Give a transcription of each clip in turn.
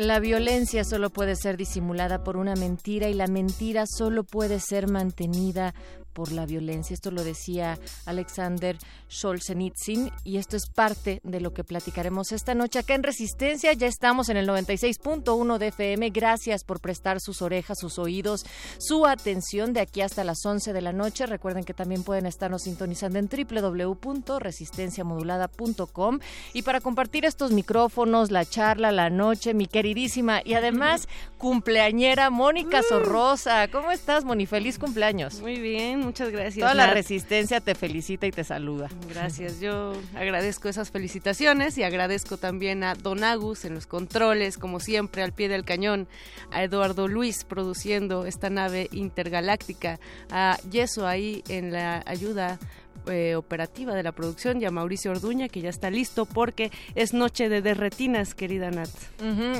La violencia solo puede ser disimulada por una mentira y la mentira solo puede ser mantenida por la violencia. Esto lo decía Alexander Solzhenitsyn y esto es parte de lo que platicaremos esta noche acá en Resistencia. Ya estamos en el 96.1 de FM. Gracias por prestar sus orejas, sus oídos, su atención de aquí hasta las 11 de la noche. Recuerden que también pueden estarnos sintonizando en www.resistenciamodulada.com y para compartir estos micrófonos, la charla, la noche, mi queridísima y además cumpleañera Mónica Sorrosa. ¿Cómo estás, Moni? Feliz cumpleaños. Muy bien, muchas gracias. Toda la resistencia te felicita y te saluda. Gracias, yo agradezco esas felicitaciones y agradezco también a Don Agus en los controles, como siempre, al pie del cañón, a Eduardo Luis produciendo esta nave intergaláctica, a Yeso ahí en la ayuda eh, operativa de la producción y Mauricio Orduña que ya está listo porque es noche de derretinas, querida Nat.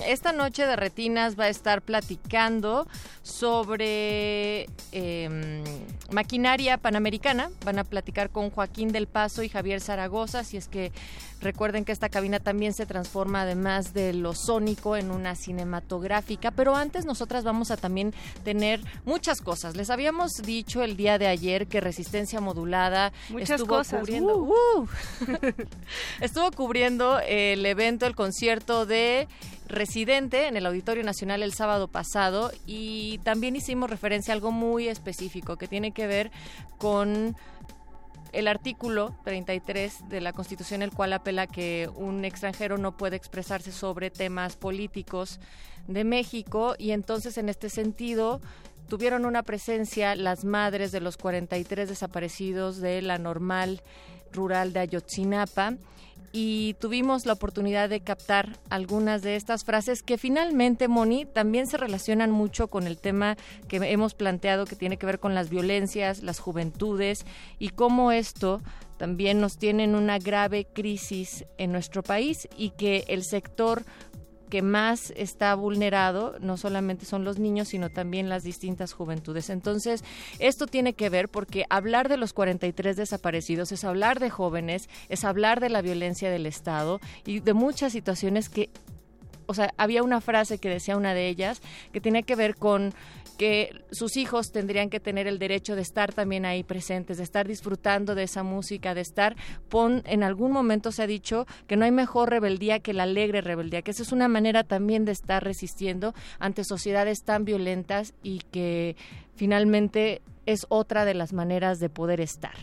Esta noche de Retinas va a estar platicando sobre eh, maquinaria panamericana. Van a platicar con Joaquín del Paso y Javier Zaragoza. Si es que recuerden que esta cabina también se transforma, además de lo sónico, en una cinematográfica. Pero antes, nosotras vamos a también tener muchas cosas. Les habíamos dicho el día de ayer que Resistencia Modulada Muchas estuvo cosas. cubriendo. Uh. ¡Uh! estuvo cubriendo el evento, el concierto de Residente en el Auditorio Nacional el sábado pasado y también hicimos referencia a algo muy específico que tiene que ver con el artículo 33 de la Constitución, el cual apela que un extranjero no puede expresarse sobre temas políticos de México y entonces en este sentido tuvieron una presencia las madres de los 43 desaparecidos de la normal rural de Ayotzinapa y tuvimos la oportunidad de captar algunas de estas frases que finalmente, Moni, también se relacionan mucho con el tema que hemos planteado que tiene que ver con las violencias, las juventudes y cómo esto también nos tiene en una grave crisis en nuestro país y que el sector que más está vulnerado no solamente son los niños, sino también las distintas juventudes. Entonces, esto tiene que ver porque hablar de los 43 desaparecidos es hablar de jóvenes, es hablar de la violencia del Estado y de muchas situaciones que o sea, había una frase que decía una de ellas que tenía que ver con que sus hijos tendrían que tener el derecho de estar también ahí presentes, de estar disfrutando de esa música, de estar, pon, en algún momento se ha dicho que no hay mejor rebeldía que la alegre rebeldía, que esa es una manera también de estar resistiendo ante sociedades tan violentas y que finalmente es otra de las maneras de poder estar.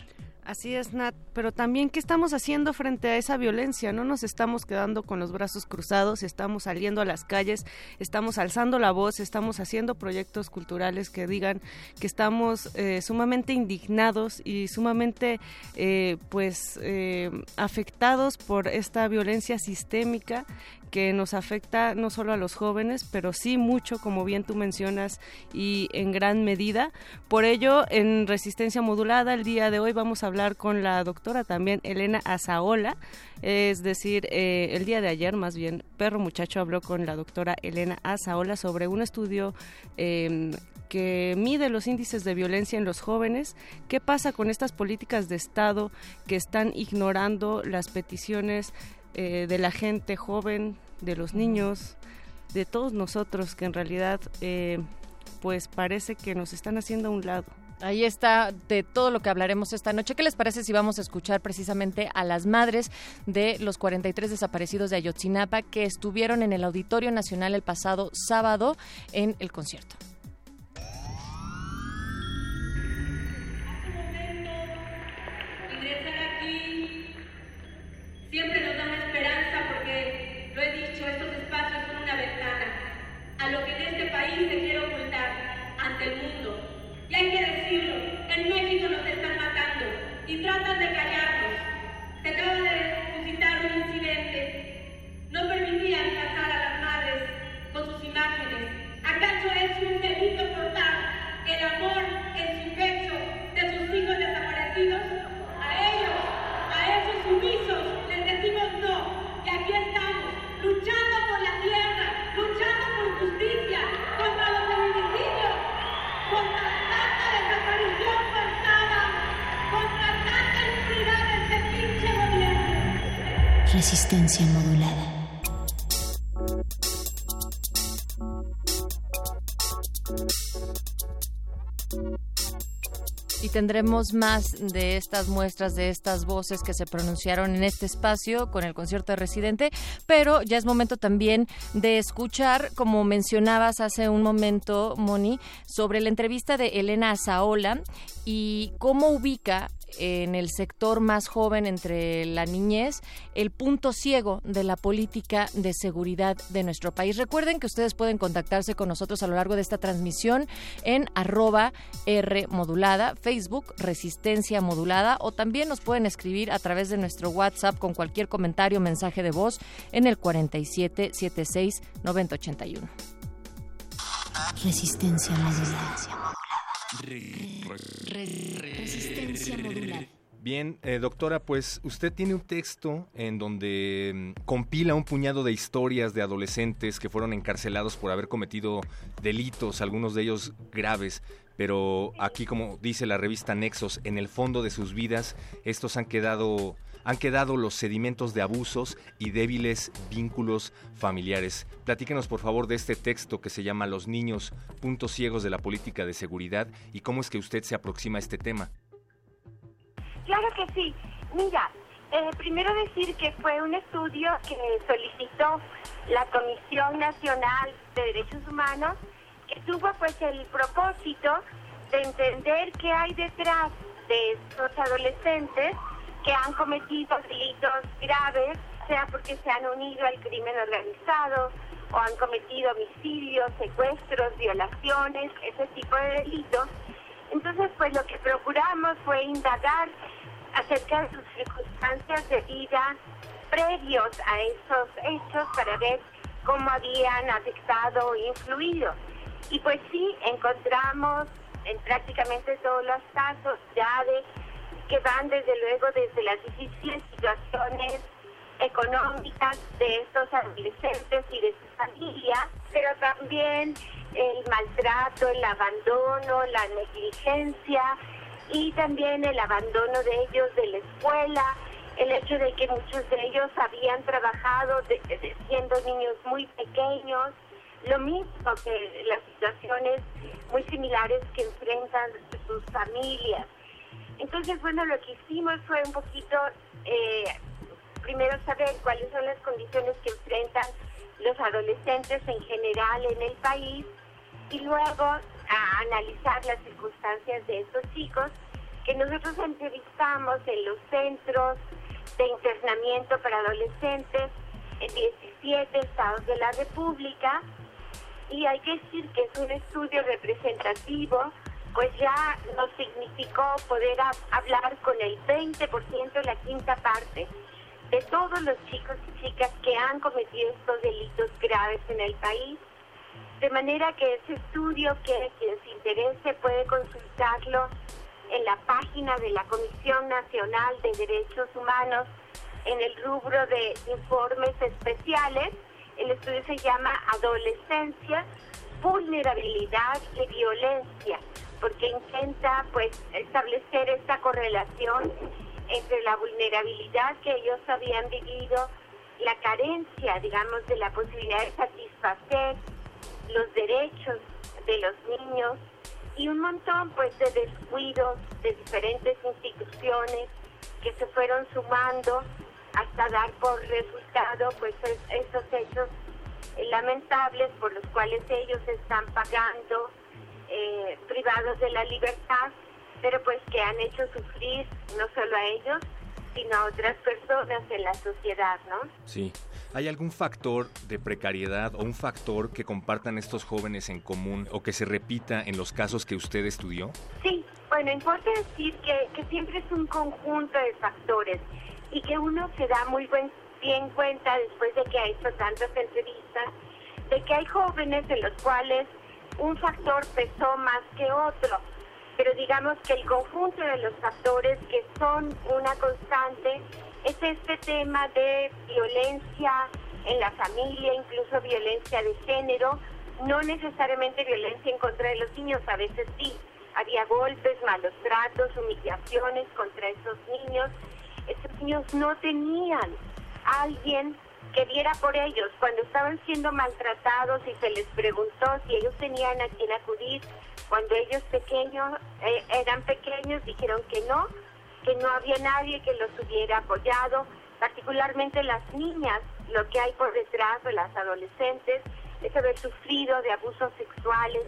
Así es, Nat, pero también qué estamos haciendo frente a esa violencia, no nos estamos quedando con los brazos cruzados, estamos saliendo a las calles, estamos alzando la voz, estamos haciendo proyectos culturales que digan que estamos eh, sumamente indignados y sumamente eh, pues eh, afectados por esta violencia sistémica que nos afecta no solo a los jóvenes, pero sí mucho, como bien tú mencionas, y en gran medida. Por ello, en Resistencia Modulada, el día de hoy vamos a hablar con la doctora también Elena Azaola, es decir, eh, el día de ayer, más bien, Perro Muchacho habló con la doctora Elena Azaola sobre un estudio eh, que mide los índices de violencia en los jóvenes. ¿Qué pasa con estas políticas de Estado que están ignorando las peticiones eh, de la gente joven, de los niños, de todos nosotros que en realidad eh, pues parece que nos están haciendo a un lado? Ahí está de todo lo que hablaremos esta noche. ¿Qué les parece si vamos a escuchar precisamente a las madres de los 43 desaparecidos de Ayotzinapa que estuvieron en el Auditorio Nacional el pasado sábado en el concierto? Siempre una esperanza porque, lo he dicho, estos espacios son una ventana a lo que en este país se quiere ocultar ante el mundo. Y hay que decirlo, en México nos están matando y tratan de callarnos. Se acaba de suscitar un incidente. No permitían pasar a Resistencia modulada. Y tendremos más de estas muestras, de estas voces que se pronunciaron en este espacio con el concierto de Residente, pero ya es momento también de escuchar, como mencionabas hace un momento, Moni, sobre la entrevista de Elena Azaola y cómo ubica en el sector más joven entre la niñez el punto ciego de la política de seguridad de nuestro país. Recuerden que ustedes pueden contactarse con nosotros a lo largo de esta transmisión en arroba R Facebook Resistencia Modulada o también nos pueden escribir a través de nuestro WhatsApp con cualquier comentario o mensaje de voz en el 4776 9081. Resistencia modulada. Resistencia modulada. Bien, eh, doctora, pues usted tiene un texto en donde mm, compila un puñado de historias de adolescentes que fueron encarcelados por haber cometido delitos, algunos de ellos graves, pero aquí como dice la revista Nexos, en el fondo de sus vidas estos han quedado han quedado los sedimentos de abusos y débiles vínculos familiares. Platíquenos por favor de este texto que se llama Los niños, puntos ciegos de la política de seguridad y cómo es que usted se aproxima a este tema. Claro que sí. Mira, eh, primero decir que fue un estudio que solicitó la Comisión Nacional de Derechos Humanos, que tuvo pues el propósito de entender qué hay detrás de estos adolescentes que han cometido delitos graves, sea porque se han unido al crimen organizado o han cometido homicidios, secuestros, violaciones, ese tipo de delitos. Entonces, pues lo que procuramos fue indagar acerca de sus circunstancias de vida previos a esos hechos para ver cómo habían afectado o influido. Y pues sí, encontramos en prácticamente todos los casos ya de que van desde luego desde las difíciles situaciones económicas de estos adolescentes y de sus familias, pero también el maltrato, el abandono, la negligencia y también el abandono de ellos de la escuela, el hecho de que muchos de ellos habían trabajado siendo niños muy pequeños, lo mismo que las situaciones muy similares que enfrentan sus familias. Entonces, bueno, lo que hicimos fue un poquito, eh, primero saber cuáles son las condiciones que enfrentan los adolescentes en general en el país y luego a analizar las circunstancias de estos chicos que nosotros entrevistamos en los centros de internamiento para adolescentes en 17 estados de la República. Y hay que decir que es un estudio representativo pues ya nos significó poder hablar con el 20%, la quinta parte, de todos los chicos y chicas que han cometido estos delitos graves en el país. De manera que ese estudio, que quien se interese puede consultarlo en la página de la Comisión Nacional de Derechos Humanos en el rubro de informes especiales. El estudio se llama Adolescencia, Vulnerabilidad y Violencia porque intenta pues establecer esta correlación entre la vulnerabilidad que ellos habían vivido, la carencia, digamos, de la posibilidad de satisfacer los derechos de los niños y un montón pues de descuidos de diferentes instituciones que se fueron sumando hasta dar por resultado pues es- estos hechos lamentables por los cuales ellos están pagando eh, privados de la libertad, pero pues que han hecho sufrir no solo a ellos, sino a otras personas en la sociedad, ¿no? Sí. ¿Hay algún factor de precariedad o un factor que compartan estos jóvenes en común o que se repita en los casos que usted estudió? Sí, bueno, importa decir que, que siempre es un conjunto de factores y que uno se da muy buen, bien cuenta después de que ha hecho tantas entrevistas de que hay jóvenes en los cuales un factor pesó más que otro, pero digamos que el conjunto de los factores que son una constante es este tema de violencia en la familia, incluso violencia de género, no necesariamente violencia en contra de los niños, a veces sí, había golpes, malos tratos, humillaciones contra esos niños. Esos niños no tenían a alguien que viera por ellos cuando estaban siendo maltratados y se les preguntó si ellos tenían a quien acudir. Cuando ellos pequeños eh, eran pequeños dijeron que no, que no había nadie que los hubiera apoyado, particularmente las niñas, lo que hay por detrás de las adolescentes es haber sufrido de abusos sexuales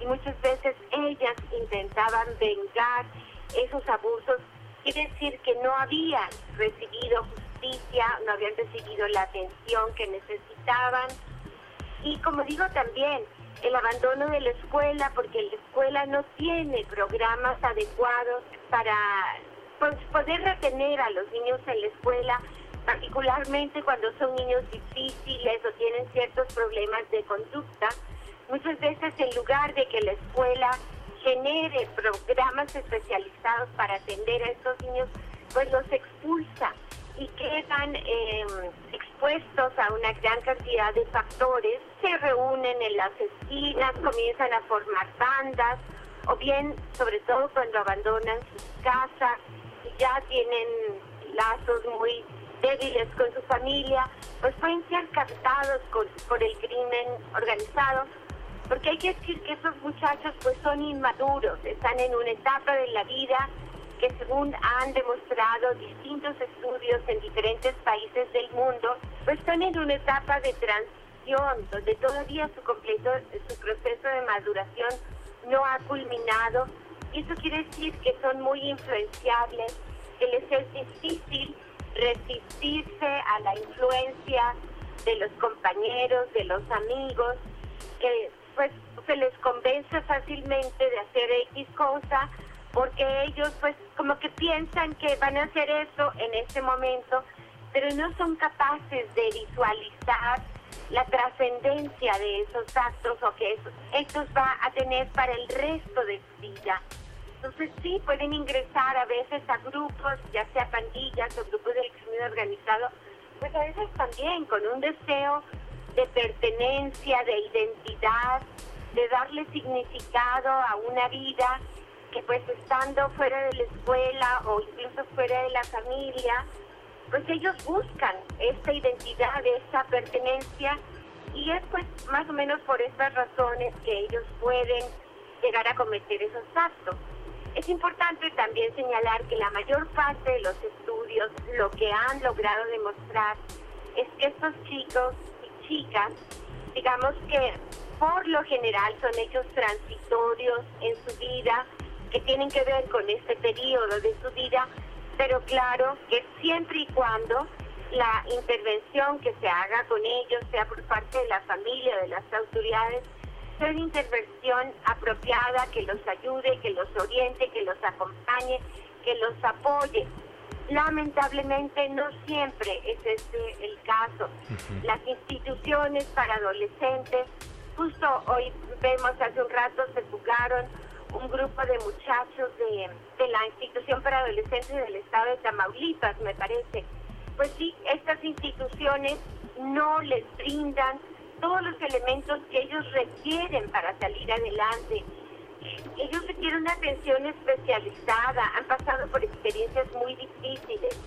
y muchas veces ellas intentaban vengar esos abusos. Quiere decir que no habían recibido justicia, no habían recibido la atención que necesitaban. Y como digo también, el abandono de la escuela, porque la escuela no tiene programas adecuados para pues, poder retener a los niños en la escuela, particularmente cuando son niños difíciles o tienen ciertos problemas de conducta. Muchas veces en lugar de que la escuela genere programas especializados para atender a estos niños, pues los expulsa y quedan eh, expuestos a una gran cantidad de factores, se reúnen en las esquinas, comienzan a formar bandas, o bien, sobre todo cuando abandonan sus casas ya tienen lazos muy débiles con su familia, pues pueden ser captados con- por el crimen organizado, porque hay que decir que esos muchachos pues son inmaduros, están en una etapa de la vida que según han demostrado distintos estudios en diferentes países del mundo, pues están en una etapa de transición donde todavía su completo su proceso de maduración no ha culminado. Eso quiere decir que son muy influenciables, que les es difícil resistirse a la influencia de los compañeros, de los amigos, que pues se les convence fácilmente de hacer X cosa porque ellos pues como que piensan que van a hacer eso en ese momento, pero no son capaces de visualizar la trascendencia de esos actos o que esos actos va a tener para el resto de su vida. Entonces sí, pueden ingresar a veces a grupos, ya sea pandillas o grupos del crimen organizado, pues a veces también con un deseo de pertenencia, de identidad, de darle significado a una vida que pues estando fuera de la escuela o incluso fuera de la familia, pues ellos buscan esta identidad, esta pertenencia y es pues más o menos por estas razones que ellos pueden llegar a cometer esos actos. Es importante también señalar que la mayor parte de los estudios lo que han logrado demostrar es que estos chicos y chicas, digamos que por lo general son hechos transitorios en su vida que tienen que ver con este periodo de su vida, pero claro que siempre y cuando la intervención que se haga con ellos sea por parte de la familia, de las autoridades, sea una intervención apropiada que los ayude, que los oriente, que los acompañe, que los apoye. Lamentablemente no siempre es este el caso. Las instituciones para adolescentes, justo hoy vemos hace un rato se jugaron un grupo de muchachos de, de la institución para adolescentes del estado de Tamaulipas, me parece. Pues sí, estas instituciones no les brindan todos los elementos que ellos requieren para salir adelante. Ellos requieren una atención especializada, han pasado por experiencias muy difíciles,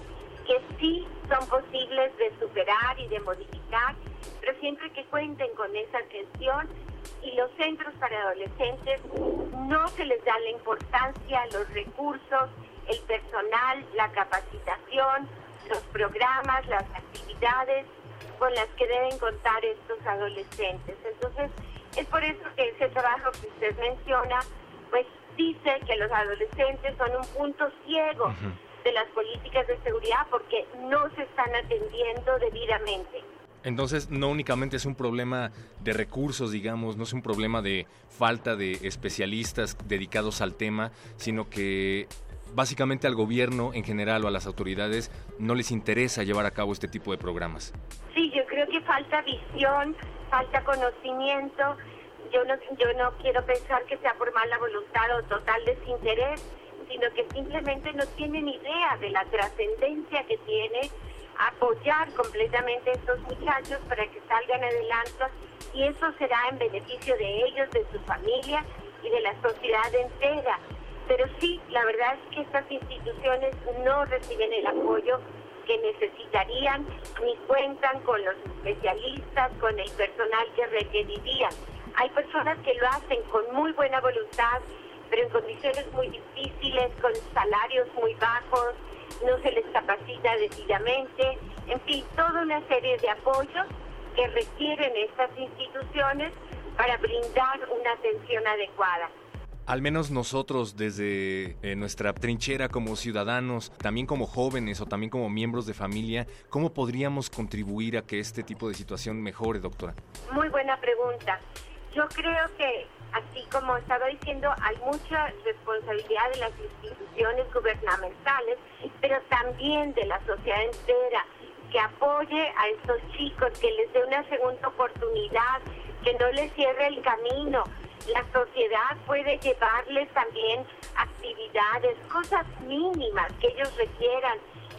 que sí son posibles de superar y de modificar, pero siempre que cuenten con esa atención y los centros para adolescentes no se les da la importancia, los recursos, el personal, la capacitación, los programas, las actividades con las que deben contar estos adolescentes. Entonces, es por eso que ese trabajo que usted menciona, pues dice que los adolescentes son un punto ciego de las políticas de seguridad porque no se están atendiendo debidamente. Entonces, no únicamente es un problema de recursos, digamos, no es un problema de falta de especialistas dedicados al tema, sino que básicamente al gobierno en general o a las autoridades no les interesa llevar a cabo este tipo de programas. Sí, yo creo que falta visión, falta conocimiento. Yo no, yo no quiero pensar que sea por mala voluntad o total desinterés, sino que simplemente no tienen idea de la trascendencia que tiene apoyar completamente a estos muchachos para que salgan adelante y eso será en beneficio de ellos, de su familia y de la sociedad entera. Pero sí, la verdad es que estas instituciones no reciben el apoyo que necesitarían ni cuentan con los especialistas, con el personal que requerirían. Hay personas que lo hacen con muy buena voluntad, pero en condiciones muy difíciles, con salarios muy bajos, no se les capacita debidamente, en fin, toda una serie de apoyos que requieren estas instituciones para brindar una atención adecuada. Al menos nosotros desde eh, nuestra trinchera como ciudadanos, también como jóvenes o también como miembros de familia, ¿cómo podríamos contribuir a que este tipo de situación mejore, doctora? Muy buena pregunta. Yo creo que, así como estaba diciendo, hay mucha responsabilidad de las instituciones gubernamentales, pero también de la sociedad entera, que apoye a estos chicos, que les dé una segunda oportunidad, que no les cierre el camino. La sociedad puede llevarles también actividades, cosas mínimas que ellos requieran.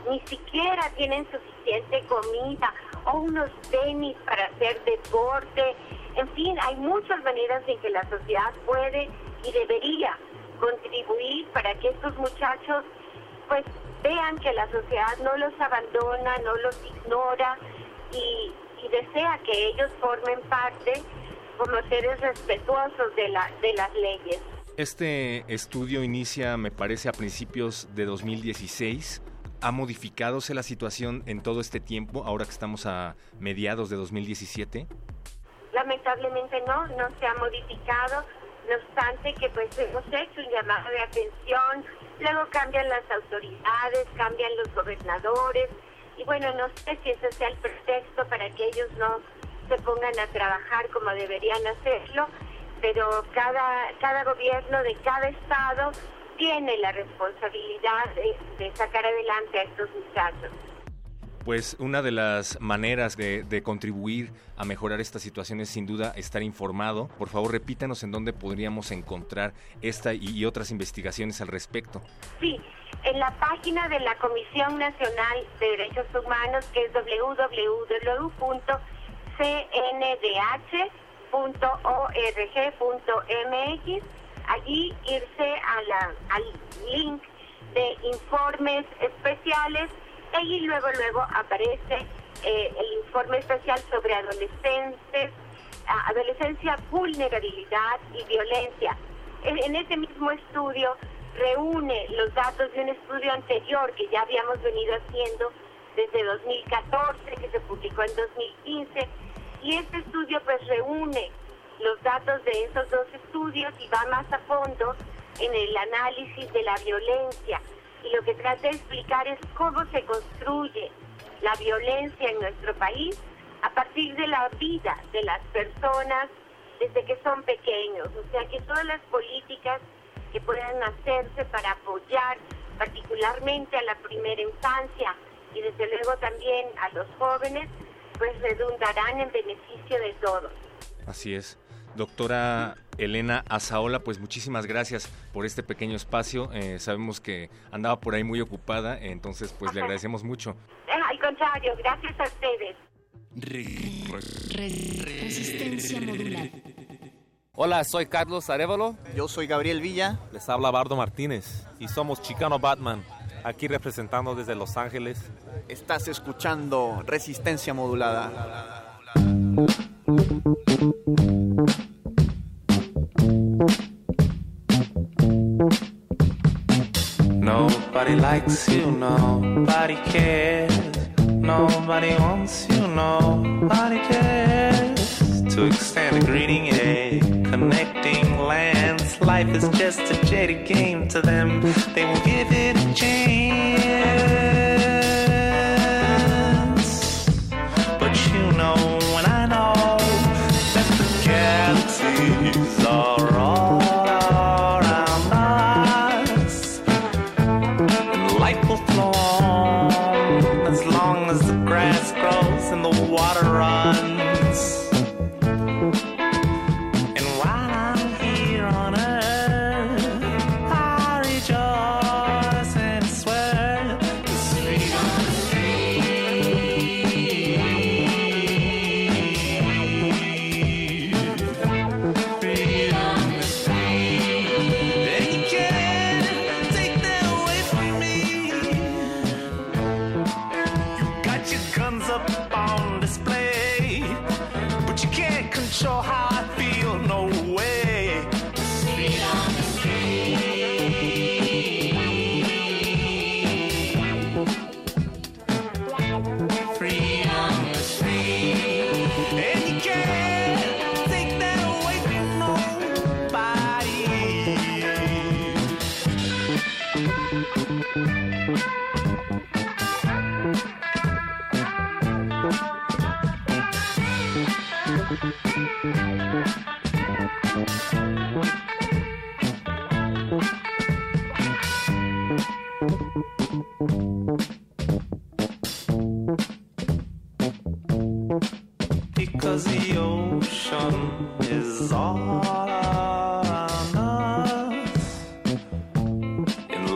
Ni siquiera tienen suficiente comida o unos tenis para hacer deporte. En fin, hay muchas maneras en que la sociedad puede y debería contribuir para que estos muchachos pues vean que la sociedad no los abandona, no los ignora y, desea que ellos formen parte como seres respetuosos de, la, de las leyes. Este estudio inicia, me parece, a principios de 2016. ¿Ha modificadose la situación en todo este tiempo, ahora que estamos a mediados de 2017? Lamentablemente no, no se ha modificado, no obstante que pues hemos hecho un llamado de atención, luego cambian las autoridades, cambian los gobernadores, y bueno, no sé si ese sea el pretexto para que ellos no se pongan a trabajar como deberían hacerlo, pero cada, cada gobierno de cada estado tiene la responsabilidad de, de sacar adelante a estos muchachos. Pues una de las maneras de, de, contribuir a mejorar esta situación es sin duda estar informado. Por favor, repítanos en dónde podríamos encontrar esta y, otras investigaciones al respecto. Sí, en la página de la Comisión Nacional de Derechos Humanos, que es www cndh.org.mx, allí irse a la, al link de informes especiales y luego luego aparece eh, el informe especial sobre adolescentes, adolescencia, vulnerabilidad y violencia. En, en ese mismo estudio reúne los datos de un estudio anterior que ya habíamos venido haciendo desde 2014, que se publicó en 2015 y este estudio pues reúne los datos de esos dos estudios y va más a fondo en el análisis de la violencia. Y lo que trata de explicar es cómo se construye la violencia en nuestro país a partir de la vida de las personas desde que son pequeños. O sea que todas las políticas que puedan hacerse para apoyar particularmente a la primera infancia y desde luego también a los jóvenes, pues redundarán en beneficio de todos. Así es. Doctora Elena Azaola, pues muchísimas gracias por este pequeño espacio. Eh, sabemos que andaba por ahí muy ocupada, entonces pues le agradecemos mucho. Eh, al contrario, gracias a ustedes. Resistencia modular. Hola, soy Carlos Arevalo. Yo soy Gabriel Villa. Les habla Bardo Martínez y somos Chicano Batman, aquí representando desde Los Ángeles. Estás escuchando Resistencia Modulada. Nobody likes you, nobody cares. Nobody wants you, nobody cares. To extend a greeting, a connecting lands. Life is just a jaded game to them. They will give it a chance.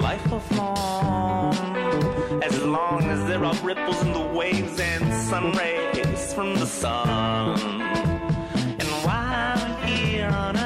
Life flow on as long as there are ripples in the waves and sun rays from the sun. And while I'm here on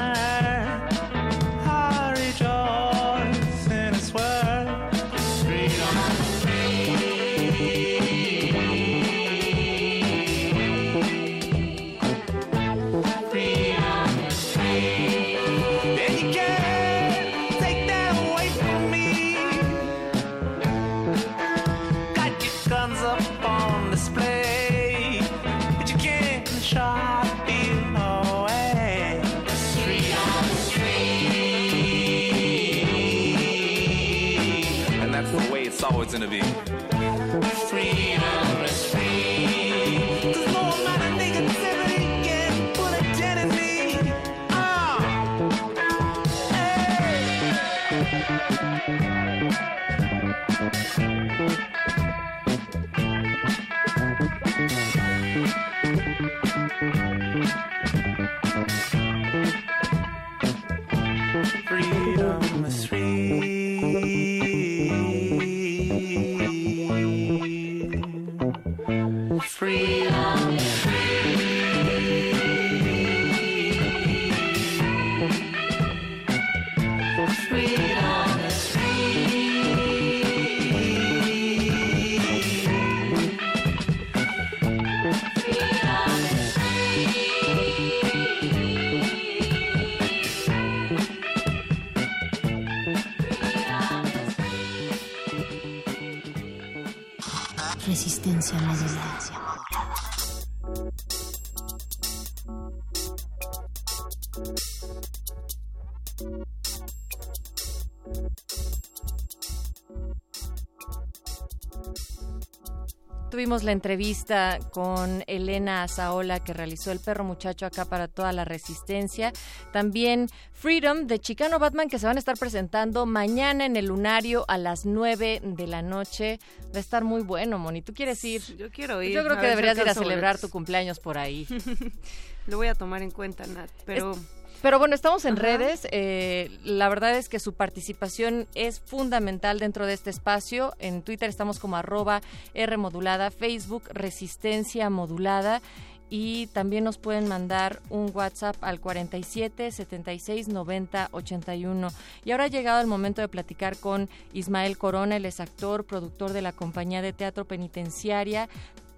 La entrevista con Elena Azaola que realizó El Perro Muchacho acá para toda la resistencia. También Freedom de Chicano Batman que se van a estar presentando mañana en el Lunario a las 9 de la noche. Va a estar muy bueno, Moni. ¿Tú quieres ir? Yo quiero ir. Yo creo que deberías ir a celebrar tu cumpleaños por ahí. Lo voy a tomar en cuenta, Nat, pero... Pero bueno, estamos en Ajá. redes. eh, la verdad es que su participación es fundamental dentro de este espacio. En Twitter estamos como arroba R modulada, Facebook Resistencia Modulada. Y también nos pueden mandar un WhatsApp al 47 76 90 81. Y ahora ha llegado el momento de platicar con Ismael Corona, él es actor, productor de la compañía de teatro penitenciaria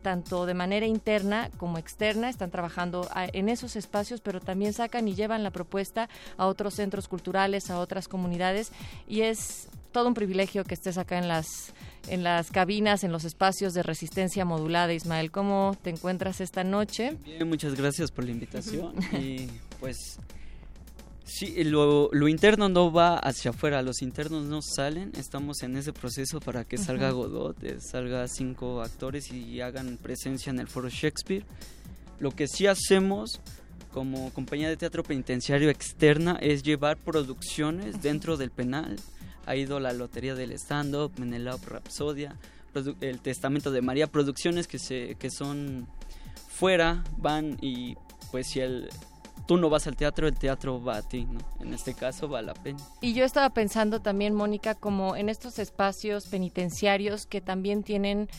tanto de manera interna como externa, están trabajando en esos espacios, pero también sacan y llevan la propuesta a otros centros culturales, a otras comunidades, y es todo un privilegio que estés acá en las en las cabinas, en los espacios de resistencia modulada. Ismael, ¿cómo te encuentras esta noche? Bien, muchas gracias por la invitación. y pues sí, lo, lo interno no va hacia afuera, los internos no salen. Estamos en ese proceso para que salga. Godot, eh, salga cinco actores y hagan presencia en el foro Shakespeare. Lo que sí hacemos como compañía de teatro penitenciario externa es llevar producciones dentro del penal. Ha ido la Lotería del Stand-Up, Menelao Rapsodia, El Testamento de María, producciones que, se, que son fuera, van y pues si el, tú no vas al teatro, el teatro va a ti, ¿no? En este caso va a la pena. Y yo estaba pensando también, Mónica, como en estos espacios penitenciarios que también tienen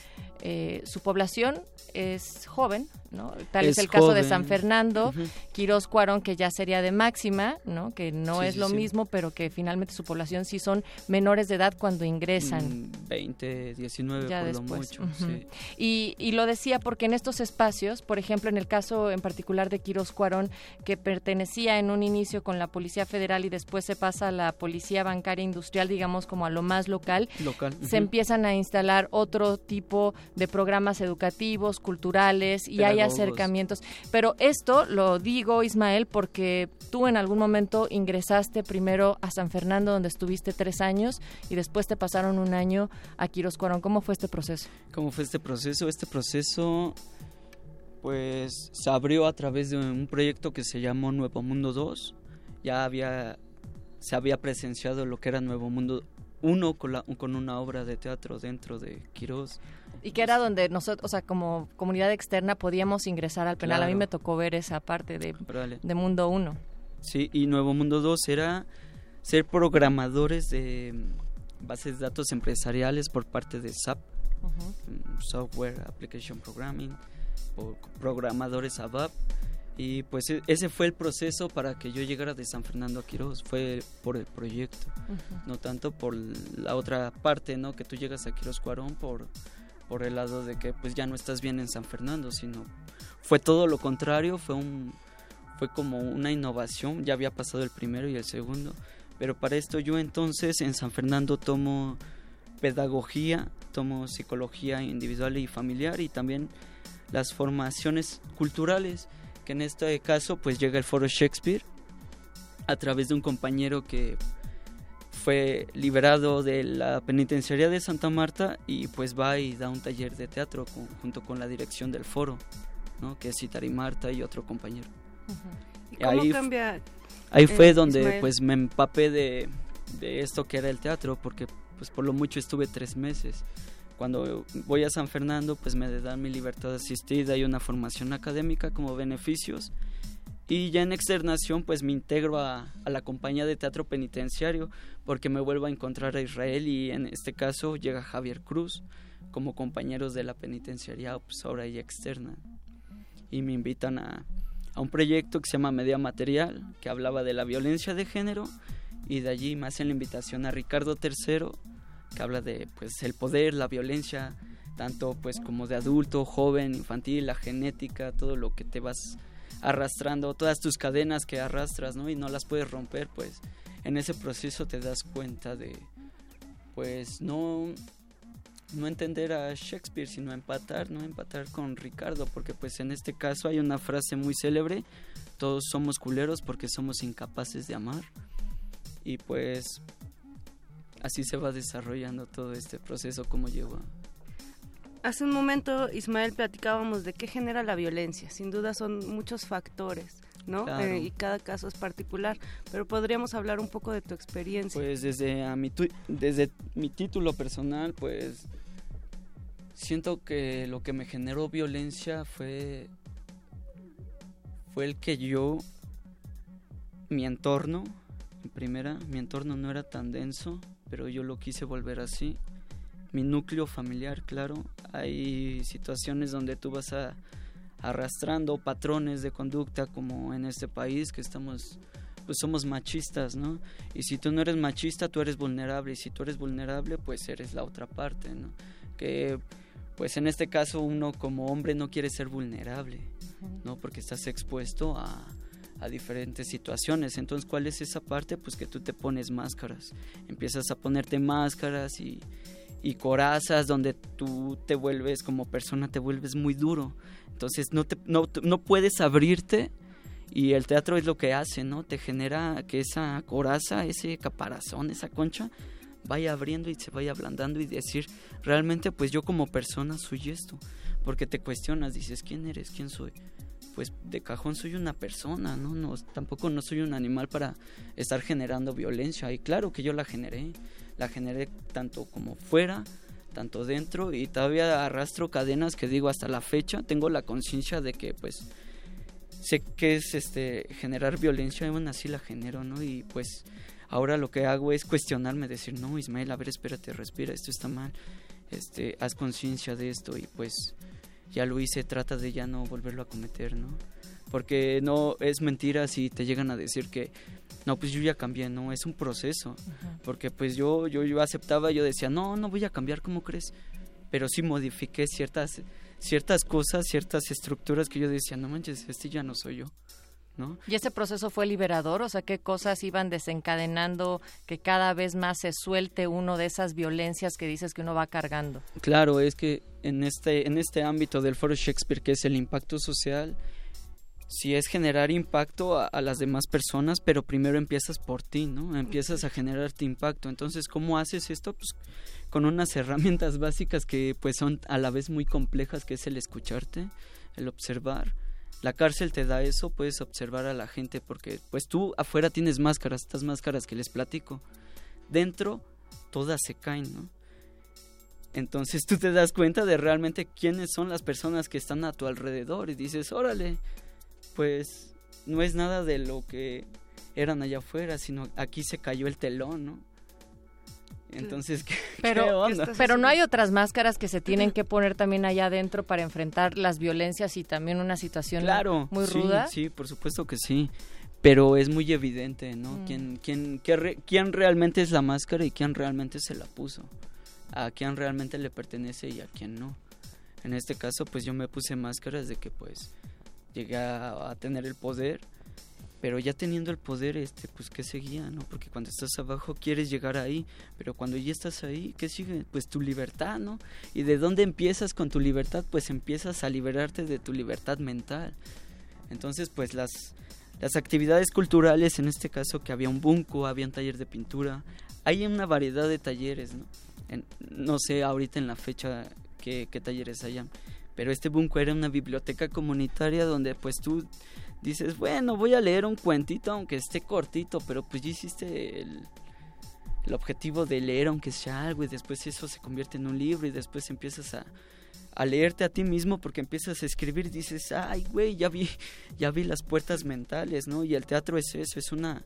eh, su población es joven, ¿no? Tal es, Es el caso de. San Fernando, Ujú. Quirós Cuarón, que ya sería de máxima, ¿no? Que no Sí, es sí, lo sí. mismo, pero que finalmente su población sí son menores de edad cuando ingresan. Mm, 20, 19 ya por después. lo mucho. sí. y, y lo decía porque en estos espacios, por ejemplo, en el caso en particular de Quirós Cuarón, que pertenecía en un inicio con la Policía Federal y después se pasa a la Policía Bancaria Industrial, digamos como a lo más local, Local. se empiezan a instalar otro tipo de programas educativos, culturales y hay Acercamientos. Pero esto lo digo, Ismael, porque tú en algún momento ingresaste primero a San Fernando, donde estuviste tres años, y después te pasaron un año a Quirós Cuarón. ¿Cómo fue este proceso? ¿Cómo fue este proceso? Este proceso, pues, se abrió a través de un proyecto que se llamó Nuevo Mundo 2. Ya había, se había presenciado lo que era Nuevo Mundo 1 con, la- con una obra de teatro dentro de Quirós. Y que era donde nosotros, o sea, como comunidad externa podíamos ingresar al penal. A mí me tocó ver esa parte de, de Mundo 1. Sí, y Nuevo Mundo 2 era ser programadores de bases de datos empresariales por parte de SAP, mm, Software Application Programming, o programadores ABAP. Y pues e- ese fue el proceso para que yo llegara de San Fernando a Quirós, fue por el proyecto, Ujú. no tanto por la otra parte, ¿no? Que tú llegas a Quirós Cuarón por, por el lado de que pues ya no estás bien en San Fernando, sino fue todo lo contrario, fue un fue como una innovación, ya había pasado el primero y el segundo, pero para esto yo entonces en San Fernando tomo pedagogía, tomo psicología individual y familiar y también las formaciones culturales, que en este caso pues llega el foro Shakespeare a través de un compañero que fue liberado de la penitenciaría de Santa Marta y pues va y da un taller de teatro con- junto con la dirección del foro, ¿no? que es Itari Marta y otro compañero. ¿Y cómo Ahí, cambia? ahí fue donde Ismael? pues me empapé de, de esto que era el teatro, porque pues por lo mucho estuve tres meses. Cuando voy a San Fernando pues me dan mi libertad asistida y una formación académica como beneficios. Y ya en externación pues me integro a, a la compañía de teatro penitenciario porque me vuelvo a encontrar a Israel y en este caso llega Javier Cruz como compañeros de la penitenciaría pues ahora ya externa. Y me invitan a, a un proyecto que se llama Media Material, que hablaba de la violencia de género, y de allí me hacen la invitación a Ricardo III, que habla de pues el poder, la violencia, tanto pues como de adulto, joven, infantil, la genética, todo lo que te vas arrastrando, todas tus cadenas que arrastras, ¿no? Y no las puedes romper, pues en ese proceso te das cuenta de pues no no entender a Shakespeare, sino empatar, no empatar con Ricardo, porque pues en este caso hay una frase muy célebre, todos somos culeros porque somos incapaces de amar. Y pues así se va desarrollando todo este proceso como llegó. Hace un momento, Ismael, platicábamos de qué genera la violencia. Sin duda son muchos factores, ¿no? Claro. Eh, y cada caso es particular. Pero podríamos hablar un poco de tu experiencia. Pues desde a mi tu- desde mi título personal, pues siento que lo que me generó violencia fue fue el que yo mi entorno, en primera, mi entorno no era tan denso, pero yo lo quise volver así. Mi núcleo familiar, claro, hay situaciones donde tú vas a arrastrando patrones de conducta como en este país que estamos pues somos machistas, ¿no? Y si tú no eres machista, tú eres vulnerable y si tú eres vulnerable, pues eres la otra parte, ¿no? Que pues en este caso uno como hombre no quiere ser vulnerable, ¿no? Porque estás expuesto a, a diferentes situaciones. Entonces, ¿cuál es esa parte? Pues que tú te pones máscaras. Empiezas a ponerte máscaras y, y corazas donde tú te vuelves como persona, te vuelves muy duro. Entonces, no, te, no, no puedes abrirte y el teatro es lo que hace, ¿no? Te genera que esa coraza, ese caparazón, esa concha, vaya abriendo y se vaya ablandando y decir, realmente pues yo como persona soy esto. Porque te cuestionas, dices, ¿quién eres? ¿Quién soy? Pues de cajón soy una persona, ¿no? no tampoco no soy un animal para estar generando violencia. Y claro que yo la generé. La generé tanto como fuera, tanto dentro y todavía arrastro cadenas que digo hasta la fecha. Tengo la conciencia de que pues sé que es este generar violencia, aún así la genero, ¿no? Y pues ahora lo que hago es cuestionarme, decir, no, Ismael, a ver, espérate, respira, esto está mal, este, haz conciencia de esto y pues ya lo hice, trata de ya no volverlo a cometer, ¿no? Porque no es mentira si te llegan a decir que no, pues yo ya cambié, no, es un proceso. Porque pues yo, yo, yo aceptaba, yo decía, no, no voy a cambiar, ¿cómo crees? Pero sí modifiqué ciertas, ciertas cosas, ciertas estructuras que yo decía, no manches, este ya no soy yo. ¿No? ¿Y ese proceso fue liberador? O sea, ¿qué cosas iban desencadenando que cada vez más se suelte uno de esas violencias que dices que uno va cargando? Claro, es que en este, en este ámbito del foro Shakespeare, que es el impacto social, si es generar impacto a, a, las demás personas, pero primero empiezas por ti, ¿no? Empiezas a generarte impacto. Entonces, ¿cómo haces esto? Pues con unas herramientas básicas que pues son a la vez muy complejas, que es el escucharte, el observar. La cárcel te da eso, puedes observar a la gente porque pues tú afuera tienes máscaras, estas máscaras que les platico. Dentro todas se caen, ¿no? Entonces tú te das cuenta de realmente quiénes son las personas que están a tu alrededor y dices, órale, pues no es nada de lo que eran allá afuera, sino aquí se cayó el telón, ¿no? Entonces, ¿qué, pero, qué onda? pero no hay otras máscaras que se tienen que poner también allá adentro para enfrentar las violencias y también una situación claro, muy sí, ruda. Sí, por supuesto que sí. Pero es muy evidente, ¿no? Mm. ¿Quién, quién, qué re, ¿Quién realmente es la máscara y quién realmente se la puso? A quién realmente le pertenece y a quién no. En este caso, pues yo me puse máscaras de que pues llegué a, a tener el poder pero ya teniendo el poder este pues qué seguía no porque cuando estás abajo quieres llegar ahí pero cuando ya estás ahí qué sigue pues tu libertad no y de dónde empiezas con tu libertad pues empiezas a liberarte de tu libertad mental. Entonces pues las las actividades culturales en este caso que había un bunco había un taller de pintura hay una variedad de talleres no no sé ahorita en la fecha qué, qué talleres hayan pero este bunco era una biblioteca comunitaria donde pues tú dices, bueno, voy a leer un cuentito aunque esté cortito, pero pues ya hiciste el, el, objetivo de leer aunque sea algo y después eso se convierte en un libro y después empiezas a, a leerte a ti mismo porque empiezas a escribir y dices, ay, güey, ya vi, ya vi las puertas mentales, ¿no? Y el teatro es eso, es una,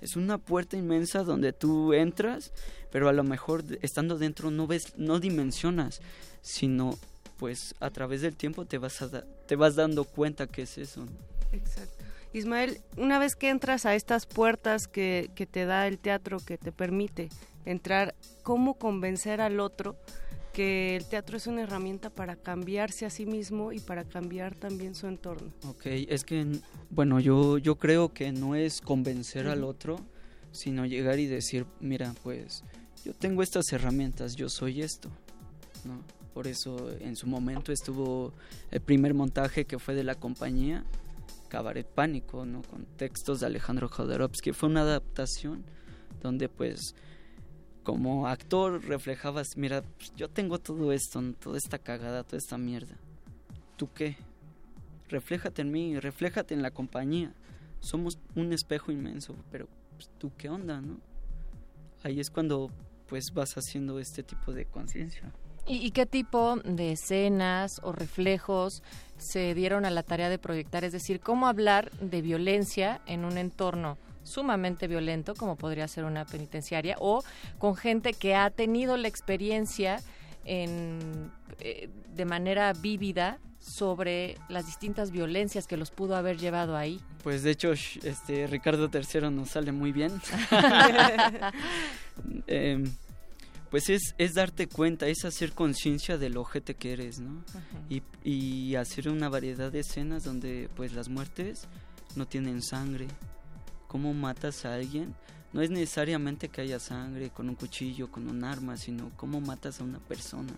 es una puerta inmensa donde tú entras, pero a lo mejor estando dentro no ves, no dimensionas, sino pues a través del tiempo te vas, a da te vas dando cuenta que es eso. Exacto. Ismael, una vez que entras a estas puertas que, que, te da el teatro, que te permite entrar, ¿cómo convencer al otro que el teatro es una herramienta para cambiarse a sí mismo y para cambiar también su entorno? Ok, es que, bueno, yo, yo creo que no es convencer uh -huh. al otro, sino llegar y decir, mira, pues yo tengo estas herramientas, yo soy esto, ¿no? Por eso en su momento estuvo el primer montaje que fue de la compañía, Cabaret Pánico, ¿no? Con textos de Alejandro Jodorowsky. Fue una adaptación donde pues como actor reflejabas, mira, pues, yo tengo todo esto, toda esta cagada, toda esta mierda. ¿Tú qué? Refléjate en mí, refléjate en la compañía. Somos un espejo inmenso, pero pues, tú qué onda, ¿no? Ahí es cuando pues vas haciendo este tipo de conciencia. ¿Y, ¿Y, qué tipo de escenas o reflejos se dieron a la tarea de proyectar? Es decir, ¿cómo hablar de violencia en un entorno sumamente violento, como podría ser una penitenciaria, o con gente que ha tenido la experiencia en, eh, de manera vívida sobre las distintas violencias que los pudo haber llevado ahí. Pues de hecho, este Ricardo III nos sale muy bien. eh, pues es, es, darte cuenta, es hacer conciencia del ojete que eres, ¿no? Y, hacer una variedad de escenas donde pues las muertes no tienen sangre. ¿Cómo matas a alguien? No es necesariamente que haya sangre con un cuchillo, con un arma, sino cómo matas a una persona.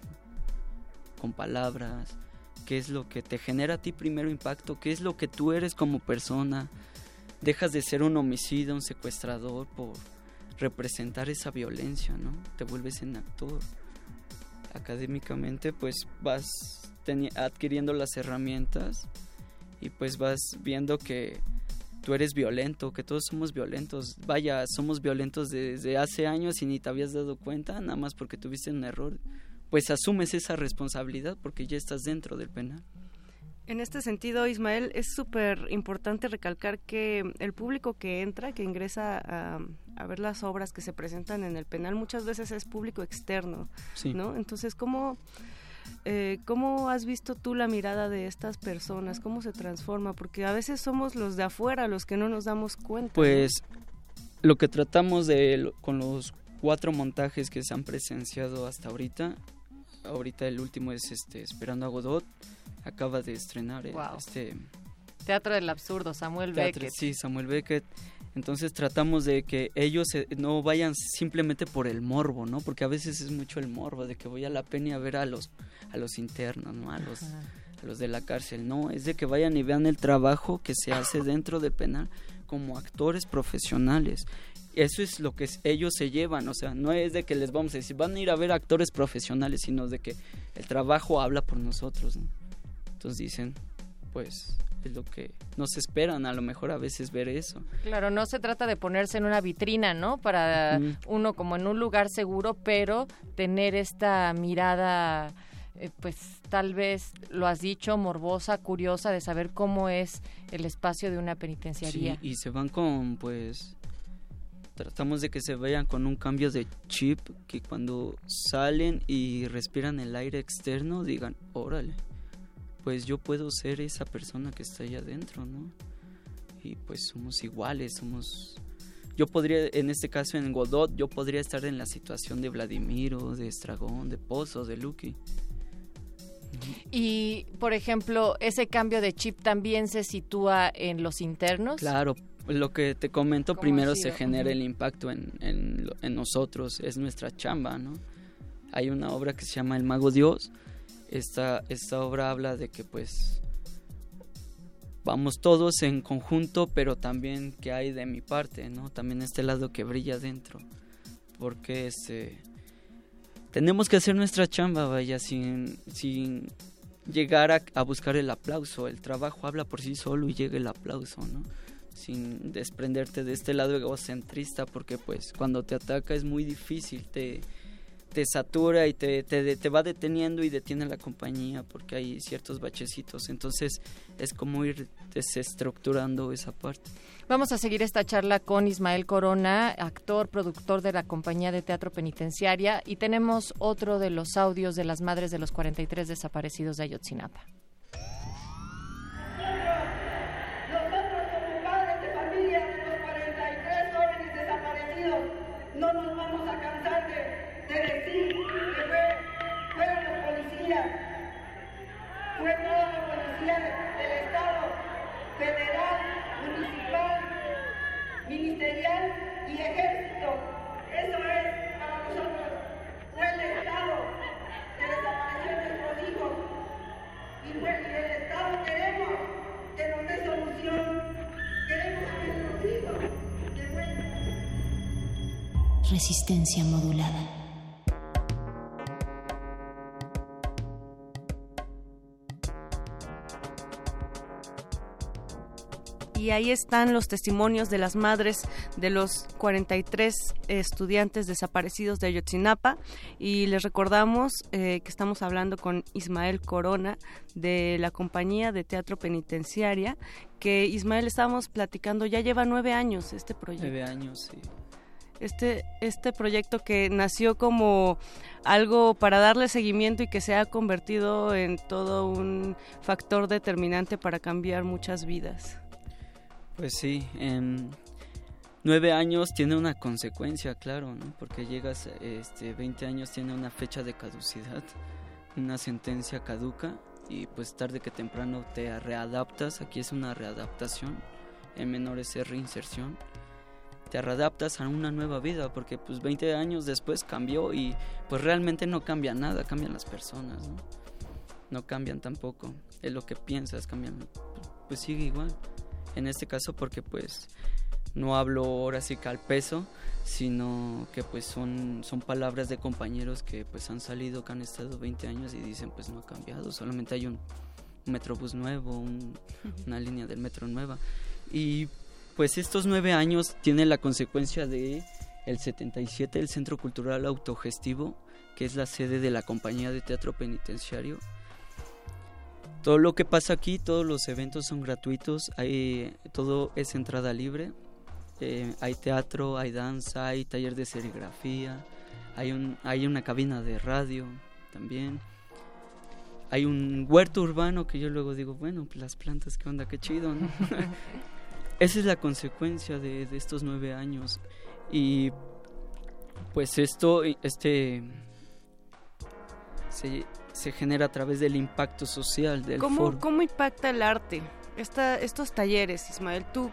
Con palabras, qué es lo que te genera a ti primero impacto, qué es lo que tú eres como persona. Dejas de ser un homicida, un secuestrador por representar esa violencia, ¿no? Te vuelves en actor. Académicamente pues vas adquiriendo las herramientas y pues vas viendo que tú eres violento, que todos somos violentos. Vaya, somos violentos desde hace años y ni te habías dado cuenta, nada más porque tuviste un error. Pues asumes esa responsabilidad porque ya estás dentro del penal. En este sentido, Ismael, es súper importante recalcar que el público que entra, que ingresa a, a, ver las obras que se presentan en el penal, muchas veces es público externo, sí. ¿no? Entonces, ¿cómo, eh, ¿cómo has visto tú la mirada de estas personas? ¿Cómo se transforma? Porque a veces somos los de afuera los que no nos damos cuenta. Pues lo que tratamos de, con los cuatro montajes que se han presenciado hasta ahorita, ahorita el último es este Esperando a Godot, acaba de estrenar wow. este Teatro del Absurdo, Samuel teatro, Beckett. Sí, Samuel Beckett. Entonces tratamos de que ellos no vayan simplemente por el morbo, ¿no? Porque a veces es mucho el morbo de que voy a la pena a ver a los a los internos, ¿no? A los a los de la cárcel, no, es de que vayan y vean el trabajo que se hace dentro del penal como actores profesionales. Eso es lo que ellos se llevan, o sea, no es de que les vamos a decir, van a ir a ver actores profesionales, sino de que el trabajo habla por nosotros, ¿no? Entonces dicen, pues es lo que nos esperan a lo mejor a veces ver eso. Claro, no se trata de ponerse en una vitrina, ¿no? Para mm. uno como en un lugar seguro, pero tener esta mirada, eh, pues tal vez lo has dicho, morbosa, curiosa de saber cómo es el espacio de una penitenciaría. Sí, y se van con, pues, tratamos de que se vayan con un cambio de chip, que cuando salen y respiran el aire externo digan, órale pues yo puedo ser esa persona que está allá adentro, ¿no? Y pues somos iguales, somos... Yo podría, en este caso en Godot, yo podría estar en la situación de Vladimiro, de Estragón, de Pozo, de Lucky. Y, por ejemplo, ese cambio de chip también se sitúa en los internos. Claro, lo que te comento, primero se genera el impacto en, en, en, nosotros, es nuestra chamba, ¿no? Hay una obra que se llama El Mago Dios, esta, esta obra habla de que pues vamos todos en conjunto, pero también que hay de mi parte, ¿no? También este lado que brilla dentro. Porque este, tenemos que hacer nuestra chamba, vaya, sin, sin llegar a, a, buscar el aplauso. El trabajo habla por sí solo y llega el aplauso, ¿no? Sin desprenderte de este lado egocentrista, porque pues cuando te ataca es muy difícil, te te satura y te, te, te, va deteniendo y detiene la compañía porque hay ciertos bachecitos. Entonces es como ir desestructurando esa parte. Vamos a seguir esta charla con Ismael Corona, actor, productor de la compañía de teatro penitenciaria, y tenemos otro de los audios de las madres de los 43 desaparecidos de Ayotzinapa. Resistencia modulada. Y ahí están los testimonios de las madres de los 43 estudiantes desaparecidos de Ayotzinapa. Y les recordamos eh, que estamos hablando con Ismael Corona de la compañía de teatro penitenciaria, que Ismael estábamos platicando, ya lleva nueve años este proyecto. Nueve años, sí este, este proyecto que nació como algo para darle seguimiento y que se ha convertido en todo un factor determinante para cambiar muchas vidas. Pues sí, en nueve años tiene una consecuencia, claro, ¿no? porque llegas, este, 20 años tiene una fecha de caducidad, una sentencia caduca y pues tarde que temprano te readaptas, aquí es una readaptación en menores es reinserción. Te readaptas a una nueva vida porque pues 20 años después cambió y pues realmente no cambia nada, cambian las personas, ¿no? No cambian tampoco, es lo que piensas, cambian, pues sigue igual. En este caso porque pues no hablo ahora sí que al peso, sino que pues son, son palabras de compañeros que pues han salido, que han estado 20 años y dicen pues no ha cambiado, solamente hay un metrobús nuevo, un- una línea del metro nueva. Y pues estos nueve años tienen la consecuencia de el 77, el Centro Cultural Autogestivo, que es la sede de la compañía de teatro penitenciario. Todo lo que pasa aquí, todos los eventos son gratuitos, hay, todo es entrada libre. Eh, hay teatro, hay danza, hay taller de serigrafía, hay, un, hay una cabina de radio también. Hay un huerto urbano que yo luego digo, bueno, pues las plantas, qué onda, qué chido, ¿no? Esa es la consecuencia de, de estos nueve años. Y pues esto, este, se, se genera a través del impacto social del ¿Cómo, foro. ¿Cómo impacta el arte? Esta, estos talleres, Ismael, tú,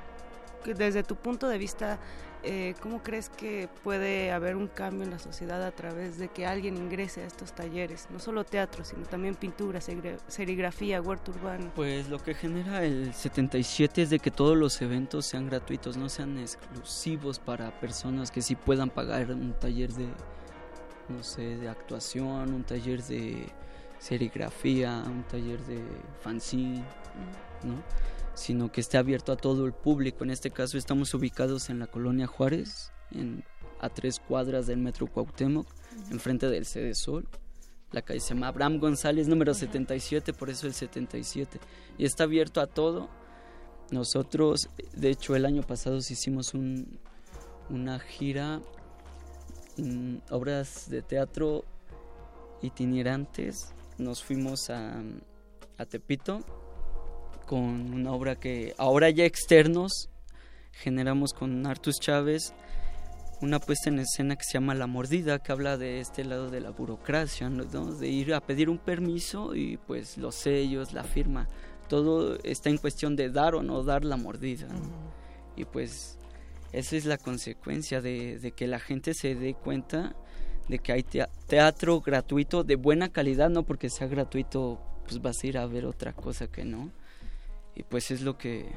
desde tu punto de vista, eh, ¿cómo crees que puede haber un cambio en la sociedad a través de que alguien ingrese a estos talleres? No solo teatro, sino también pintura, serigra- serigrafía, huerto urbano. Pues lo que genera el 77 es de que todos los eventos sean gratuitos, no sean exclusivos para personas que sí puedan pagar un taller de, no sé, de actuación, un taller de serigrafía, un taller de fanzine, ¿no? Sino que esté abierto a todo el público. En este caso estamos ubicados en la colonia Juárez, en, a tres cuadras del metro Cuauhtémoc, enfrente del Sede Sol. La calle se llama Abraham González, número 77, por eso el 77. Y está abierto a todo. Nosotros, de hecho, el año pasado hicimos un, una gira, mm, obras de teatro itinerantes. Nos fuimos a, a Tepito con una obra que ahora ya externos generamos con Artus Chávez una puesta en escena que se llama La Mordida, que habla de este lado de la burocracia, ¿no? de ir a pedir un permiso y pues los sellos, la firma, todo está en cuestión de dar o no dar la mordida. ¿no? Y pues esa es la consecuencia de, de que la gente se dé cuenta de que hay tea- teatro gratuito de buena calidad, no porque sea gratuito pues vas a ir a ver otra cosa que no. Y pues es lo que,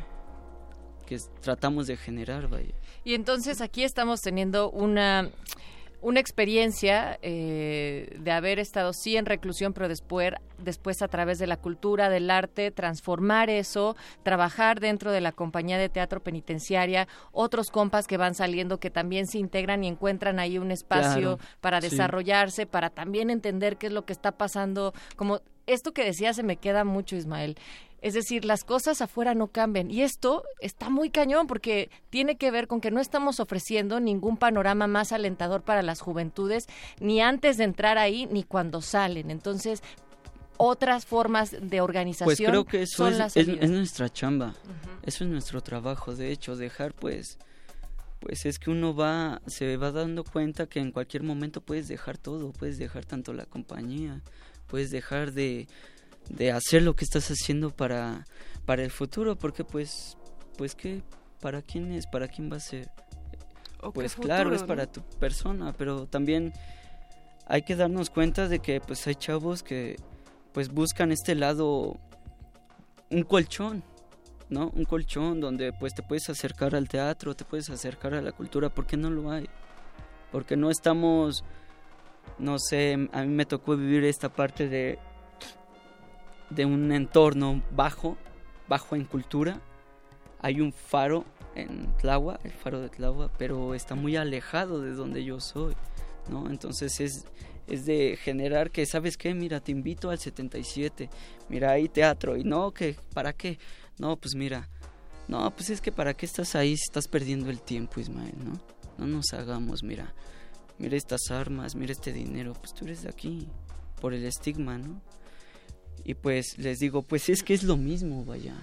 que tratamos de generar, vaya. Y entonces aquí estamos teniendo una una experiencia eh, de haber estado sí en reclusión, pero después, después a través de la cultura, del arte, transformar eso, trabajar dentro de la compañía de teatro penitenciaria, otros compas que van saliendo que también se integran y encuentran ahí un espacio Claro, para sí. desarrollarse, para también entender qué es lo que está pasando, como esto que decía se me queda mucho, Ismael. Es decir, las cosas afuera no cambian. Y esto está muy cañón porque tiene que ver con que no estamos ofreciendo ningún panorama más alentador para las juventudes, ni antes de entrar ahí, ni cuando salen. Entonces, otras formas de Pues organización creo que eso son es, las es nuestra chamba. Eso es nuestro trabajo, de hecho, dejar pues pues es que uno va se va dando cuenta que en cualquier momento puedes dejar todo, puedes dejar tanto la compañía, puedes dejar de de hacer lo que estás haciendo para para el futuro, porque pues pues qué para quién es, para quién va a ser. ¿O qué Pues claro, es para tu persona, pero también hay que darnos cuenta de que pues hay chavos que pues buscan este lado un colchón, ¿no? Un colchón donde pues te puedes acercar al teatro, te puedes acercar a la cultura, ¿por qué no lo hay? Porque no estamos no sé, a mí me tocó vivir esta parte de de un entorno bajo, bajo en cultura. Hay un faro en Tláhuac, el faro de Tláhuac, pero está muy alejado de donde yo soy, ¿no? Entonces es, es de generar que, ¿sabes qué? Mira, te invito al 77, mira, hay teatro, y no, que, ¿para qué? No, pues mira, no, pues es que ¿para qué estás ahí si estás perdiendo el tiempo, Ismael, no? No nos hagamos, mira, mira estas armas, mira este dinero, pues tú eres de aquí, por el estigma, ¿no? Y pues les digo, pues es que es lo mismo, vaya.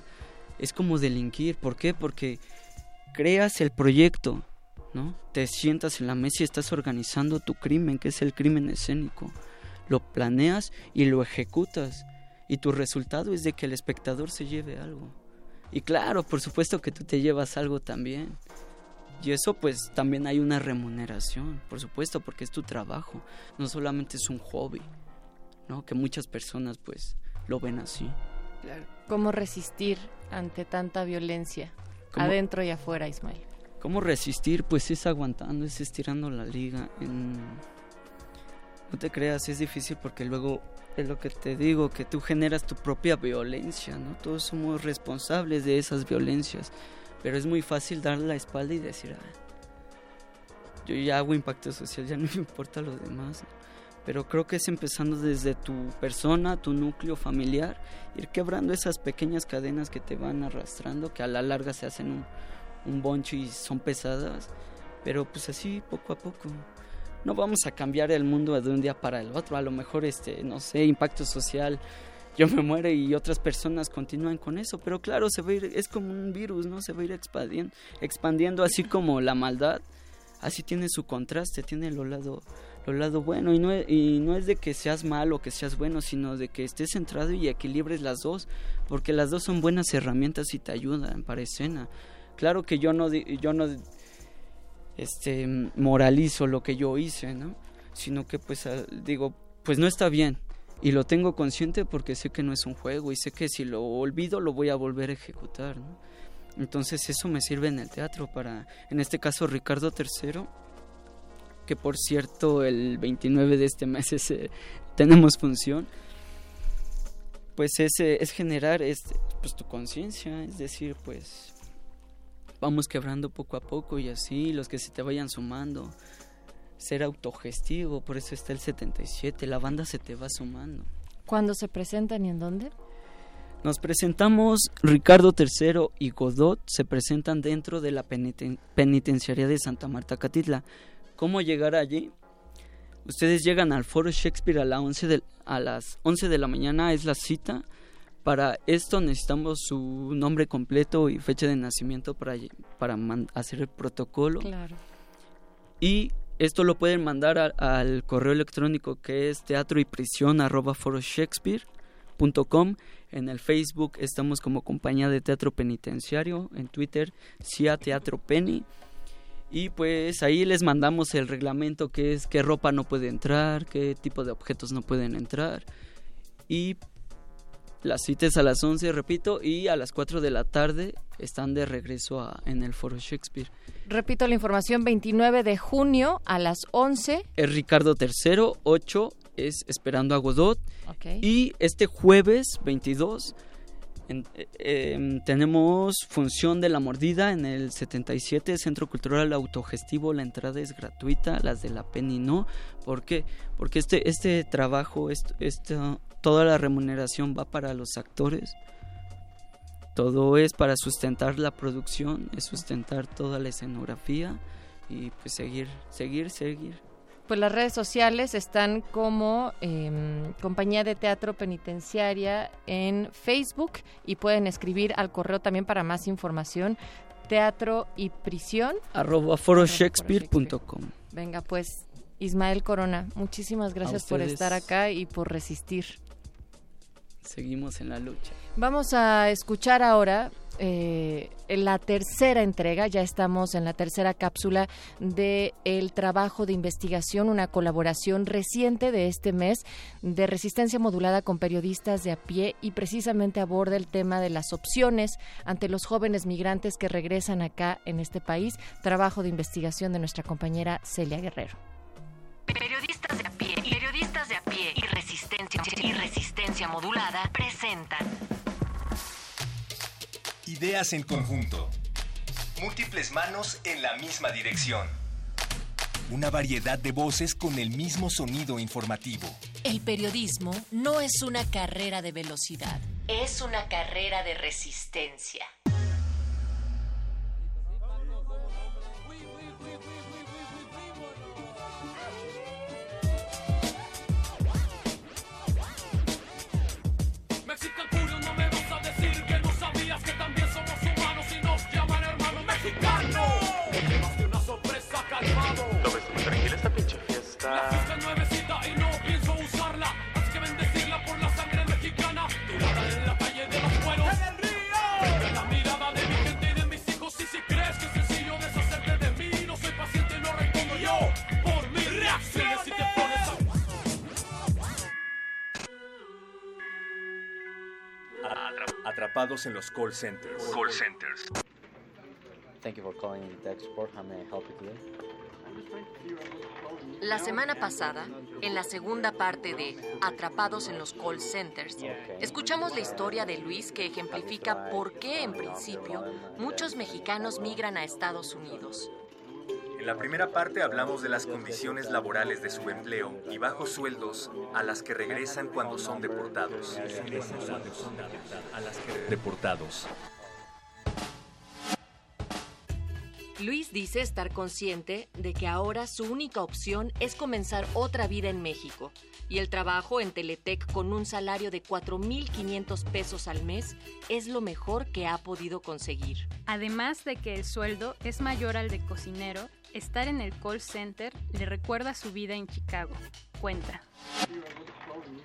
Es como delinquir. ¿Por qué? Porque creas el proyecto, ¿no? Te sientas en la mesa y estás organizando tu crimen, que es el crimen escénico. Lo planeas y lo ejecutas. Y tu resultado es de que el espectador se lleve algo. Y claro, por supuesto que tú te llevas algo también. Y eso pues también hay una remuneración, por supuesto, porque es tu trabajo, no solamente es un hobby, ¿no? Que muchas personas pues lo ven así. ¿Cómo resistir ante tanta violencia, ¿Cómo? adentro y afuera, Ismael? ¿Cómo resistir? Pues es aguantando, es estirando la liga. en- No te creas, es difícil porque luego es lo que te digo, que tú generas tu propia violencia, ¿no? Todos somos responsables de esas violencias, pero es muy fácil dar la espalda y decir, "Ah, yo ya hago impacto social, ya no me importa lo demás. ¿no? Pero creo que es empezando desde tu persona, tu núcleo familiar, ir quebrando esas pequeñas cadenas que te van arrastrando, que a la larga se hacen un, un boncho y son pesadas, pero pues así poco a poco. No vamos a cambiar el mundo de un día para el otro, a lo mejor este, no sé, impacto social, yo me muero y otras personas continúan con eso, pero claro, se va a ir, es como un virus, ¿no? Se va a ir expandiendo, expandiendo así como la maldad, así tiene su contraste, tiene lo lado, lo lado bueno y no, es, y no es de que seas malo o que seas bueno, sino de que estés centrado y equilibres las dos, porque las dos son buenas herramientas y te ayudan para escena. Claro que yo no, yo no este, moralizo lo que yo hice, ¿no? Sino que pues ah, digo, pues no está bien. Y lo tengo consciente porque sé que no es un juego y sé que si lo olvido lo voy a volver a ejecutar. Entonces eso me sirve en el teatro para, en este caso Ricardo III, que por cierto el 29 de este mes es, eh, tenemos función, pues es, eh, es generar este, pues tu conciencia, es decir, pues vamos quebrando poco a poco y así los que se te vayan sumando, ser autogestivo, por eso está el 77, la banda se te va sumando. ¿Cuándo se presentan y en dónde? Nos presentamos, Ricardo III y Godot se presentan dentro de la peniten- penitenciaría de Santa Marta Catitla. ¿Cómo llegar allí? Ustedes llegan al Foro Shakespeare a, la 11 de, a las 11 de la mañana, es la cita. Para esto necesitamos su nombre completo y fecha de nacimiento para, para hacer el protocolo. Claro. Y esto lo pueden mandar a- al correo electrónico que es teatro y prisión arroba foroshakespeare.com. En el Facebook estamos como compañía de teatro penitenciario. En Twitter, CIA Teatro Penny. Y pues ahí les mandamos el reglamento que es qué ropa no puede entrar, qué tipo de objetos no pueden entrar. Y las citas a las 11, repito, y a las 4 de la tarde están de regreso a- en el Foro Shakespeare. Repito la información, 29 de junio a las 11. es Ricardo III, 8 es Esperando a Godot. Y este jueves 22 em, tenemos función de la mordida en el 77 Centro Cultural Autogestivo. La entrada es gratuita, las de la Penny no. ¿Por qué? Porque este, este trabajo, toda la remuneración va para los actores. Todo es para sustentar la producción, es sustentar toda la escenografía y pues seguir, seguir, seguir. Pues las redes sociales están como em, Compañía de Teatro Penitenciaria en Facebook y pueden escribir al correo también para más información. Teatro y prisión. arroba foroshakespeare.com. Venga, pues Ismael Corona, muchísimas gracias por estar acá y por resistir. Seguimos en la lucha. Vamos a escuchar ahora eh, la tercera entrega, ya estamos en la tercera cápsula de el trabajo de investigación, una colaboración reciente de este mes de resistencia modulada con periodistas de a pie y precisamente aborda el tema de las opciones ante los jóvenes migrantes que regresan acá en este país, trabajo de investigación de nuestra compañera Celia Guerrero. Periodistas de a pie, periodistas de a pie y resistencia y resistencia modulada presentan Ideas en conjunto. Múltiples manos en la misma dirección. Una variedad de voces con el mismo sonido informativo. El periodismo no es una carrera de velocidad, es una carrera de resistencia. Atrapados en los call centers. Call centers. Thank you for calling Tech Support. How may I help you today? La semana pasada, en la segunda parte de Atrapados en los call centers, escuchamos la historia de Luis que ejemplifica por qué, en principio, muchos mexicanos migran a Estados Unidos. En la primera parte hablamos de las condiciones laborales de su empleo y bajos sueldos a las que regresan cuando son deportados. Deportados. Luis dice estar consciente de que ahora su única opción es comenzar otra vida en México y el trabajo en Teletec con un salario de 4.500 pesos al mes es lo mejor que ha podido conseguir. Además de que el sueldo es mayor al de cocinero, estar en el call center le recuerda su vida en Chicago. Cuenta.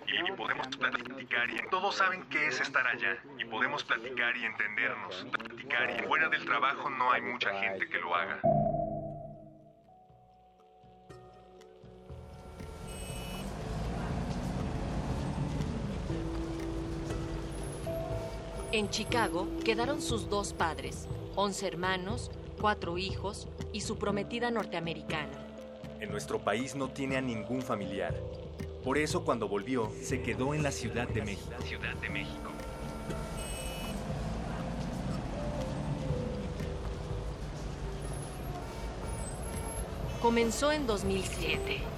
y podemos platicar y todos saben qué es estar allá y podemos platicar y entendernos, platicar y fuera del trabajo no hay mucha gente que lo haga. En Chicago quedaron sus dos padres, 11 hermanos, cuatro hijos y su prometida norteamericana. En nuestro país no tiene a ningún familiar. Por eso cuando volvió, se quedó en la Ciudad de México. Ciudad de México. Comenzó en 2007.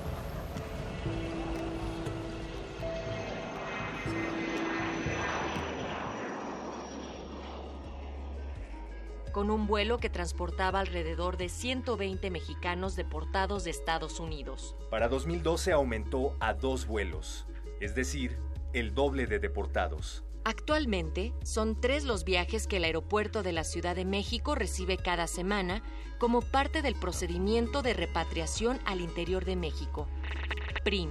Con un vuelo que transportaba alrededor de 120 mexicanos deportados de Estados Unidos. Para 2012 aumentó a dos vuelos, es decir, el doble de deportados. Actualmente son tres los viajes que el aeropuerto de la Ciudad de México recibe cada semana como parte del procedimiento de repatriación al interior de México. PRIM.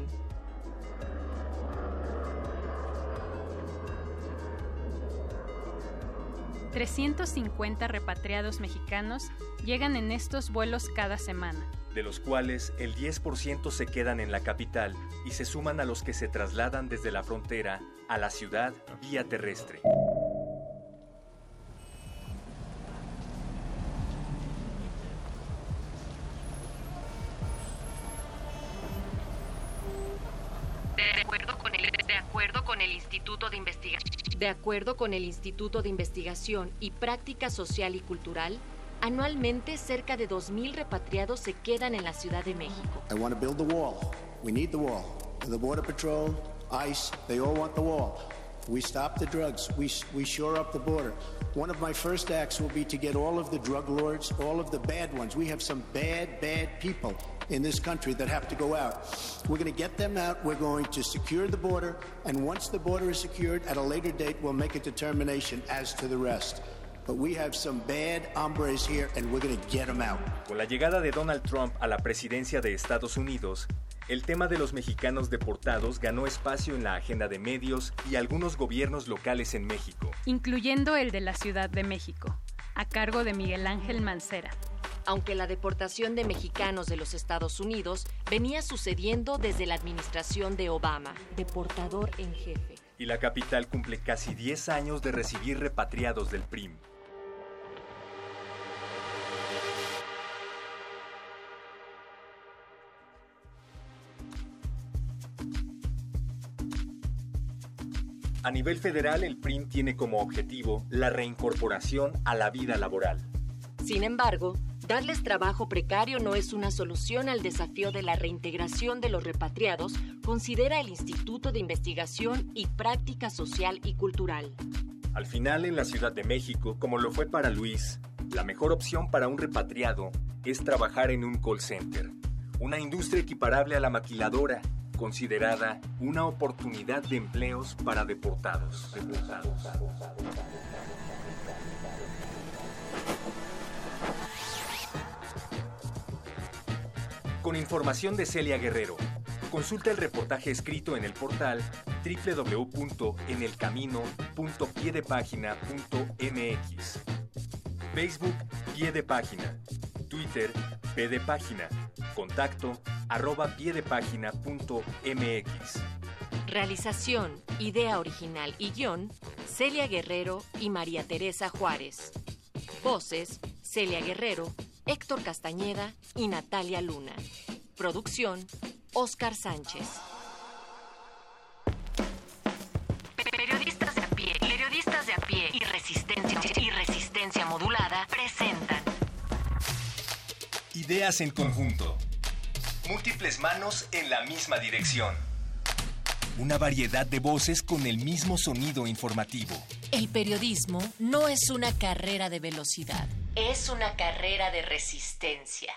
...350 repatriados mexicanos llegan en estos vuelos cada semana. de los cuales el 10% se quedan en la capital y se suman a los que se trasladan desde la frontera a la ciudad vía terrestre. De acuerdo acuerdo con el Instituto de Investigación. De acuerdo con el Instituto de Investigación y Práctica Social y Cultural, anualmente cerca de 2.000 repatriados se quedan en la Ciudad de México. I want to build the wall. We need the wall. The Border Patrol, ICE, they all want the wall. We stop the drugs. We, we shore up the border. One of my first acts will be to get all of the drug lords, all of the bad ones. We have some bad, bad people in this country that have to go out. We're going to get them out. We're going to secure the border. And once the border is secured, at a later date, we'll make a determination as to the rest. But we have some bad hombres here, and we're going to get them out. Con la llegada de Donald Trump a la presidencia de Estados Unidos, el tema de los mexicanos deportados ganó espacio en la agenda de medios y algunos gobiernos locales en México. incluyendo el de la Ciudad de México, a cargo de Miguel Ángel Mancera. Aunque la deportación de mexicanos de los Estados Unidos venía sucediendo desde la administración de Obama, deportador en jefe. Y la capital cumple casi 10 años de recibir repatriados del PRIM. A nivel federal, el PRIM tiene como objetivo la reincorporación a la vida laboral. Sin embargo, darles trabajo precario no es una solución al desafío de la reintegración de los repatriados, considera el Instituto de Investigación y Práctica Social y Cultural. Al final, en la Ciudad de México, como lo fue para Luis, la mejor opción para un repatriado es trabajar en un call center, una industria equiparable a la maquiladora, considerada una oportunidad de empleos para deportados. deportados. Con información de Celia Guerrero. Consulta el reportaje escrito en el portal www.enelcamino.piedepagina.mx. Facebook Pie de Página. Twitter P de Página. Contacto arroba piedepagina.mx. Realización, idea original y guion, Celia Guerrero y María Teresa Juárez. Voces, Celia Guerrero, Héctor Castañeda y Natalia Luna. Producción, Oscar Sánchez. Periodistas de a pie, periodistas de a pie y resistencia, y resistencia modulada presentan. Ideas en conjunto. Múltiples manos en la misma dirección. Una variedad de voces con el mismo sonido informativo. El periodismo no es una carrera de velocidad, es una carrera de resistencia.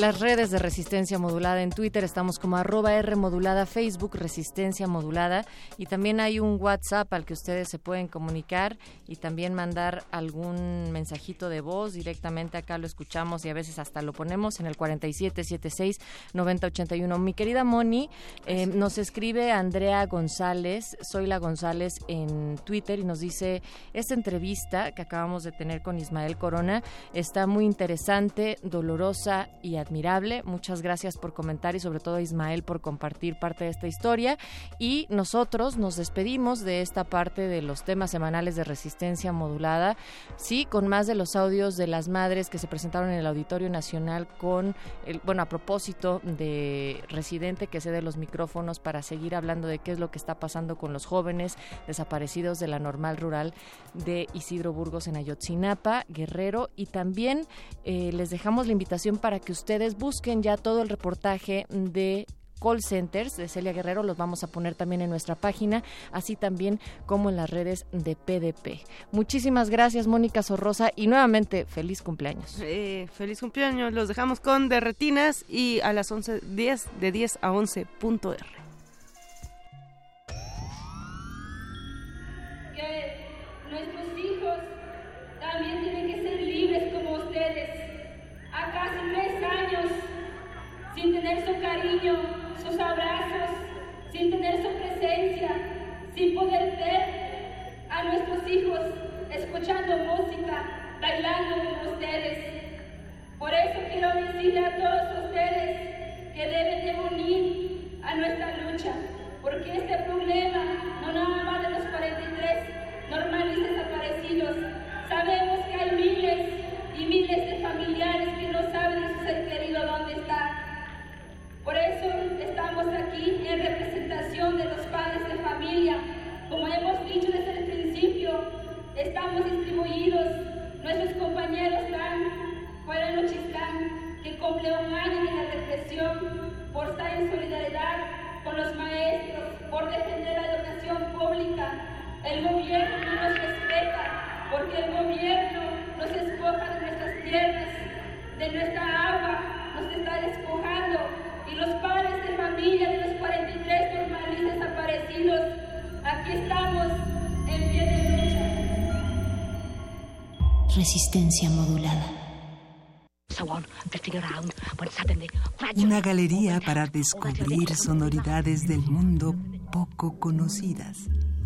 Las redes de Resistencia Modulada en Twitter. Estamos como arroba R modulada, Facebook Resistencia Modulada. Y también hay un WhatsApp al que ustedes se pueden comunicar y también mandar algún mensajito de voz. Directamente acá lo escuchamos y a veces hasta lo ponemos en el 4776-9081. Mi querida Moni, eh, nos escribe Andrea González, soy la González en Twitter y nos dice, esta entrevista que acabamos de tener con Ismael Corona está muy interesante, dolorosa y admirable. Muchas gracias por comentar y sobre todo a Ismael por compartir parte de esta historia. Y nosotros nos despedimos de esta parte de los temas semanales de resistencia modulada, sí, con más de los audios de las madres que se presentaron en el Auditorio Nacional con, el, bueno, a propósito de Residente que cede los micrófonos para seguir hablando de qué es lo que está pasando con los jóvenes desaparecidos de la normal rural de Isidro Burgos en Ayotzinapa, Guerrero, y también eh, les dejamos la invitación para que ustedes busquen ya todo el reportaje de call centers de Celia Guerrero, los vamos a poner también en nuestra página, así también como en las redes de PDP. Muchísimas gracias, Mónica Sorrosa, y nuevamente feliz cumpleaños. Feliz cumpleaños, los dejamos con Derretinas y a las 11, 10, de 10 a 11 sin tener su cariño, sus abrazos, sin tener su presencia, sin poder ver a nuestros hijos escuchando música, bailando con ustedes. Por eso quiero decirle a todos ustedes que deben de unir a nuestra lucha, porque este problema no nada más de los 43 normales desaparecidos. Sabemos que hay miles y miles de familiares que no saben a su ser querido dónde está. Por eso estamos aquí en representación de los padres de familia. Como hemos dicho desde el principio, estamos distribuidos. Nuestros compañeros están fuera en Nochistlán, que cumple un año de la represión por estar en solidaridad con los maestros, por defender la educación pública. El gobierno no nos respeta porque el gobierno nos despoja de nuestras tierras, de nuestra agua, nos está despojando y los padres de familia de los 43 normales desaparecidos, aquí estamos en pie de lucha. Resistencia modulada. Una galería para descubrir sonoridades del mundo poco conocidas.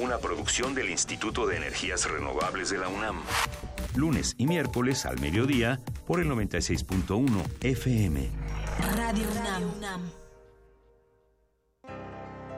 Una producción del Instituto de Energías Renovables de la UNAM. Lunes y miércoles al mediodía por el 96.1 FM. Radio UNAM.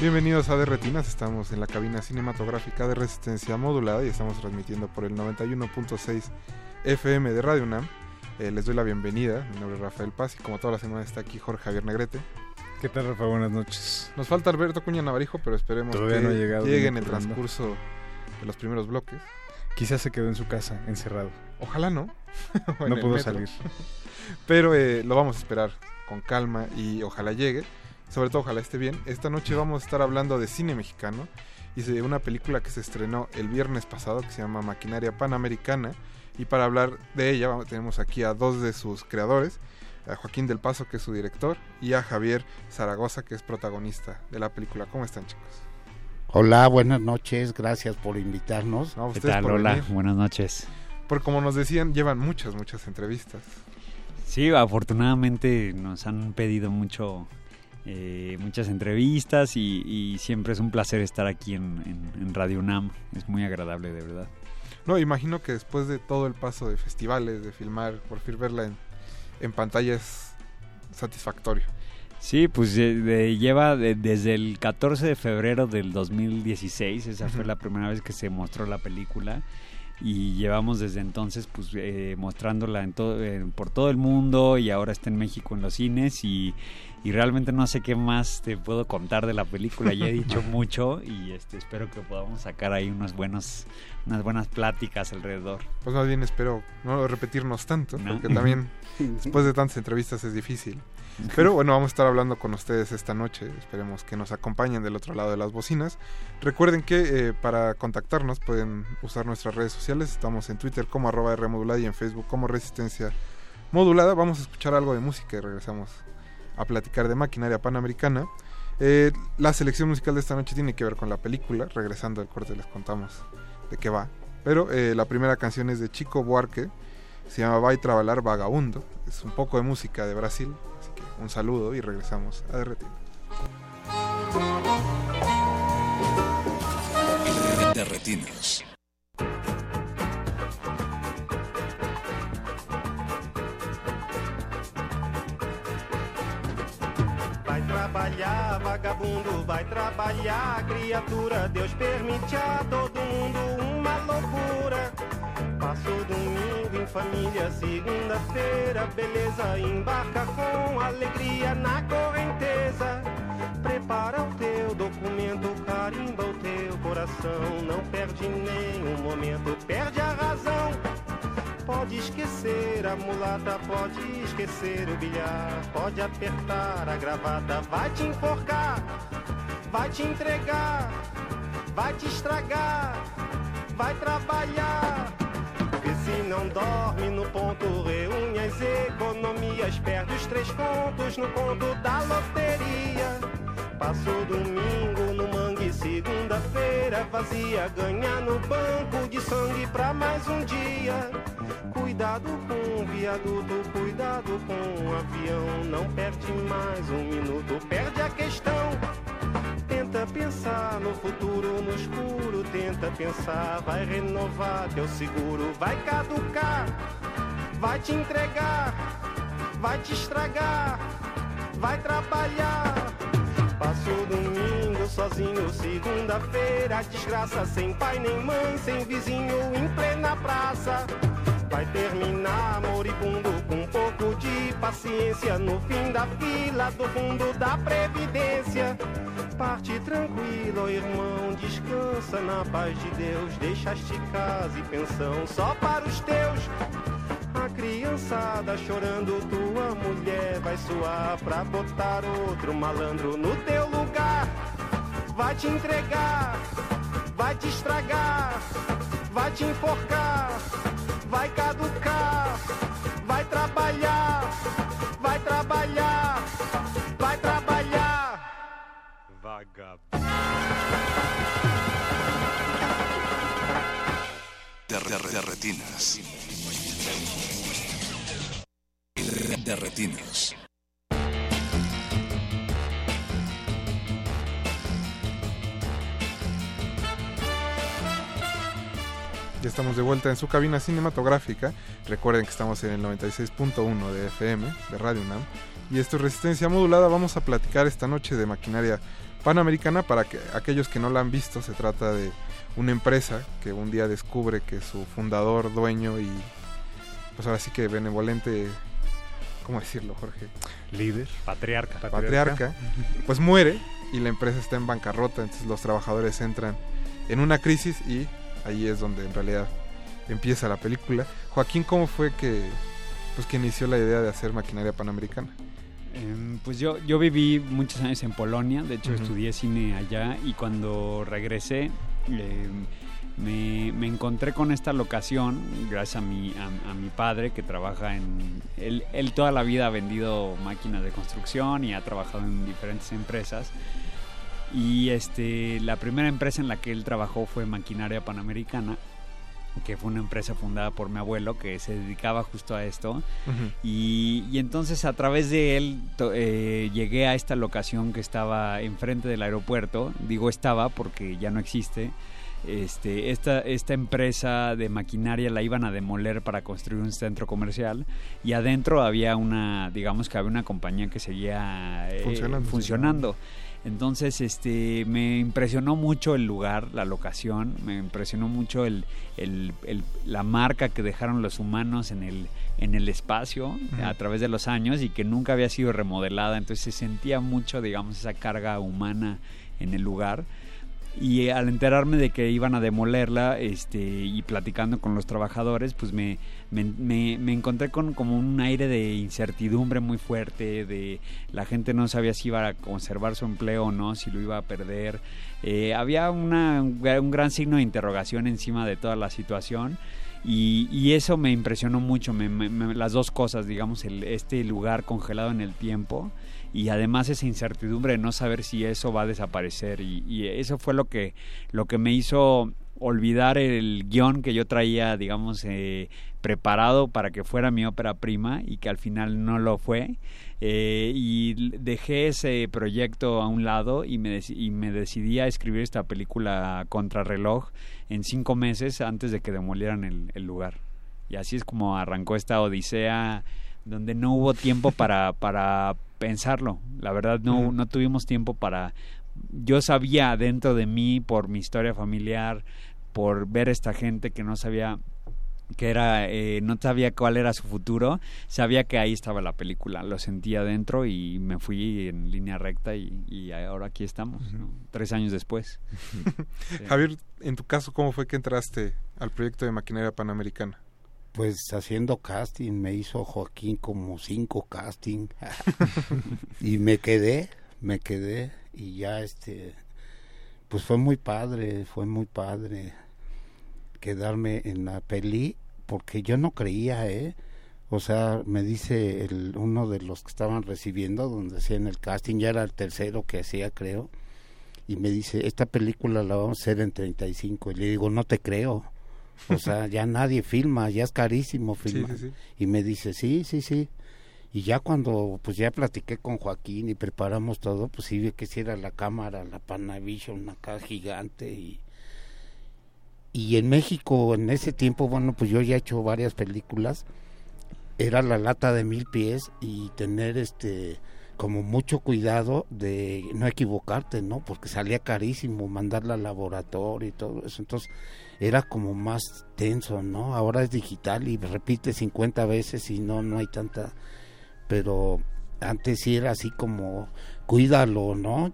Bienvenidos a De Retinas, estamos en la cabina cinematográfica de resistencia modulada y estamos transmitiendo por el 91.6 FM de Radio UNAM. Eh, les doy la bienvenida, mi nombre es Rafael Paz y como toda la semana está aquí Jorge Javier Negrete. ¿Qué tal, Rafa? Buenas noches. Nos falta Alberto Cuña Navarijo, pero esperemos Todavía que no llegue en el transcurso de los primeros bloques. Quizás se quedó en su casa, encerrado. Ojalá no. No pudo salir. Pero eh, lo vamos a esperar con calma y ojalá llegue. Sobre todo ojalá esté bien. Esta noche vamos a estar hablando de cine mexicano y de una película que se estrenó el viernes pasado que se llama Maquinaria Panamericana. Y para hablar de ella tenemos aquí a dos de sus creadores. A Joaquín del Paso, que es su director, y a Javier Zaragoza, que es protagonista de la película. ¿Cómo están, chicos? Hola, buenas noches, gracias por invitarnos. No, ¿Qué tal? por Hola, venir. buenas noches. Porque como nos decían, llevan muchas, muchas entrevistas. Sí, afortunadamente nos han pedido mucho, eh, muchas entrevistas y, y siempre es un placer estar aquí en, en- en Radio UNAM. Es muy agradable, de verdad. No, imagino que después de todo el paso de festivales, de filmar, por fin verla en, en pantalla es satisfactorio. Sí, pues eh, de- lleva de- desde el 14 de febrero del 2016, esa fue la primera vez que se mostró la película y llevamos desde entonces pues eh, mostrándola en todo, eh, por todo el mundo y ahora está en México en los cines y, y realmente no sé qué más te puedo contar de la película, ya he dicho mucho y este, espero que podamos sacar ahí unos buenos, unas buenas pláticas alrededor. Pues más bien espero no repetirnos tanto, No. porque también después de tantas entrevistas es difícil. Pero bueno, vamos a estar hablando con ustedes esta noche. Esperemos que nos acompañen del otro lado de las bocinas. Recuerden que eh, para contactarnos pueden usar nuestras redes sociales. Estamos en Twitter como arroba R modulada y en Facebook como Resistencia Modulada. Vamos a escuchar algo de música y regresamos a platicar de maquinaria panamericana. Eh, la selección musical de esta noche tiene que ver con la película. Regresando al corte les contamos de qué va. Pero eh, la primera canción es de Chico Buarque. Se llama Vai Trabalar Vagabundo. Es un poco de música de Brasil. Así que un saludo y regresamos a derretir. De vagabundo, vai trabalhar, criatura. Deus permite a todo mundo uma loucura. Passo domingo em família, segunda-feira, beleza. Embarca com alegria na correnteza. Prepara o teu documento, carimba o teu coração. Não perde nenhum momento, perde a razão. Pode esquecer a mulata, pode esquecer o bilhar, pode apertar a gravata, vai te enforcar, vai te entregar, vai te estragar, vai trabalhar. Vê se não dorme no ponto, reúne as economias, perde os três pontos no conto da loteria. Passa o domingo no mangue, segunda-feira vazia, ganha no banco de sangue pra mais um dia. Cuidado com o viaduto, cuidado com o avião. Não perde mais um minuto, perde a questão. Tenta pensar no futuro, no escuro. Tenta pensar, vai renovar teu seguro. Vai caducar, vai te entregar, vai te estragar, vai trabalhar. Passa Passo domingo sozinho, segunda-feira, desgraça sem pai nem mãe, sem vizinho em plena praça. Vai terminar moribundo com um pouco de paciência no fim da fila do fundo da previdência. Parte tranquilo, irmão, descansa na paz de Deus. Deixaste casa e pensão só para os teus. A criançada chorando, tua mulher vai suar pra botar outro malandro no teu lugar. Vai te entregar, vai te estragar, vai te enforcar, vai caducar, vai trabalhar, vai trabalhar, vai trabalhar. Vagabundo. De, retinas. De retinas. Ya estamos de vuelta en su cabina cinematográfica. Recuerden que estamos en el 96.1 de FM de Radio UNAM. Y esto es Resistencia Modulada. Vamos a platicar esta noche de maquinaria panamericana para que aquellos que no la han visto se trata de una empresa que un día descubre que su fundador, dueño y pues ahora sí que benevolente, ¿cómo decirlo, Jorge? Líder. Patriarca. Patriarca, pues muere y la empresa está en bancarrota, entonces los trabajadores entran en una crisis y ahí es donde en realidad empieza la película. Joaquín, ¿cómo fue que pues que inició la idea de hacer maquinaria panamericana? Em, pues yo, yo viví muchos años en Polonia, de hecho Ujú. estudié cine allá y cuando regresé em, me, me encontré con esta locación gracias a mi, a, a mi padre que trabaja en... Él, él toda la vida ha vendido máquinas de construcción y ha trabajado en diferentes empresas. Y este, la primera empresa en la que él trabajó fue Maquinaria Panamericana, que fue una empresa fundada por mi abuelo que se dedicaba justo a esto. Y, y entonces a través de él to- eh, llegué a esta locación que estaba enfrente del aeropuerto. Digo estaba porque ya no existe. Este, esta, esta empresa de maquinaria la iban a demoler para construir un centro comercial y adentro había una, digamos que había una compañía que seguía eh, Funcionando. funcionando. Entonces, este, me impresionó mucho el lugar, la locación, me impresionó mucho el, el- el- la marca que dejaron los humanos en el, en el espacio a través de los años y que nunca había sido remodelada. Entonces se sentía mucho, digamos, esa carga humana en el lugar. Y al enterarme de que iban a demolerla este, y platicando con los trabajadores, pues me, me, me- me encontré con como un aire de incertidumbre muy fuerte, de la gente no sabía si iba a conservar su empleo o no, si lo iba a perder. Eh, había una, un gran signo de interrogación encima de toda la situación. Y, y eso me impresionó mucho, me- me- me- las dos cosas, digamos, el, este lugar congelado en el tiempo y además esa incertidumbre de no saber si eso va a desaparecer. Y, eso fue lo que lo que me hizo olvidar el guion que yo traía digamos eh, preparado para que fuera mi ópera prima y que al final no lo fue. Eh, y dejé ese proyecto a un lado y me, y me decidí a escribir esta película contrarreloj en cinco meses antes de que demolieran el lugar. Y así es como arrancó esta odisea donde no hubo tiempo para, para pensarlo. La verdad, no, no tuvimos tiempo para... Yo sabía dentro de mí, por mi historia familiar, por ver esta gente que no sabía que era eh, no sabía cuál era su futuro sabía que ahí estaba la película lo sentía dentro y me fui en línea recta y, y ahora aquí estamos ¿no? tres años después Sí. Javier, en tu caso, ¿cómo fue que entraste al proyecto de maquinaria panamericana? Pues haciendo casting, me hizo Joaquín como cinco casting y me quedé, me quedé y ya este, pues fue muy padre, fue muy padre quedarme en la peli porque yo no creía, ¿eh? O sea, me dice el, uno de los que estaban recibiendo, donde hacían el casting, ya era el tercero que hacía, creo, y me dice, esta película la vamos a hacer en 35. Y le digo, no te creo. O sea, ya nadie filma, ya es carísimo filmar. sí, sí. Y me dice, sí, sí, sí. Y ya cuando, pues ya platiqué con Joaquín y preparamos todo, pues sí vi que sí era la cámara, la Panavision acá gigante y... Y en México, en ese tiempo, bueno, pues yo ya he hecho varias películas. Era la lata de mil pies y tener este como mucho cuidado de no equivocarte, ¿no? Porque salía carísimo mandarla al laboratorio y todo eso. Entonces era como más tenso, ¿no? Ahora es digital y repite 50 veces y no, no hay tanta... Pero antes sí era así como, cuídalo, ¿no?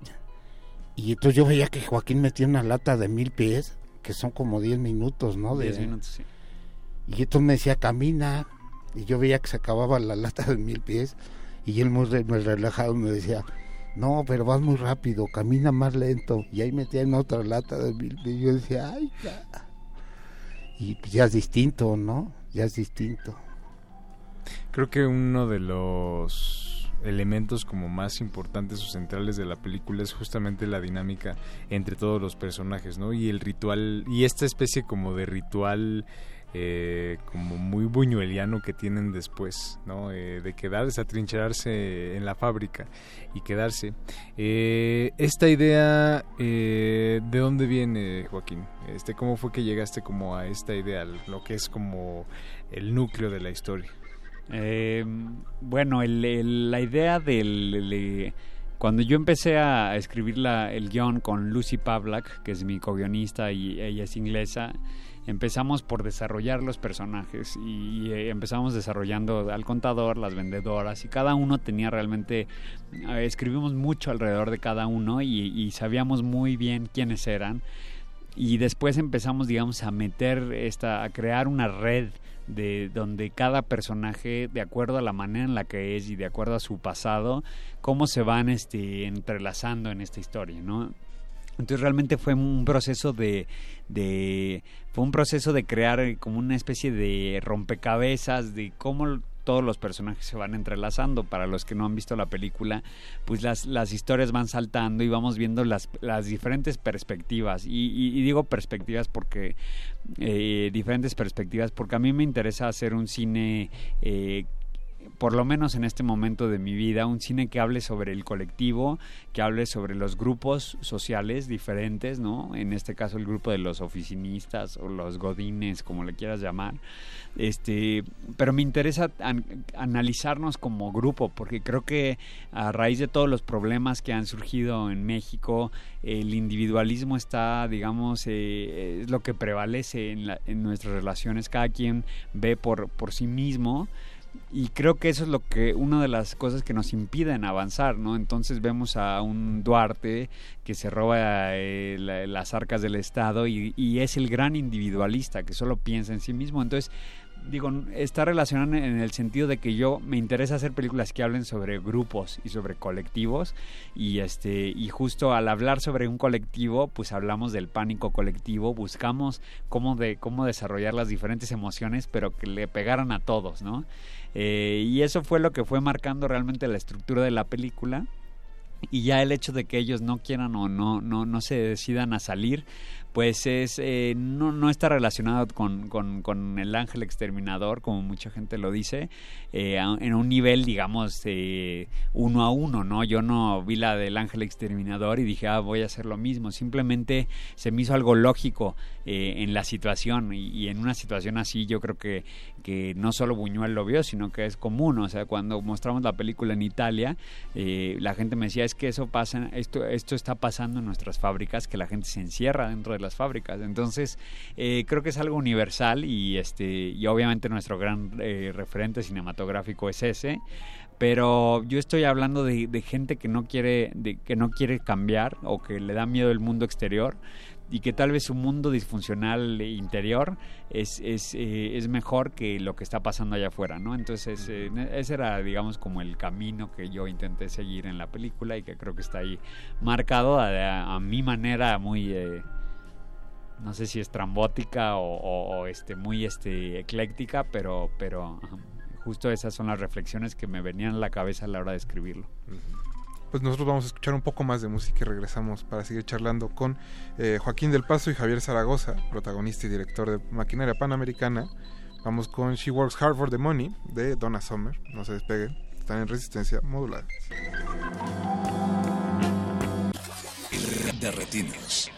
Y entonces yo veía que Joaquín metía una lata de mil pies, que son como 10 minutos, ¿no? De, 10 minutos, sí. Y entonces me decía, camina. Y yo veía que se acababa la lata de mil pies. Y él muy relajado me decía, no, pero vas muy rápido, camina más lento. Y ahí metía en otra lata de mil pies. Y yo decía, ay, ya. Y pues ya es distinto, ¿no? Ya es distinto. Creo que uno de los elementos como más importantes o centrales de la película es justamente la dinámica entre todos los personajes, ¿no? Y el ritual, y esta especie como de ritual eh, como muy buñueliano que tienen después, ¿no? Eh, de quedarse, atrincherarse en la fábrica y quedarse. Eh, esta idea, eh, ¿de dónde viene, Joaquín? Este, ¿Cómo fue que llegaste como a esta idea, lo que es como el núcleo de la historia? Eh, bueno, el- la idea del... el- cuando yo empecé a escribir la- el guion con Lucy Pavlak, que es mi co-guionista y ella es inglesa, empezamos por desarrollar los personajes y, eh, empezamos desarrollando al contador, las vendedoras y cada uno tenía realmente, eh, escribimos mucho alrededor de cada uno y, y sabíamos muy bien quiénes eran y después empezamos digamos a meter esta a crear una red de donde cada personaje de acuerdo a la manera en la que es y de acuerdo a su pasado cómo se van este entrelazando en esta historia no entonces realmente fue un proceso de, de fue un proceso de crear como una especie de rompecabezas de cómo todos los personajes se van entrelazando. Para los que no han visto la película, pues las, las historias van saltando y vamos viendo las, las diferentes perspectivas. Y, y- digo perspectivas porque eh, diferentes perspectivas, porque a mí me interesa hacer un cine eh, por lo menos en este momento de mi vida, un cine que hable sobre el colectivo, que hable sobre los grupos sociales diferentes, ¿no? En este caso el grupo de los oficinistas o los godines, como le quieras llamar. Este, pero me interesa an- analizarnos como grupo, porque creo que a raíz de todos los problemas que han surgido en México, el individualismo está, digamos, eh, es lo que prevalece en, la- en nuestras relaciones. Cada quien ve por, por sí mismo y creo que eso es lo que una de las cosas que nos impiden avanzar no entonces vemos a un Duarte que se roba eh, la- las arcas del estado y, y es el gran individualista que solo piensa en sí mismo. Entonces digo está relacionado en el sentido de que yo me interesa hacer películas que hablen sobre grupos y sobre colectivos y este y justo al hablar sobre un colectivo pues hablamos del pánico colectivo buscamos cómo de cómo desarrollar las diferentes emociones pero que le pegaran a todos no eh, y eso fue lo que fue marcando realmente la estructura de la película. Y ya el hecho de que ellos no quieran o no, no, no se decidan a salir, pues es eh, no, no está relacionado con, con, con el ángel exterminador, como mucha gente lo dice, eh, en un nivel, digamos, eh, uno a uno, ¿no? Yo no vi la del ángel exterminador y dije, ah, voy a hacer lo mismo. Simplemente se me hizo algo lógico eh, en la situación y en una situación así yo creo que, que no solo Buñuel lo vio, sino que es común. O sea, cuando mostramos la película en Italia, eh, la gente me decía, es que eso pasa, esto, esto está pasando en nuestras fábricas, que la gente se encierra dentro de las fábricas. Entonces, eh, creo que es algo universal y, este, y obviamente nuestro gran eh, referente cinematográfico es ese. Pero yo estoy hablando de, de gente que no quiere, de, que no quiere cambiar o que le da miedo el mundo exterior y que tal vez su mundo disfuncional interior es, es, eh, es mejor que lo que está pasando allá afuera, ¿no? Entonces, eh, ese era, digamos, como el camino que yo intenté seguir en la película y que creo que está ahí marcado a, a mi manera muy... eh, no sé si estrambótica o, o- o, este muy este ecléctica, pero pero justo esas son las reflexiones que me venían a la cabeza a la hora de escribirlo. Pues nosotros vamos a escuchar un poco más de música y regresamos para seguir charlando con eh, Joaquín del Paso y Javier Zaragoza, protagonista y director de Maquinaria Panamericana. Vamos con She Works Hard for the Money de Donna Summer. No se despeguen, están en resistencia modulada. De retinas.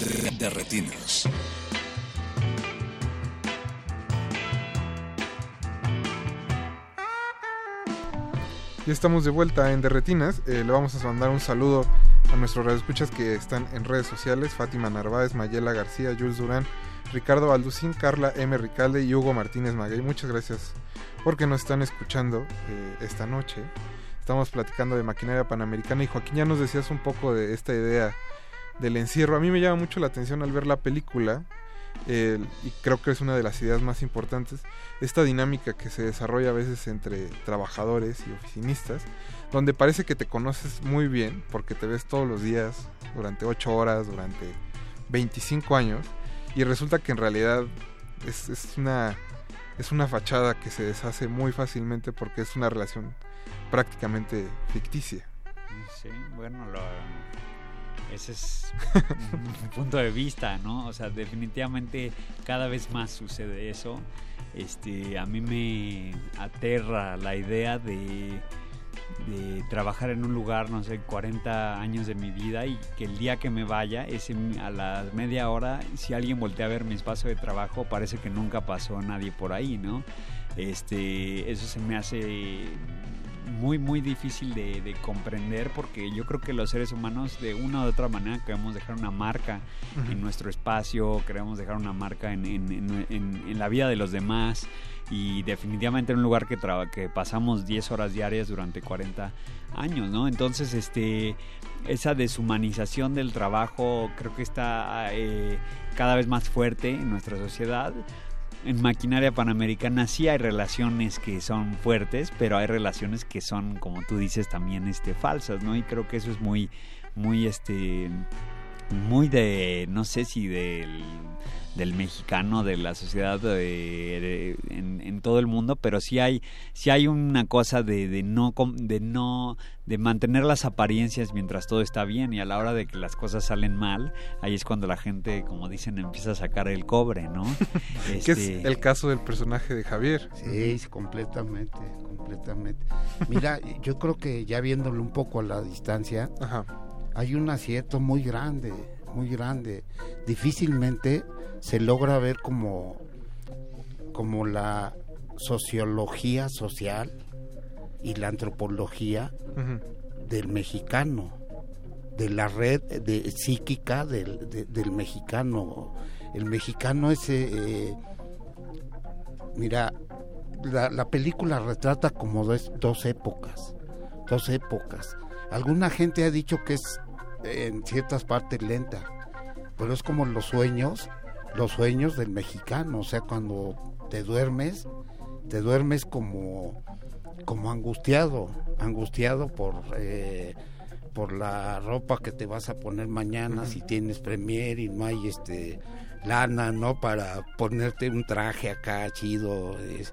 De retinas. Ya estamos de vuelta en Derretinas. Eh, le vamos a mandar un saludo a nuestros radioescuchas que están en redes sociales: Fátima Narváez, Mayela García, Jules Durán, Ricardo Balducín, Carla M. Ricalde y Hugo Martínez Maguey. Muchas gracias porque nos están escuchando eh, esta noche. Estamos platicando de maquinaria panamericana y Joaquín ya nos decías un poco de esta idea del encierro. A mí me llama mucho la atención al ver la película el- y creo que es una de las ideas más importantes, esta dinámica que se desarrolla a veces entre trabajadores y oficinistas, donde parece que te conoces muy bien, porque te ves todos los días, durante 8 horas, durante 25 años, y resulta que en realidad es, una, es una fachada que se deshace muy fácilmente porque es una relación prácticamente ficticia. Sí, bueno, ese es un punto de vista, ¿no? O sea, definitivamente cada vez más sucede eso. Este, a mí me aterra la idea de, trabajar en un lugar, no sé, 40 años de mi vida y que el día que me vaya, ese, a la media hora, si alguien voltea a ver mi espacio de trabajo, parece que nunca pasó nadie por ahí, ¿no? Este, eso se me hace muy muy difícil de, de comprender porque yo creo que los seres humanos de una u otra manera queremos dejar una marca en nuestro espacio, queremos dejar una marca en, en- en- en- en la vida de los demás y definitivamente en un lugar que, traba- que pasamos 10 horas diarias durante 40 años, ¿no? Entonces, este, esa deshumanización del trabajo creo que está eh, cada vez más fuerte en nuestra sociedad en maquinaria panamericana sí hay relaciones que son fuertes, pero hay relaciones que son, como tú dices, también este, falsas, ¿no? Y creo que eso es muy, muy, este, muy de, no sé si del, del mexicano, de la sociedad de- de- en, en todo el mundo, pero sí hay, sí hay una cosa de, de no, com- de no, de mantener las apariencias mientras todo está bien y a la hora de que las cosas salen mal, ahí es cuando la gente, como dicen, empieza a sacar el cobre, ¿no? Que es Este, el caso del personaje de Javier. Sí, sí, completamente, completamente. Mira, yo creo que ya viéndolo un poco a la distancia, hay un acierto muy grande, muy grande. Difícilmente se logra ver como, como la sociología social y la antropología del mexicano, de la red de, psíquica del, de- del mexicano. El mexicano es... eh, mira, la, la película retrata como dos, dos épocas, dos épocas. Alguna gente ha dicho que es eh, en ciertas partes lenta, pero es como los sueños, los sueños del mexicano, o sea, cuando te duermes, te duermes como, como angustiado, angustiado por, eh, por la ropa que te vas a poner mañana, si tienes premier y no hay este lana, ¿no? Para ponerte un traje acá chido. es-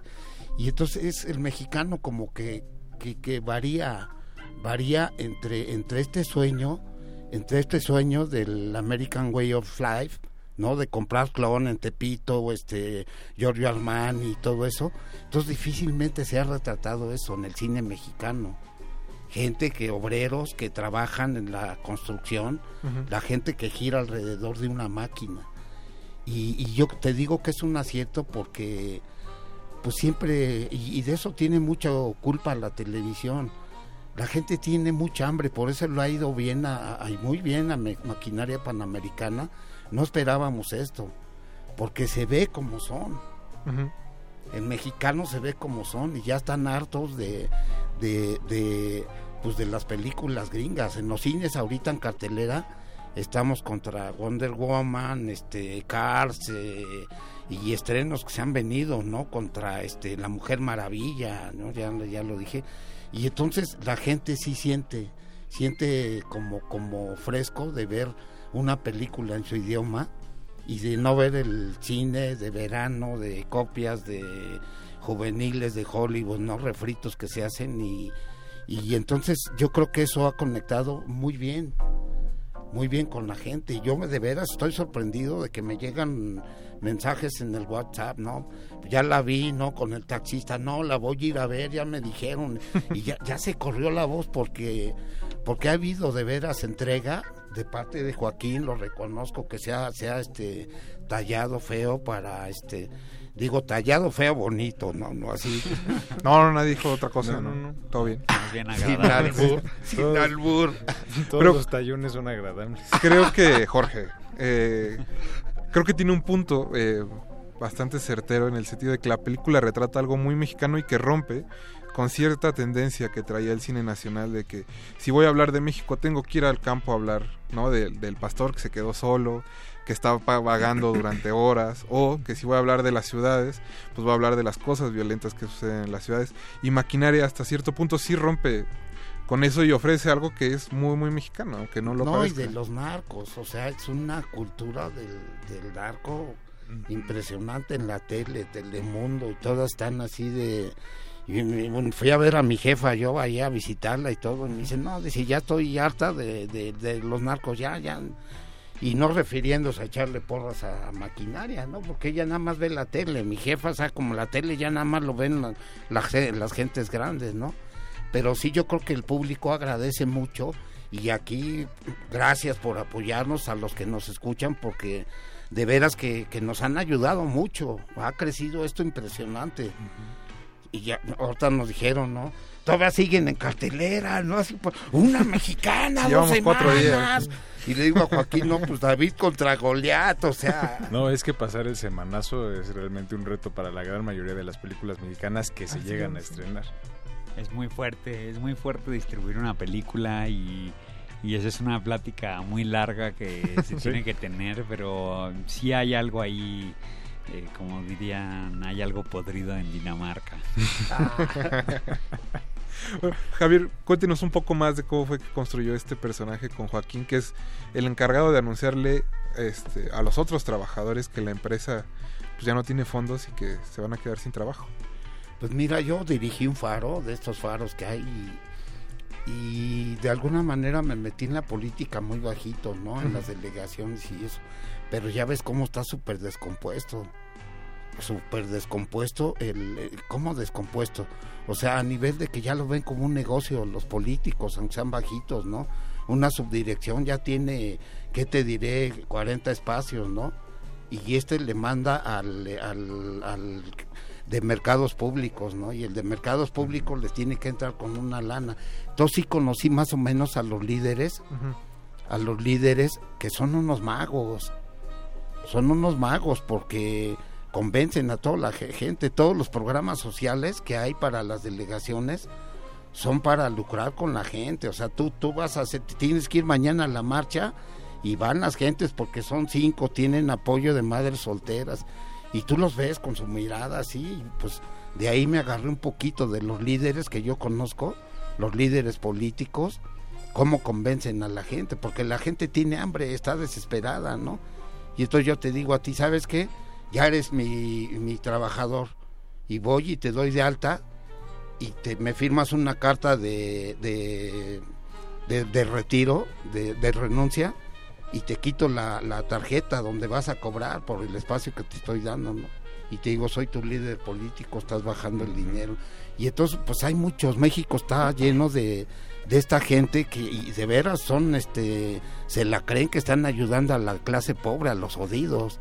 y entonces es el mexicano como que, que, que varía, varía entre, entre este sueño, entre este sueño del American Way of Life, ¿no? De comprar clon en Tepito, o este Giorgio Armani y todo eso. Entonces difícilmente se ha retratado eso en el cine mexicano. Gente que, obreros que trabajan en la construcción, la gente que gira alrededor de una máquina. Y, y yo te digo que es un acierto porque pues siempre, y, y de eso tiene mucha culpa la televisión. La gente tiene mucha hambre, por eso lo ha ido bien, a, a- muy bien a maquinaria panamericana. No esperábamos esto, porque se ve como son. Ujú. El mexicano se ve como son y ya están hartos de, de, de, pues de las películas gringas. En los cines ahorita en cartelera estamos contra Wonder Woman, este Cars eh, y estrenos que se han venido, ¿no? Contra este La Mujer Maravilla, ¿no? Ya, ya lo dije. Y entonces la gente sí siente, siente como, como fresco de ver una película en su idioma y de no ver el cine de verano, de copias de juveniles de Hollywood, no refritos que se hacen y, y entonces yo creo que eso ha conectado muy bien, muy bien con la gente. Y yo me de veras estoy sorprendido de que me llegan mensajes en el WhatsApp, ¿no? Ya la vi, ¿no? Con el taxista, no, la voy a ir a ver, ya me dijeron. Y ya, ya se corrió la voz porque, porque ha habido de veras entrega de parte de Joaquín, lo reconozco que sea, sea este tallado feo para este digo tallado feo bonito no no así. No no nadie dijo otra cosa no, no, todo bien. Bien sin albur. Sin Todos- albur. Todos Pero- los tallones son agradables. creo que Jorge eh, creo que tiene un punto eh, bastante certero en el sentido de que la película retrata algo muy mexicano y que rompe con cierta tendencia que traía el cine nacional de que si voy a hablar de México tengo que ir al campo a hablar no De- del pastor que se quedó solo que estaba pa- vagando durante horas o que si voy a hablar de las ciudades pues voy a hablar de las cosas violentas que suceden en las ciudades. Y maquinaria hasta cierto punto sí rompe con eso y ofrece algo que es muy muy mexicano aunque no lo no, y de los narcos, o sea, es una cultura del, del narco impresionante en la tele, Telemundo, y todas están así de... y bueno, fui a ver a mi jefa, yo ahí a visitarla y todo, y me dice, no, dice, ya estoy harta de, de, de los narcos, ya, ya... Y no refiriéndose a echarle porras a, maquinaria, ¿no? Porque ella nada más ve la tele, mi jefa, o sea, como la tele ya nada más lo ven la- las gentes grandes, ¿no? pero sí yo creo que el público agradece mucho y aquí gracias por apoyarnos a los que nos escuchan porque de veras que, que nos han ayudado mucho, ha crecido esto impresionante y ya ahorita nos dijeron, ¿no? Todavía siguen en cartelera, ¿no? Así, pues, una mexicana, Sí, dos llevamos cuatro semanas. días. Y le digo a Joaquín, no, pues David contra Goliat, o sea... No, es que pasar el semanazo es realmente un reto para la gran mayoría de las películas mexicanas que se Así llegan a es. estrenar. Es muy fuerte, es muy fuerte distribuir una película y, y esa es una plática muy larga que se Sí. tiene que tener, pero sí hay algo ahí, eh, como dirían, hay algo podrido en Dinamarca. Bueno, Javier, cuéntenos un poco más de cómo fue que construyó este personaje con Joaquín, que es el encargado de anunciarle este, a los otros trabajadores que la empresa pues, ya no tiene fondos y que se van a quedar sin trabajo. Pues mira, yo dirigí un faro de estos faros que hay y, y de alguna manera me metí en la política muy bajito, ¿no? En las delegaciones y eso. Pero ya ves cómo está súper descompuesto. Súper descompuesto. El, el- ¿Cómo descompuesto? O sea, a nivel de que ya lo ven como un negocio los políticos, aunque sean bajitos, ¿no? Una subdirección ya tiene, ¿qué te diré? 40 espacios, ¿no? Y este le manda al, al, al de mercados públicos, ¿no? Y el de mercados públicos les tiene que entrar con una lana. Entonces sí conocí más o menos a los líderes, a los líderes que son unos magos, son unos magos porque convencen a toda la ge- gente, todos los programas sociales que hay para las delegaciones son para lucrar con la gente, o sea, tú, tú vas a hacer, tienes que ir mañana a la marcha y van las gentes porque son cinco, tienen apoyo de madres solteras. Y tú los ves con su mirada así, pues de ahí me agarré un poquito de los líderes que yo conozco, los líderes políticos, cómo convencen a la gente, porque la gente tiene hambre, está desesperada, ¿no? Y entonces yo te digo a ti, ¿sabes qué? Ya eres mi, mi trabajador y voy y te doy de alta y te, me firmas una carta de, de, de- retiro, de, de renuncia y te quito la, la tarjeta donde vas a cobrar por el espacio que te estoy dando, ¿no? Y te digo, soy tu líder político, estás bajando el dinero. Y entonces, pues hay muchos, México está lleno de, de esta gente que y de veras son, este, se la creen que están ayudando a la clase pobre, a los jodidos.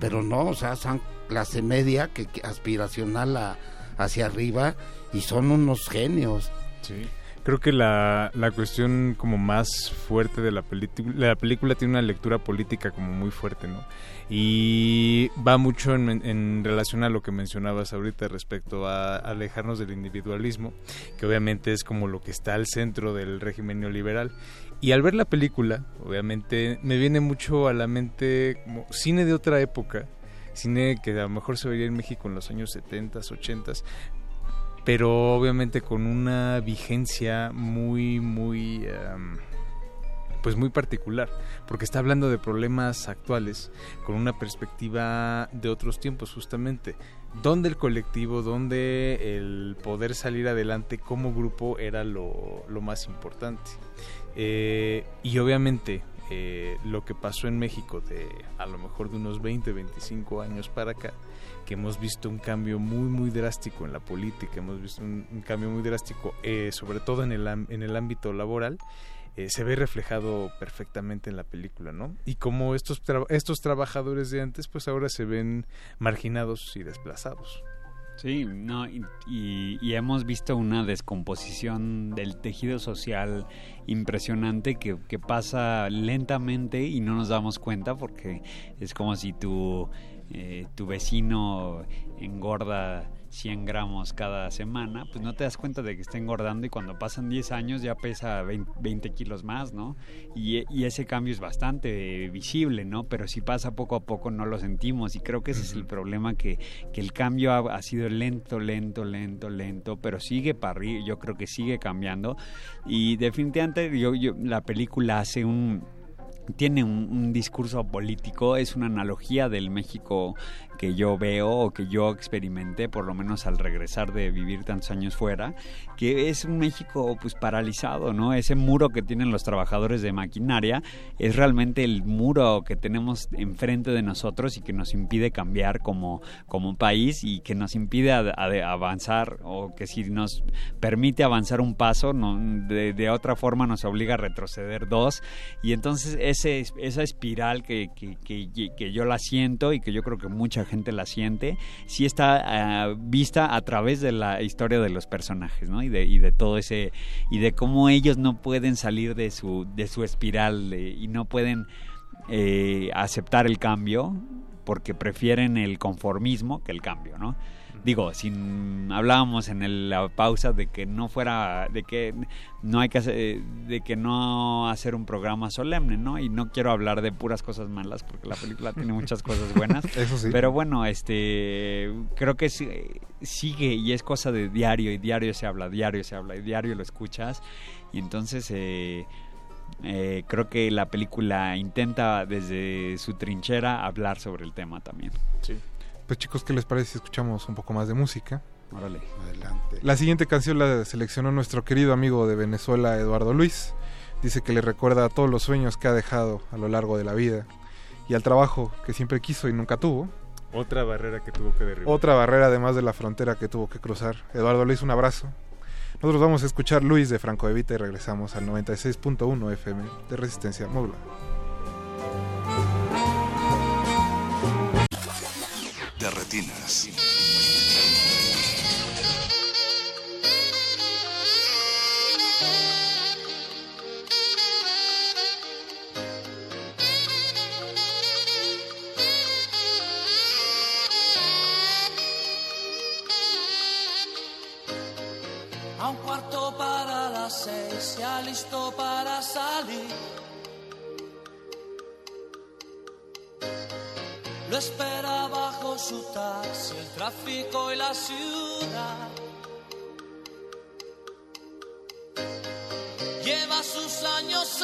Pero no, o sea, son clase media que, que aspiracional a- hacia arriba y son unos genios. Sí. Creo que la, la cuestión como más fuerte de la película, la película tiene una lectura política como muy fuerte, ¿no? Y va mucho en, en relación a lo que mencionabas ahorita respecto a alejarnos del individualismo, que obviamente es como lo que está al centro del régimen neoliberal. Y al ver la película, obviamente me viene mucho a la mente como cine de otra época, cine que a lo mejor se vería en México en los años 70, 80, pero obviamente con una vigencia muy, muy, em, pues muy particular, porque está hablando de problemas actuales con una perspectiva de otros tiempos justamente, donde el colectivo, donde el poder salir adelante como grupo era lo, lo más importante. Eh, y obviamente eh, lo que pasó en México de a lo mejor de unos 20, 25 años para acá, que hemos visto un cambio muy, muy drástico en la política, hemos visto un, cambio muy drástico, eh, sobre todo en el, en el ámbito laboral, eh, se ve reflejado perfectamente en la película, ¿no? Y como estos, tra- estos trabajadores de antes, pues ahora se ven marginados y desplazados. Sí, no, y hemos visto una descomposición del tejido social impresionante que, que pasa lentamente y no nos damos cuenta porque es como si tu, eh, tu vecino engorda 100 gramos cada semana, pues no te das cuenta de que está engordando y cuando pasan 10 años ya pesa 20, 20 kilos más, ¿no? Y, y ese cambio es bastante visible, ¿no? Pero si pasa poco a poco no lo sentimos y creo que ese es el problema que, que el cambio ha, ha sido lento, lento, lento, lento, pero sigue para arriba, yo creo que sigue cambiando y definitivamente yo, yo- la película hace un tiene un, un discurso político, es una analogía del México que yo veo o que yo experimenté, por lo menos al regresar de vivir tantos años fuera, que es un México pues paralizado, ¿no? Ese muro que tienen los trabajadores de maquinaria es realmente el muro que tenemos enfrente de nosotros y que nos impide cambiar como, como país y que nos impide a- a- avanzar o que si nos permite avanzar un paso, no, de, de otra forma nos obliga a retroceder dos y entonces ese, esa espiral que, que, que- que yo la siento y que yo creo que mucha gente la siente, sí está ah, vista a través de la historia de los personajes, ¿no? Y de, y de todo ese, y de cómo ellos no pueden salir de su, de su espiral de- y no pueden eh, aceptar el cambio porque prefieren el conformismo que el cambio, ¿no? Digo, sin hablábamos en el- la pausa de que no fuera, de que no hay que hacer, de que no hacer un programa solemne, ¿no? Y no quiero hablar de puras cosas malas porque la película tiene muchas cosas buenas. Eso sí. Pero bueno, este, creo que sigue y es cosa de diario y diario se habla, diario se habla y diario lo escuchas y entonces eh, eh, creo que la película intenta desde su trinchera hablar sobre el tema también. Sí. Pues chicos, ¿qué les parece si escuchamos un poco más de música? Órale. Adelante. La siguiente canción la seleccionó nuestro querido amigo de Venezuela, Eduardo Luis. Dice que le recuerda a todos los sueños que ha dejado a lo largo de la vida y al trabajo que siempre quiso y nunca tuvo. Otra barrera que tuvo que derribar. Otra barrera además de la frontera que tuvo que cruzar. Eduardo Luis, un abrazo. Nosotros vamos a escuchar Luis de Franco Evita y regresamos al 96.1 FM de Resistencia Móvil. De retinas. A un cuarto para las seis, ya listo para salir. Lo espera bajo su taxi, el tráfico y la ciudad. Lleva sus años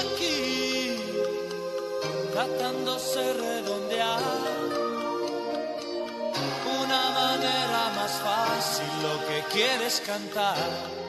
aquí, tratándose redondear una manera más fácil lo que quieres cantar.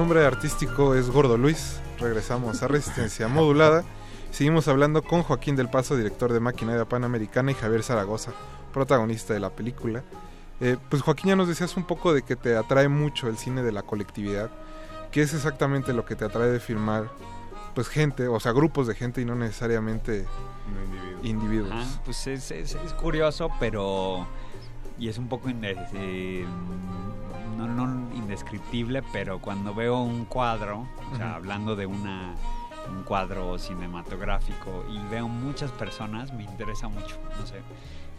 Nombre artístico es Gordo Luis. Regresamos a Resistencia Modulada. Seguimos hablando con Joaquín del Paso, director de Maquinaria Panamericana, y Javier Zaragoza, protagonista de la película. Eh, pues Joaquín ya nos decías un poco de que te atrae mucho el cine de la colectividad. ¿Qué es exactamente lo que te atrae de filmar? Pues gente, o sea, grupos de gente y no necesariamente individuos. Ajá, pues es, es- es curioso, pero. Y es un poco inde- eh, no, no indescriptible, pero cuando veo un cuadro, o sea, Ujú. hablando de una un cuadro cinematográfico y veo muchas personas, me interesa mucho, no sé.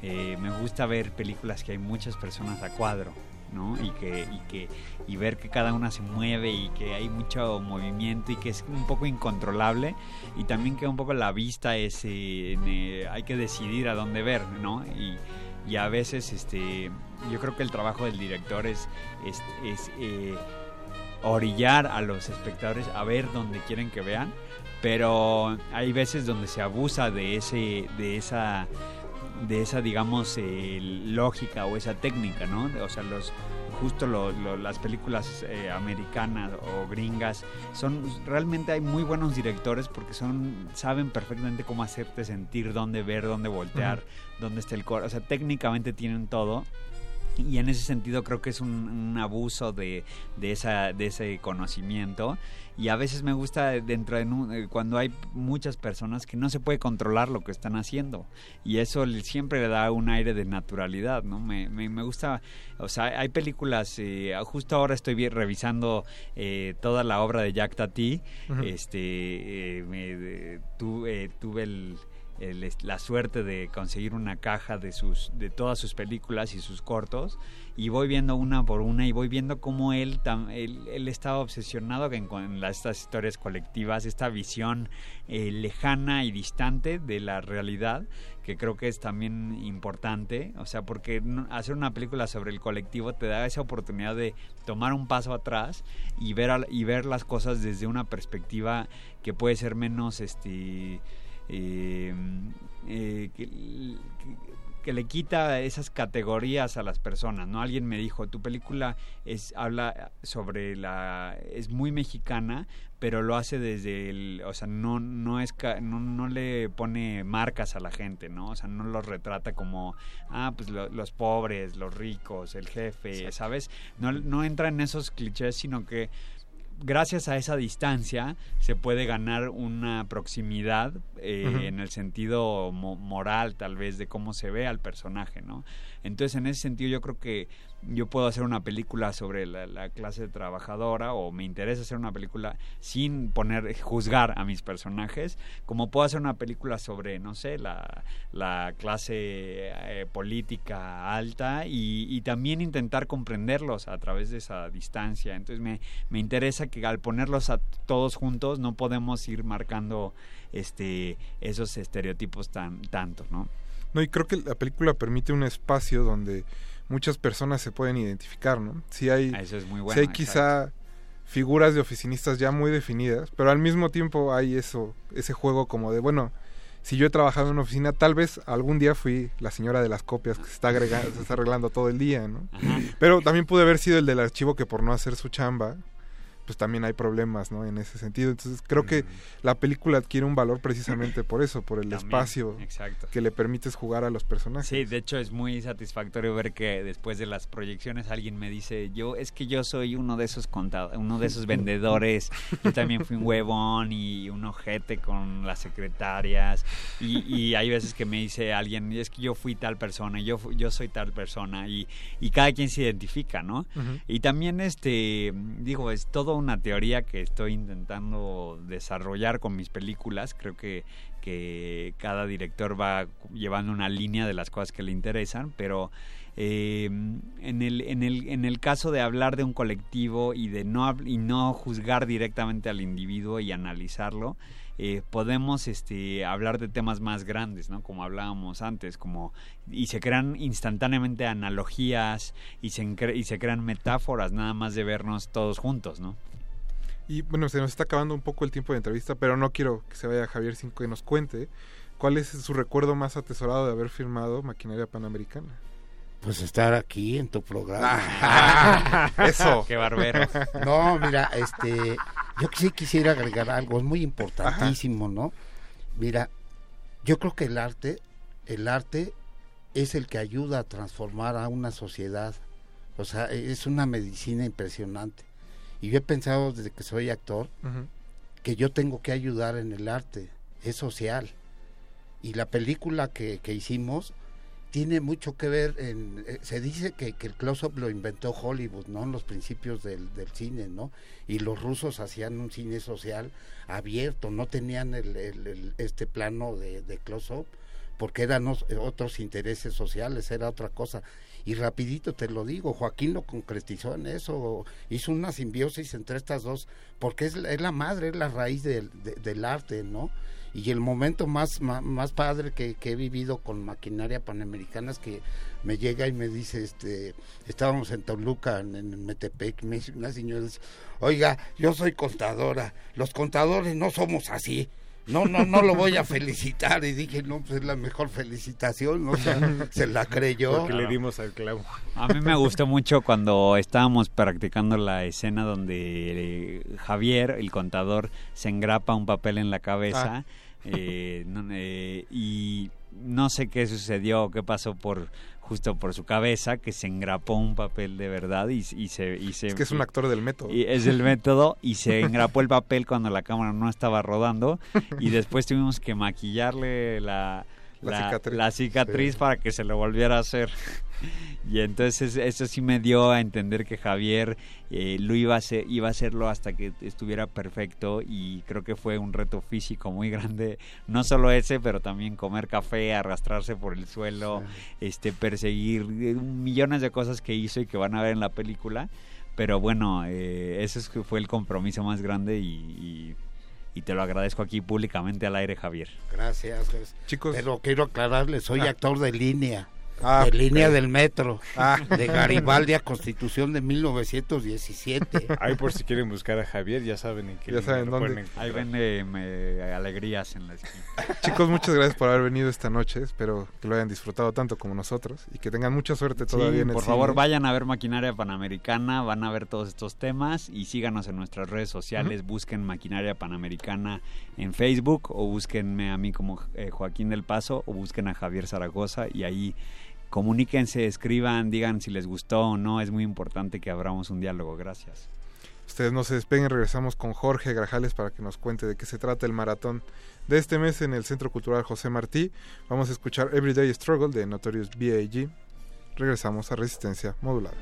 Eh, me gusta ver películas que hay muchas personas a cuadro, ¿no? Y que, y que y ver que cada una se mueve y que hay mucho movimiento y que es un poco incontrolable y también que un poco la vista es eh, en, eh, hay que decidir a dónde ver, ¿no? Y, y a veces este yo creo que el trabajo del director es es, eh, orillar a los espectadores a ver donde quieren que vean pero hay veces donde se abusa de ese de esa de esa digamos lógica o esa técnica no o sea los justo lo- lo- las películas eh, americanas o gringas son realmente hay muy buenos directores porque son saben perfectamente cómo hacerte sentir dónde ver dónde voltear dónde está el coro o sea técnicamente tienen todo. Y en ese sentido creo que es un, un abuso de, de, esa, de ese conocimiento. Y a veces me gusta dentro de un- eh, cuando hay muchas personas que no se puede controlar lo que están haciendo. Y eso siempre le da un aire de naturalidad no me, me, me gusta o sea hay películas eh, justo ahora estoy vi- revisando eh, toda la obra de Jack Tati. Este eh, me- tu- eh, tuve el el- la suerte de conseguir una caja de sus de todas sus películas y sus cortos y voy viendo una por una y voy viendo cómo él tam- él, él estaba obsesionado con, con la- estas historias colectivas esta visión eh, lejana y distante de la realidad que creo que es también importante, o sea, porque hacer una película sobre el colectivo te da esa oportunidad de tomar un paso atrás y ver y ver las cosas desde una perspectiva que puede ser menos este eh, eh, que, que le quita esas categorías a las personas, ¿no? Alguien me dijo, tu película es habla sobre la es muy mexicana, pero lo hace desde el, o sea, no no es no, no le pone marcas a la gente, ¿no? O sea, no los retrata como ah, pues lo- los pobres, los ricos, el jefe, ¿sabes? No no entra en esos clichés, sino que gracias a esa distancia se puede ganar una proximidad eh, en el sentido mo- moral tal vez de cómo se ve al personaje, ¿no? Entonces en ese sentido yo creo que yo puedo hacer una película sobre la, la clase trabajadora o me interesa hacer una película sin poner juzgar a mis personajes, como puedo hacer una película sobre, no sé, la, la clase eh, política alta y, y también intentar comprenderlos a través de esa distancia. Entonces me, me interesa que al ponerlos a todos juntos no podemos ir marcando este esos estereotipos tan tanto, ¿no? No, y creo que la película permite un espacio donde muchas personas se pueden identificar, ¿no? Si hay, Eso es muy sí bueno, hay quizá figuras de oficinistas ya muy definidas, pero al mismo tiempo hay eso, ese juego como de, bueno, si yo he trabajado en una oficina, tal vez algún día fui la señora de las copias que se está, agregando, se está arreglando todo el día, ¿no? Pero también pude haber sido el del archivo que por no hacer su chamba, pues también hay problemas, ¿no? En ese sentido. Entonces creo que la película adquiere un valor precisamente por eso, por el También, espacio exacto. que le permites jugar a los personajes. Sí, de hecho es muy satisfactorio ver que después de las proyecciones alguien me dice, yo es que yo soy uno de esos contadores, uno de esos vendedores, yo también fui un huevón y un ojete con las secretarias y, y hay veces que me dice alguien, es que yo fui tal persona, yo yo soy tal persona y, y cada quien se identifica, ¿no? Ujú. Y también, este, digo, es toda una teoría que estoy intentando desarrollar con mis películas. Creo que, que cada director va llevando una línea de las cosas que le interesan, pero eh, en, el, en, el, en el caso de hablar de un colectivo y de no, y no juzgar directamente al individuo y analizarlo, eh, podemos este, hablar de temas más grandes, ¿no? Como hablábamos antes, como y se crean instantáneamente analogías y se, y se crean metáforas nada más de vernos todos juntos, ¿no? Y bueno, se nos está acabando un poco el tiempo de entrevista, pero no quiero que se vaya Javier sin que nos cuente cuál es su recuerdo más atesorado de haber firmado Maquinaria Panamericana. Pues estar aquí en tu programa. Ah, eso. Qué barbero. No, mira, este, yo sí quisiera agregar algo, es muy importantísimo, ¿no? Mira, yo creo que el arte, el arte es el que ayuda a transformar a una sociedad. O sea, es una medicina impresionante. Y yo he pensado desde que soy actor que yo tengo que ayudar en el arte, es social. Y la película que, que hicimos tiene mucho que ver en... eh, se dice que, que el close-up lo inventó Hollywood, ¿no? En los principios del, del cine, ¿no? Y los rusos hacían un cine social abierto, no tenían el, el- el- este plano de, de close-up porque eran os- otros intereses sociales, era otra cosa. Y rapidito te lo digo, Joaquín lo concretizó en eso, hizo una simbiosis entre estas dos, porque es, la- madre, es la raíz del, de- del arte, ¿no? Y el momento más, padre que, he vivido con maquinaria panamericana es que me llega y me dice, este, estábamos en Toluca, en, Metepec, me dice una señora, oiga, yo soy contadora, los contadores no somos así. No, no, no lo voy a felicitar. Y dije, no, pues es la mejor felicitación. ¿no? O sea, se la creyó. Porque le dimos al clavo. A mí me gustó mucho cuando estábamos practicando la escena donde eh, Javier, el contador, se engrapa un papel en la cabeza eh, no, eh, y no sé qué sucedió, qué pasó por justo por su cabeza, que se engrapó un papel de verdad y, y se... Y se Es que es un actor del método. y es el método y se engrapó el papel cuando la cámara no estaba rodando y después tuvimos que maquillarle la, La la, cicatriz. la cicatriz Sí. para que se lo volviera a hacer. Y entonces eso sí me dio a entender que Javier eh, lo iba a, hacer, iba a hacerlo hasta que estuviera perfecto y creo que fue un reto físico muy grande. No solo ese, pero también comer café, arrastrarse por el suelo, este perseguir eh, millones de cosas que hizo y que van a ver en la película. Pero bueno, eh, ese fue el compromiso más grande y, y- y te lo agradezco aquí públicamente al aire, Javier. Gracias. pues. Chicos. Pero quiero aclararles, soy Ah. actor de línea. Ah, de línea del metro. Ah. De Garibaldi a Constitución de 1917. Ahí por si quieren buscar a Javier, ya saben en qué Ya saben dónde. Ahí me- alegrías en la esquina. Chicos, muchas gracias por haber venido esta noche. Espero que lo hayan disfrutado tanto como nosotros y que tengan mucha suerte todavía Sí, en el por favor, cine. vayan a ver Maquinaria Panamericana, van a ver todos estos temas y síganos en nuestras redes sociales, busquen Maquinaria Panamericana en Facebook o búsquenme a mí como eh, Joaquín del Paso o busquen a Javier Zaragoza y ahí comuníquense, escriban, digan si les gustó o no, es muy importante que abramos un diálogo, gracias. Ustedes no se despeguen, regresamos con Jorge Grajales para que nos cuente de qué se trata el maratón de este mes en el Centro Cultural José Martí. Vamos a escuchar Everyday Struggle de Notorious B.I.G. Regresamos a Resistencia Modulada.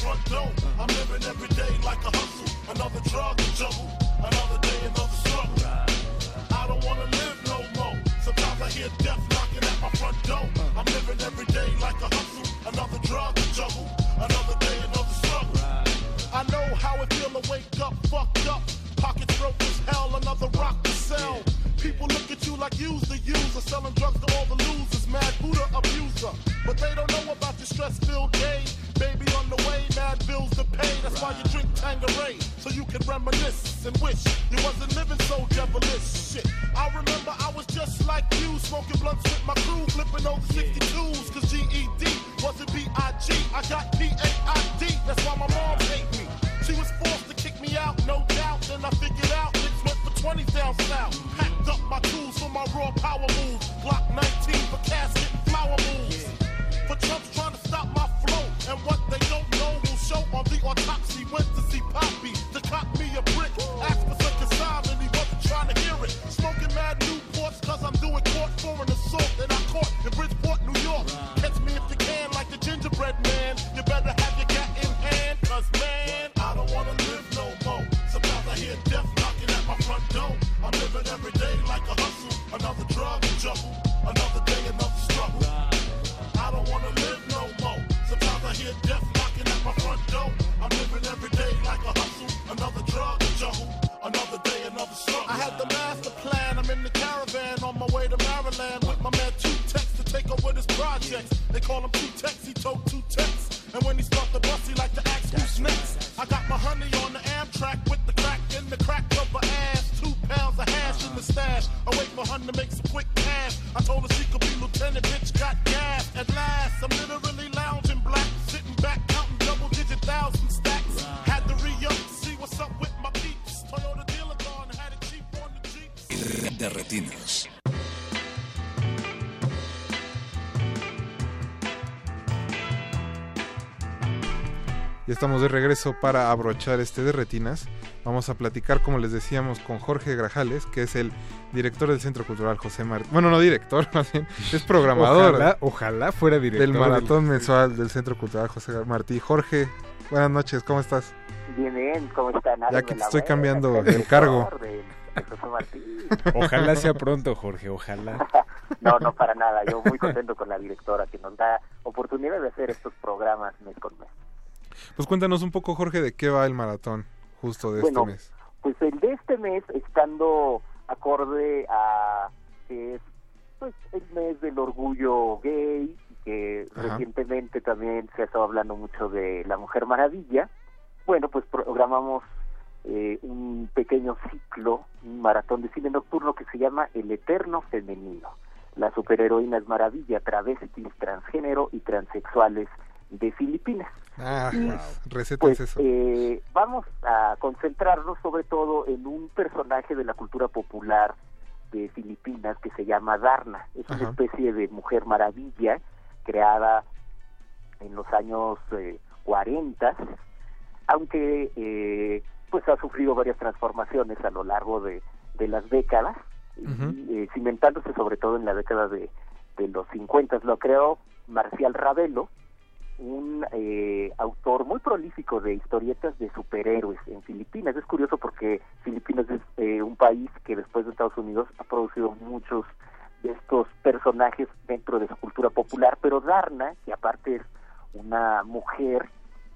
Front door. I'm living every day like a hustle, another drug to juggle, another Hear death knocking at my front door. I'm living every day like a hustle, another drug to juggle, another day, another struggle. I know how it feel to wake up fucked up. Pockets broke as hell, another rock to sell. People look at you like you's the user, selling drugs to all the losers, mad Buddha abuser. But they don't know about the stress-filled day. Baby on the way, mad bills to pay. That's why you drink Tangeray, so you can reminisce and wish you wasn't living so devilish. Shit, I remember I was just like you, smoking blunts with my crew, flipping over 62s, cause GED wasn't B-I-G. I got P-A-I-D, that's why my mom hate me. She was forced to kick me out, no doubt. Then I figured out niggas went for 20 down south. Packed up my tools for my raw power move. Glock 19 for casket flower moves. For Trump's trying to stop my. And what they don't know will show on the autopsy. Went to see Poppy to cop me a brick. Asked for some consignment, and he wasn't trying to hear it. Smoking mad Newports cause I'm doing court for an assault that I caught in Bridgeport, New York. Catch me if you can like the gingerbread man. Over this project. They call him Two Tex. He told Two Tex. And when he start the bus, he like to ask who's next. I got my honey on the Amtrak with the crack in the crack of her ass. Two pounds of hash in the stash. I wait for her to make some quick cash. I told her she could be lieutenant, bitch got gas. At last, I'm estamos de regreso para abrochar este de retinas. Vamos a platicar, como les decíamos, con Jorge Grajales, que es el director del Centro Cultural José Martí. Bueno, no director, más bien, es programador. Ojalá, ojalá fuera director. Del maratón mensual del Centro Cultural José Martí. Jorge, buenas noches, ¿cómo estás? Bien, bien, ¿cómo están? Ya que te estoy cambiando el cargo. De, de José Martí. Ojalá sea pronto, Jorge, ojalá. No, no para nada. Yo muy contento con la directora que nos da oportunidad de hacer estos programas mes con mes. Pues cuéntanos un poco, Jorge, de qué va el maratón justo de Bueno, este mes. Pues el de este mes, estando acorde a que es pues, el mes del orgullo gay, y que Ajá. recientemente también se ha estado hablando mucho de la Mujer Maravilla, bueno, pues programamos eh, un pequeño ciclo, un maratón de cine nocturno que se llama El Eterno Femenino. Las superheroínas maravilla, travestis, transgénero y transexuales de Filipinas. Ah, Y, recetas pues, eso. eh, vamos a concentrarnos sobre todo en un personaje de la cultura popular de Filipinas que se llama Darna. Es una especie de mujer maravilla creada en los años eh, 40, aunque eh, pues ha sufrido varias transformaciones a lo largo de, de las décadas, y, eh, cimentándose sobre todo en la década de, de los 50. Lo creó Marcial Ravelo, un eh, autor muy prolífico de historietas de superhéroes en Filipinas. Es curioso porque Filipinas es eh, un país que después de Estados Unidos ha producido muchos de estos personajes dentro de su cultura popular, pero Darna, que aparte es una mujer,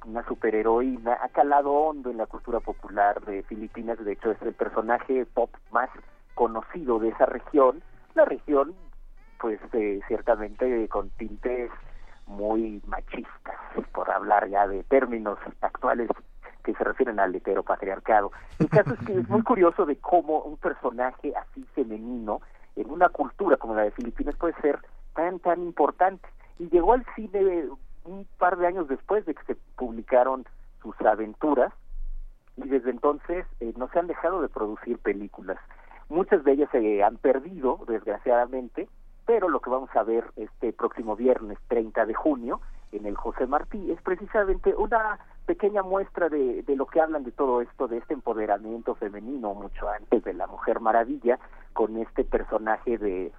una superheroína, ha calado hondo en la cultura popular de Filipinas, de hecho es el personaje pop más conocido de esa región, la región pues eh, ciertamente con tintes muy machistas, por hablar ya de términos actuales que se refieren al heteropatriarcado. El caso es que es muy curioso de cómo un personaje así femenino en una cultura como la de Filipinas puede ser tan, tan importante. Y llegó al cine un par de años después de que se publicaron sus aventuras y desde entonces eh, no se han dejado de producir películas. Muchas de ellas se han perdido, desgraciadamente, pero lo que vamos a ver este próximo viernes 30 de junio en el José Martí es precisamente una pequeña muestra de, de lo que hablan de todo esto, de este empoderamiento femenino mucho antes de la Mujer Maravilla, con este personaje de,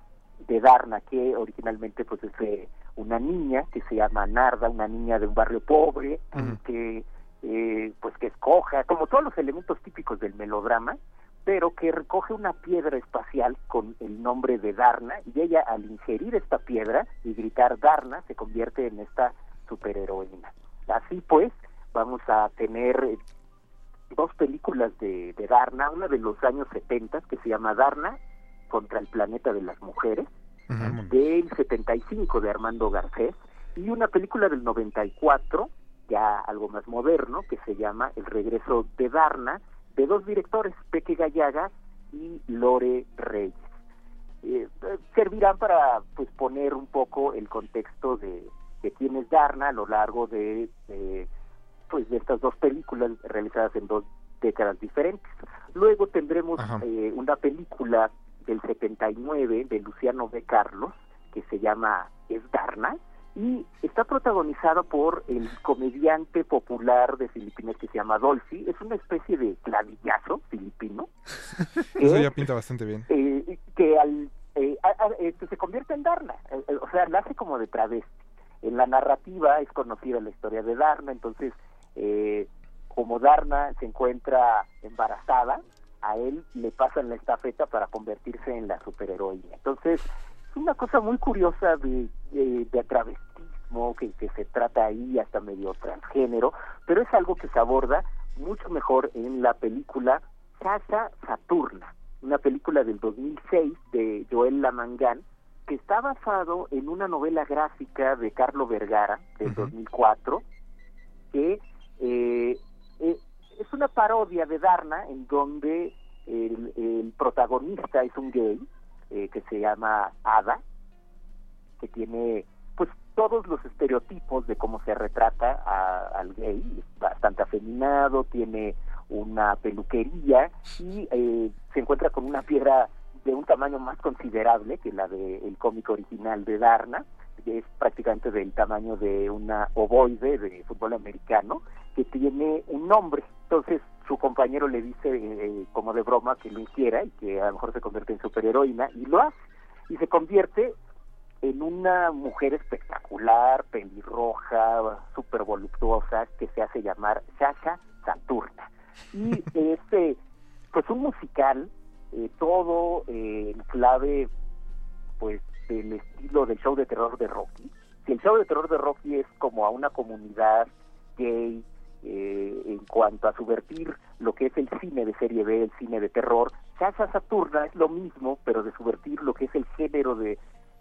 de Darna, que originalmente pues es eh, una niña que se llama Narda, una niña de un barrio pobre, que eh, pues que escoja, como todos los elementos típicos del melodrama, pero que recoge una piedra espacial con el nombre de Darna y ella al ingerir esta piedra y gritar Darna se convierte en esta superheroína. Así pues, vamos a tener eh, dos películas de, de Darna, una de los años 70 que se llama Darna contra el planeta de las mujeres, del 75 de Armando Garcés, y una película del 94, ya algo más moderno, que se llama El regreso de Darna, de dos directores, Peque Gallaga y Lore Reyes. Eh, servirán para pues poner un poco el contexto de, de quién es Darna a lo largo de, de, pues de estas dos películas realizadas en dos décadas diferentes. Luego tendremos eh, una película del 79 de Luciano B. Carlos que se llama Es Darna y está protagonizada por el comediante popular de Filipinas que se llama Dolphy. Es una especie de clavillazo filipino Eso ya pinta bastante bien. eh, que al eh, a- a- este, se convierte en Darna, eh, eh, o sea, la hace como de travesti. En la narrativa es conocida la historia de Darna, entonces, eh, como Darna se encuentra embarazada, a él le pasan la estafeta para convertirse en la superheroína. Entonces, es una cosa muy curiosa de, de, de travestismo que, que se trata ahí, hasta medio transgénero, pero es algo que se aborda mucho mejor en la película Casa Saturna, una película del 2006 de Joel Lamangán, que está basado en una novela gráfica de Carlo Vergara del 2004, que eh, eh, es una parodia de Darna en donde el, el protagonista es un gay eh, que se llama Ada, que tiene pues todos los estereotipos de cómo se retrata al gay, es bastante afeminado, tiene una peluquería y eh, se encuentra con una piedra de un tamaño más considerable que la del cómic original de Darna, que es prácticamente del tamaño de una ovoide de fútbol americano, que tiene un nombre. Entonces su compañero le dice eh, como de broma que lo hiciera y que a lo mejor se convierte en superheroína y lo hace. Y se convierte en una mujer espectacular, pelirroja, súper voluptuosa, que se hace llamar Sasha Saturna. Y este, pues un musical, eh, todo eh, en clave, pues del estilo del show de terror de Rocky. Si el show de terror de Rocky es como a una comunidad gay, eh, en cuanto a subvertir lo que es el cine de serie B, el cine de terror, Sasha Saturna es lo mismo, pero de subvertir lo que es el género de,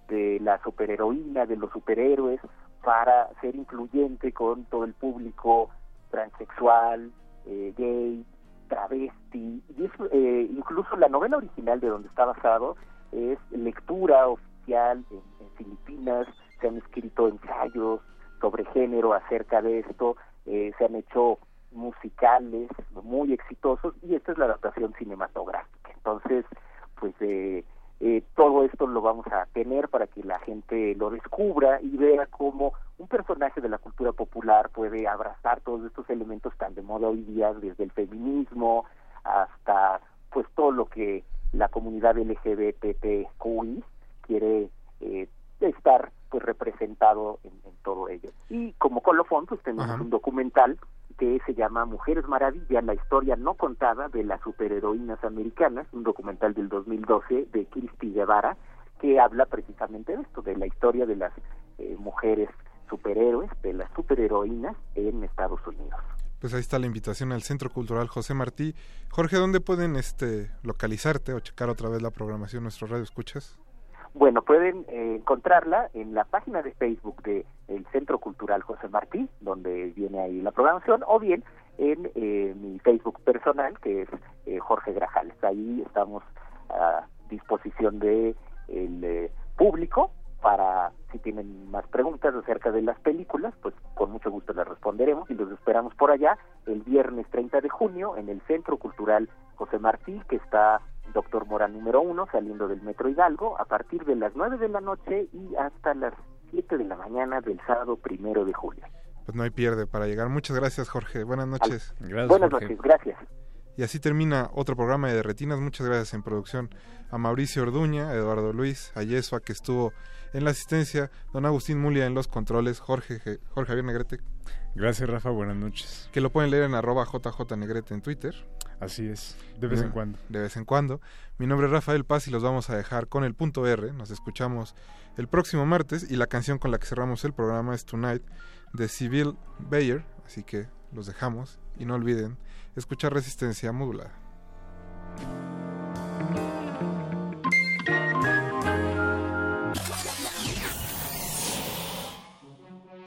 de la superheroína, de los superhéroes, para ser incluyente con todo el público transexual, eh, gay, travesti, y eh, incluso la novela original de donde está basado es lectura oficial en Filipinas, se han escrito ensayos sobre género acerca de esto, eh, se han hecho musicales muy exitosos y esta es la adaptación cinematográfica. Entonces, pues eh, eh, todo esto lo vamos a tener para que la gente lo descubra y vea cómo un personaje de la cultura popular puede abrazar todos estos elementos tan de moda hoy día, desde el feminismo hasta pues todo lo que la comunidad LGBTQI quiere eh, estar pues representado en, en todo ello. Y como colofón pues tenemos un documental que se llama Mujeres Maravilla, la historia no contada de las superheroínas americanas, un documental del 2012 de Cristi Guevara, que habla precisamente de esto, de la historia de las eh, mujeres superhéroes, de las superheroínas en Estados Unidos. Pues ahí está la invitación al Centro Cultural José Martí. Jorge, ¿dónde pueden este localizarte o checar otra vez la programación nuestro radio escuchas? Bueno, pueden eh, encontrarla en la página de Facebook de el Centro Cultural José Martí, donde viene ahí la programación, o bien en eh, mi Facebook personal, que es eh, Jorge Grajales. Ahí estamos a disposición de el eh, público para si tienen más preguntas acerca de las películas, pues con mucho gusto las responderemos y los esperamos por allá el viernes 30 de junio en el Centro Cultural José Martí, que está Doctor Mora número uno, saliendo del Metro Hidalgo, a partir de las 9 de la noche y hasta las 7 de la mañana del sábado primero de julio. Pues no hay pierde para llegar. Muchas gracias, Jorge. Buenas noches. Gracias, Buenas Jorge. noches, gracias. Y así termina otro programa de Retinas. Muchas gracias en producción a Mauricio Orduña, a Eduardo Luis, a Yesua que estuvo en la asistencia, don Agustín Mulia en los controles, Jorge, Jorge Javier Negrete. Gracias, Rafa. Buenas noches. Que lo pueden leer en arroba JJ en Twitter. Así es, de vez en cuando. De vez en cuando. Mi nombre es Rafael Paz y los vamos a dejar con el punto R. Nos escuchamos el próximo martes y la canción con la que cerramos el programa es Tonight de Civil Bayer. Así que los dejamos y no olviden escuchar resistencia modulada.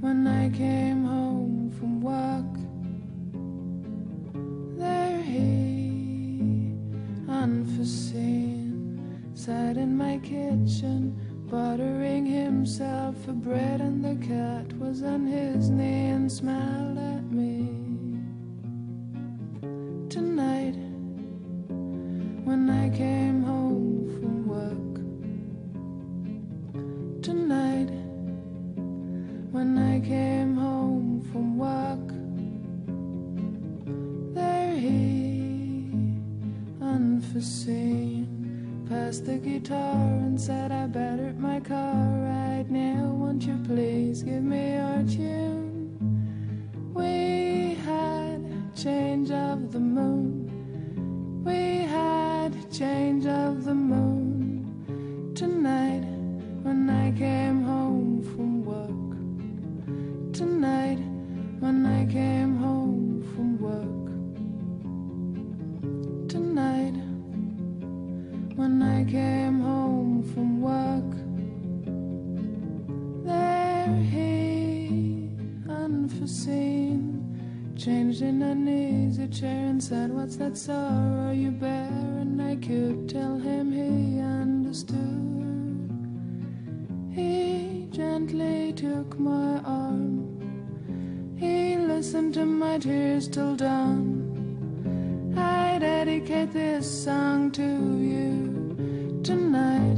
when I came home from work, there he, unforeseen, sat in my kitchen, buttering himself for bread, and the cat was on his knee and smiled at me. Tonight, when I came home when I came home from work, there he, unforeseen, passed the guitar and said, I battered my car right now. Won't you please give me your tune? We had change of the moon. We had change of the moon tonight when I came home. Tonight when I came home from work. Tonight when I came home from work. There he, unforeseen, changed in an easy chair and said, What's that sorrow you bear? And I could tell him he understood. He gently took my arm. He listened to my tears till dawn. I dedicate this song to you tonight.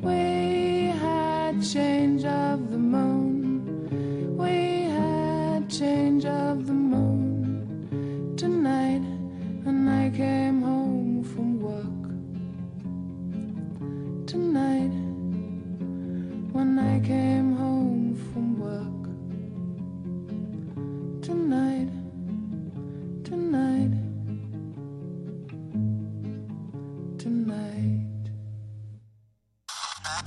We had change of the moon. We had change of the moon tonight, and I came home from work. Tonight, when I came home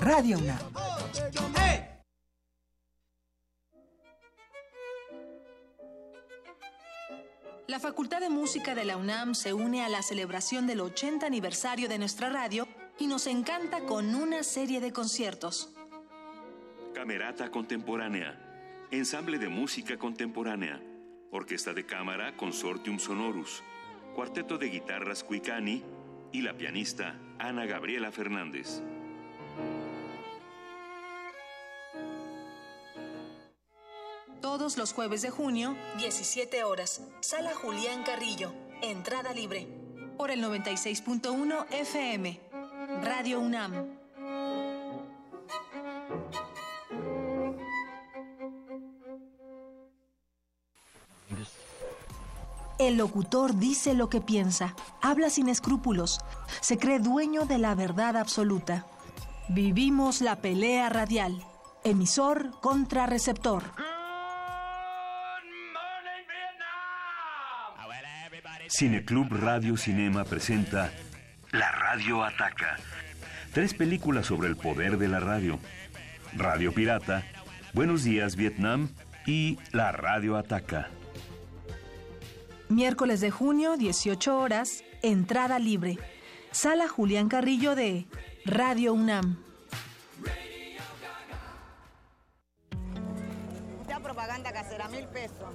Radio UNAM. La Facultad de Música de la UNAM se une a la celebración del 80 aniversario de nuestra radio y nos encanta con una serie de conciertos. Camerata Contemporánea, Ensamble de Música Contemporánea, Orquesta de Cámara Consortium Sonorus, Cuarteto de Guitarras Cuicani y la pianista Ana Gabriela Fernández. Todos los jueves de junio, 17 horas, Sala Julián Carrillo, entrada libre, por el 96.1 FM, Radio UNAM. El locutor dice lo que piensa, habla sin escrúpulos, se cree dueño de la verdad absoluta. Vivimos la pelea radial, emisor contra receptor. Cineclub Radio Cinema presenta La Radio Ataca. Tres películas sobre el poder de la radio. Radio Pirata, Buenos Días Vietnam y La Radio Ataca. Miércoles de junio, 18 horas, entrada libre. Sala Julián Carrillo de Radio UNAM. Mucha propaganda casera, mil pesos.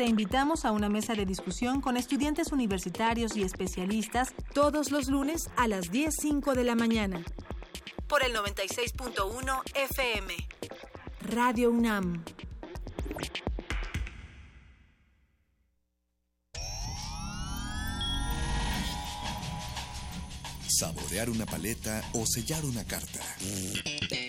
Te invitamos a una mesa de discusión con estudiantes universitarios y especialistas todos los lunes a las 10.05 de la mañana. Por el 96.1 FM. Radio UNAM. Saborear una paleta o sellar una carta.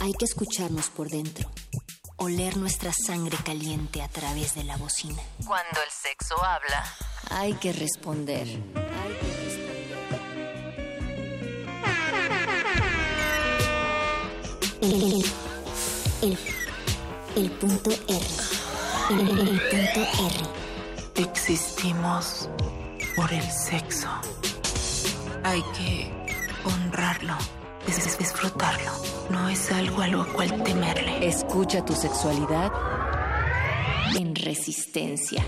Hay que escucharnos por dentro. Oler nuestra sangre caliente a través de la bocina. Cuando el sexo habla. Hay que responder. El, el, el punto R. El, el punto R. Existimos por el sexo. Hay que honrarlo, dis- disfrutarlo. No es algo a lo cual temerle. Escucha tu sexualidad en resistencia.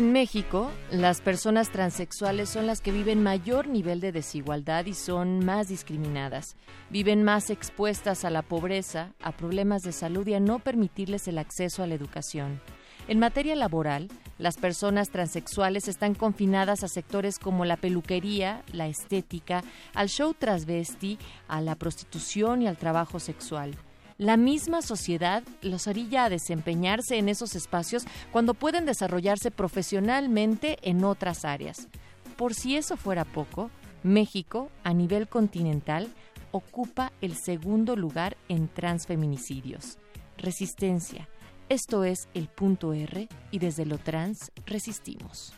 En México, las personas transexuales son las que viven mayor nivel de desigualdad y son más discriminadas. Viven más expuestas a la pobreza, a problemas de salud y a no permitirles el acceso a la educación. En materia laboral, las personas transexuales están confinadas a sectores como la peluquería, la estética, al show transvesti, a la prostitución y al trabajo sexual. La misma sociedad los orilla a desempeñarse en esos espacios cuando pueden desarrollarse profesionalmente en otras áreas. Por si eso fuera poco, México, a nivel continental, ocupa el segundo lugar en transfeminicidios. Resistencia. Esto es el punto R y desde lo trans resistimos.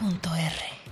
Punto R.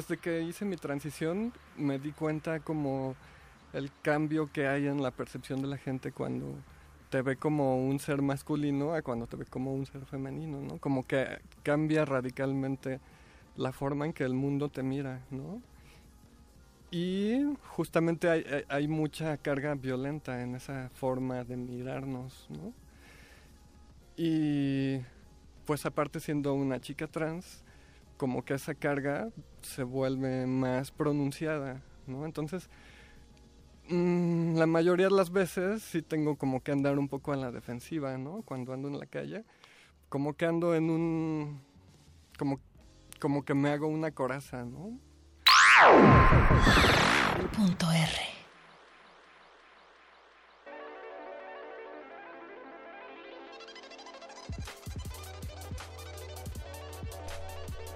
desde que hice mi transición me di cuenta como el cambio que hay en la percepción de la gente cuando te ve como un ser masculino a cuando te ve como un ser femenino, ¿no? Como que cambia radicalmente la forma en que el mundo te mira, ¿no? Y justamente hay, hay- mucha carga violenta en esa forma de mirarnos, ¿no? Y pues aparte siendo una chica trans, como que esa carga se vuelve más pronunciada, ¿no? Entonces, mm, la mayoría de las veces sí tengo como que andar un poco a la defensiva, ¿no? Cuando ando en la calle, como que ando en un... como, como que me hago una coraza, ¿no? Punto R.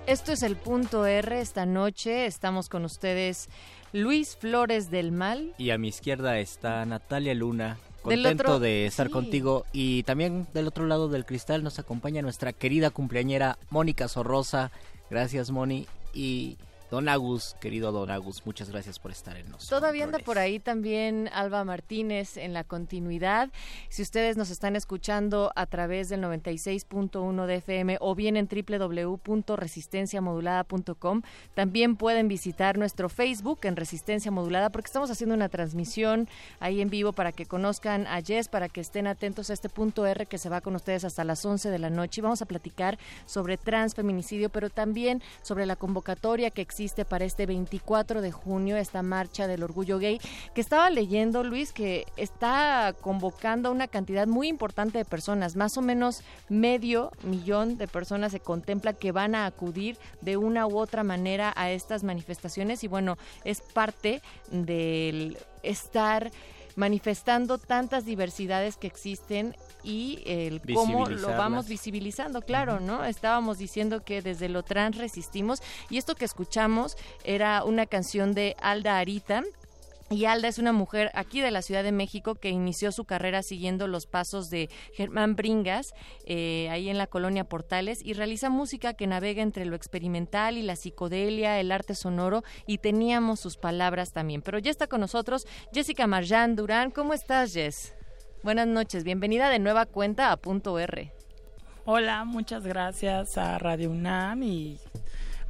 Esto es el punto R esta noche. Estamos con ustedes Luis Flores del Mal. Y a mi izquierda está Natalia Luna. Contento otro- de estar sí. contigo. Y también del otro lado del cristal nos acompaña nuestra querida cumpleañera Mónica Sorrosa. Gracias, Moni. Y Don Agus, querido Don Agus, muchas gracias por estar en nosotros. Todavía anda por ahí también Alba Martínez en la continuidad. Si ustedes nos están escuchando a través del 96.1 de FM o bien en www.resistenciamodulada.com, también pueden visitar nuestro Facebook en Resistencia Modulada porque estamos haciendo una transmisión ahí en vivo para que conozcan a Jess, para que estén atentos a este punto R que se va con ustedes hasta las 11 de la noche. Y vamos a platicar sobre transfeminicidio, pero también sobre la convocatoria que existe para este 24 de junio, esta marcha del orgullo gay, que estaba leyendo, Luis, que está convocando a una cantidad muy importante de personas, más o menos medio millón de personas se contempla que van a acudir de una u otra manera a estas manifestaciones y bueno, es parte del estar manifestando tantas diversidades que existen y el cómo lo vamos visibilizando, claro, ¿no? Estábamos diciendo que desde lo trans resistimos y esto que escuchamos era una canción de Alda Arita, y Alda es una mujer aquí de la Ciudad de México que inició su carrera siguiendo los pasos de Germán Bringas, eh, ahí en la colonia Portales, y realiza música que navega entre lo experimental y la psicodelia, el arte sonoro, y teníamos sus palabras también. Pero ya está con nosotros Jessica Marjan Durán. ¿Cómo estás, Jess? Buenas noches, bienvenida de nueva cuenta a Punto R. Hola, muchas gracias a Radio UNAM y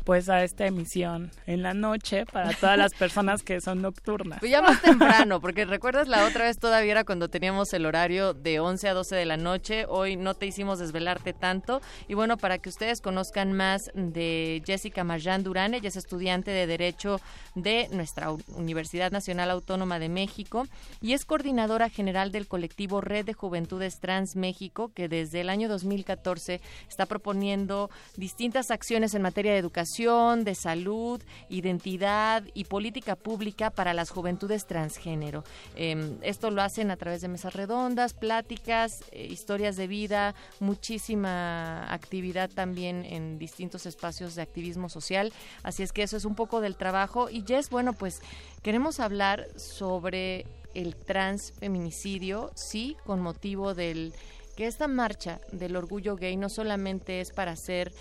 pues a esta emisión en la noche para todas las personas que son nocturnas. Pues ya más temprano, porque recuerdas la otra vez todavía era cuando teníamos el horario de 11 a 12 de la noche. Hoy no te hicimos desvelarte tanto. Y bueno, para que ustedes conozcan más de Jessica Marjan Durán, ella es estudiante de Derecho de nuestra Universidad Nacional Autónoma de México y es coordinadora general del colectivo Red de Juventudes Trans México, que desde el año 2014 está proponiendo distintas acciones en materia de educación, de salud, identidad y política pública para las juventudes transgénero. Eh, esto lo hacen a través de mesas redondas, pláticas, eh, historias de vida, muchísima actividad también en distintos espacios de activismo social. Así es que eso es un poco del trabajo. Y Jess, bueno, pues queremos hablar sobre el transfeminicidio, sí, con motivo del que esta marcha del orgullo gay no solamente es para ser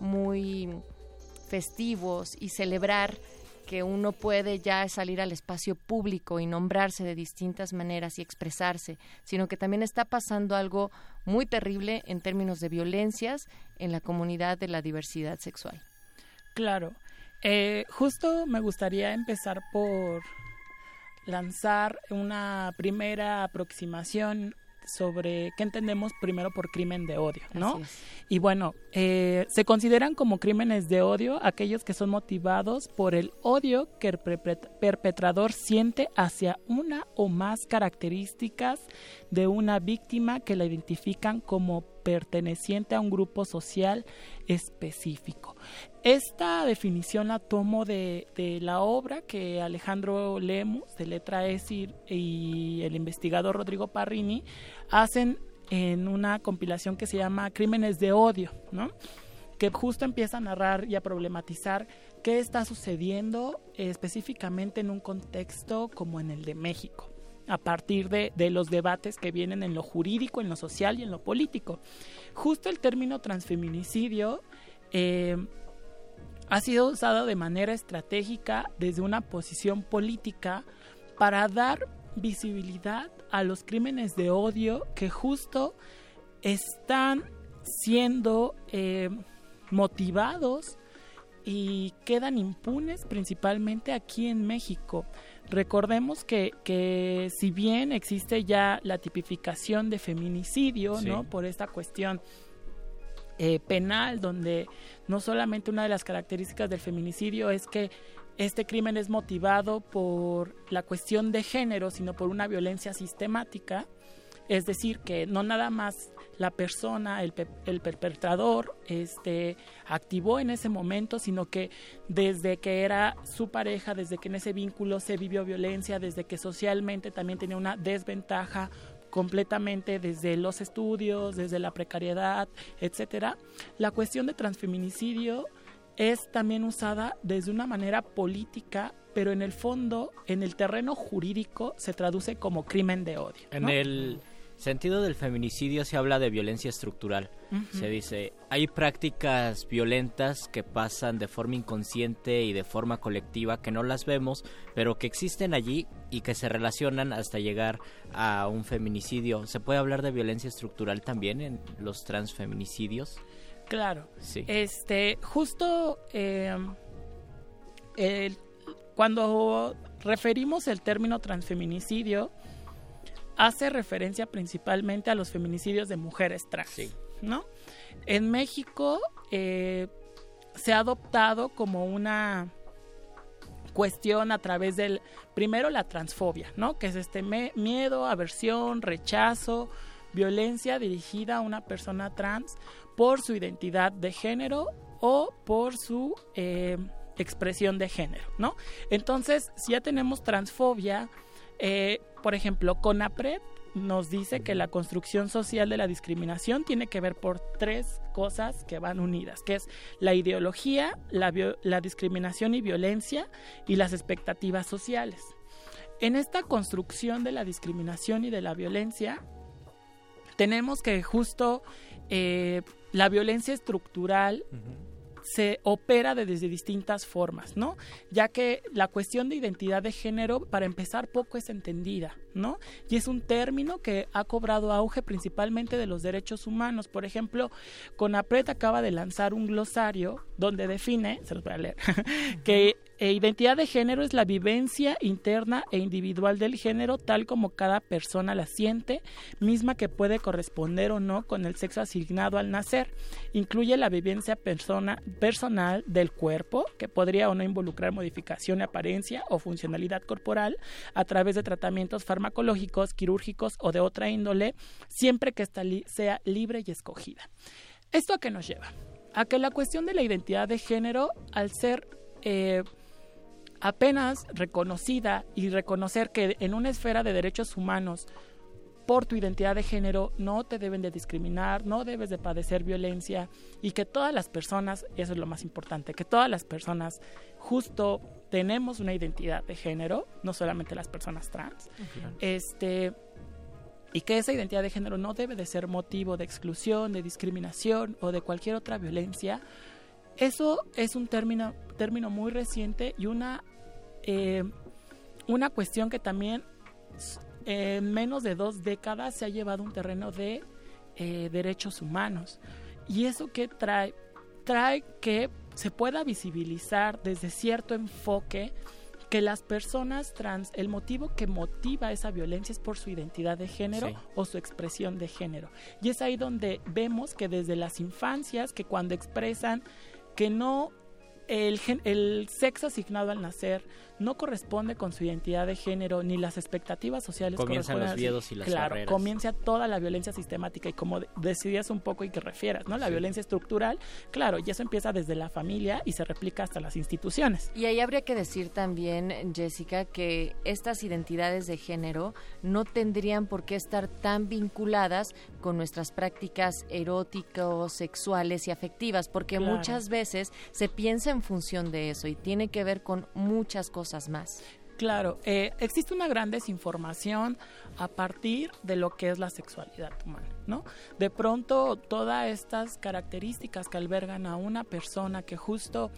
muy festivos y celebrar que uno puede ya salir al espacio público y nombrarse de distintas maneras y expresarse, sino que también está pasando algo muy terrible en términos de violencias en la comunidad de la diversidad sexual. Claro. Eh, justo me gustaría empezar por lanzar una primera aproximación sobre qué entendemos primero por crimen de odio, ¿no? Y bueno, eh, se consideran como crímenes de odio aquellos que son motivados por el odio que el perpet- perpetrador siente hacia una o más características de una víctima que la identifican como perteneciente a un grupo social específico. Esta definición la tomo de, de la obra que Alejandro Lemus, de Letra ESIR, y el investigador Rodrigo Parrini hacen en una compilación que se llama Crímenes de Odio, ¿no? que justo empieza a narrar y a problematizar qué está sucediendo específicamente en un contexto como en el de México a partir de, de los debates que vienen en lo jurídico, en lo social y en lo político. Justo el término transfeminicidio eh, ha sido usado de manera estratégica desde una posición política para dar visibilidad a los crímenes de odio que justo están siendo eh, motivados y quedan impunes principalmente aquí en México. Recordemos que, que si bien existe ya la tipificación de feminicidio, Sí. ¿no? Por esta cuestión eh, penal, donde no solamente una de las características del feminicidio es que este crimen es motivado por la cuestión de género, sino por una violencia sistemática. Es decir, que no nada más la persona, el, pe- el perpetrador, este, activó en ese momento, sino que desde que era su pareja, desde que en ese vínculo se vivió violencia, desde que socialmente también tenía una desventaja completamente desde los estudios, desde la precariedad, etcétera. La cuestión de transfeminicidio es también usada desde una manera política, pero en el fondo, en el terreno jurídico, se traduce como crimen de odio. En el sentido del feminicidio se habla de violencia estructural. Se dice, hay prácticas violentas que pasan de forma inconsciente y de forma colectiva que no las vemos, pero que existen allí y que se relacionan hasta llegar a un feminicidio. ¿Se puede hablar de violencia estructural también en los transfeminicidios? Claro. Sí. Este, justo eh, el- cuando referimos el término transfeminicidio, hace referencia principalmente a los feminicidios de mujeres trans, ¿no? En México eh, se ha adoptado como una cuestión a través del primero la transfobia, ¿no? Que es este me- miedo, aversión, rechazo, violencia dirigida a una persona trans por su identidad de género o por su eh, expresión de género, ¿no? Entonces, si ya tenemos transfobia, eh, por ejemplo, CONAPRED nos dice que la construcción social de la discriminación tiene que ver por tres cosas que van unidas, que es la ideología, la, discriminación y violencia y las expectativas sociales. En esta construcción de la discriminación y de la violencia, tenemos que justo eh, la violencia estructural se opera de- desde distintas formas, ¿no? Ya que la cuestión de identidad de género, para empezar, poco es entendida, ¿no? Y es un término que ha cobrado auge principalmente de los derechos humanos. Por ejemplo, CONAPRED acaba de lanzar un glosario donde define, se los voy a leer, que eh, identidad de género es la vivencia interna e individual del género tal como cada persona la siente, misma que puede corresponder o no con el sexo asignado al nacer. Incluye la vivencia persona, personal del cuerpo, que podría o no involucrar modificación de apariencia o funcionalidad corporal a través de tratamientos farmacológicos, quirúrgicos o de otra índole, siempre que esta sea libre y escogida. ¿Esto a qué nos lleva? A que la cuestión de la identidad de género, al ser eh, apenas reconocida y reconocer que en una esfera de derechos humanos por tu identidad de género no te deben de discriminar, no debes de padecer violencia y que todas las personas, eso es lo más importante, que todas las personas justo tenemos una identidad de género, no solamente las personas trans. Este y que esa identidad de género no debe de ser motivo de exclusión, de discriminación o de cualquier otra violencia. Eso es un término, término muy reciente y una, eh, una cuestión que también en menos de dos décadas se ha llevado un terreno de eh, derechos humanos. ¿Y eso qué trae? Trae que se pueda visibilizar desde cierto enfoque que las personas trans, el motivo que motiva esa violencia es por su identidad de género Sí. o su expresión de género. Y es ahí donde vemos que desde las infancias, que cuando expresan que no el, el sexo asignado al nacer no corresponde con su identidad de género ni las expectativas sociales Comienzan corresponden los miedos y las claro, barreras. comienza toda la violencia sistemática y como de- decías un poco y que refieras, ¿no? La Sí. violencia estructural, claro, y eso empieza desde la familia y se replica hasta las instituciones. Y ahí habría que decir también, Jessica, que estas identidades de género no tendrían por qué estar tan vinculadas con nuestras prácticas eróticos, sexuales y afectivas, porque Claro. muchas veces se piensa en función de eso y tiene que ver con muchas cosas más. Claro, eh, existe una gran desinformación a partir de lo que es la sexualidad humana, ¿no? De pronto, todas estas características que albergan a una persona que justo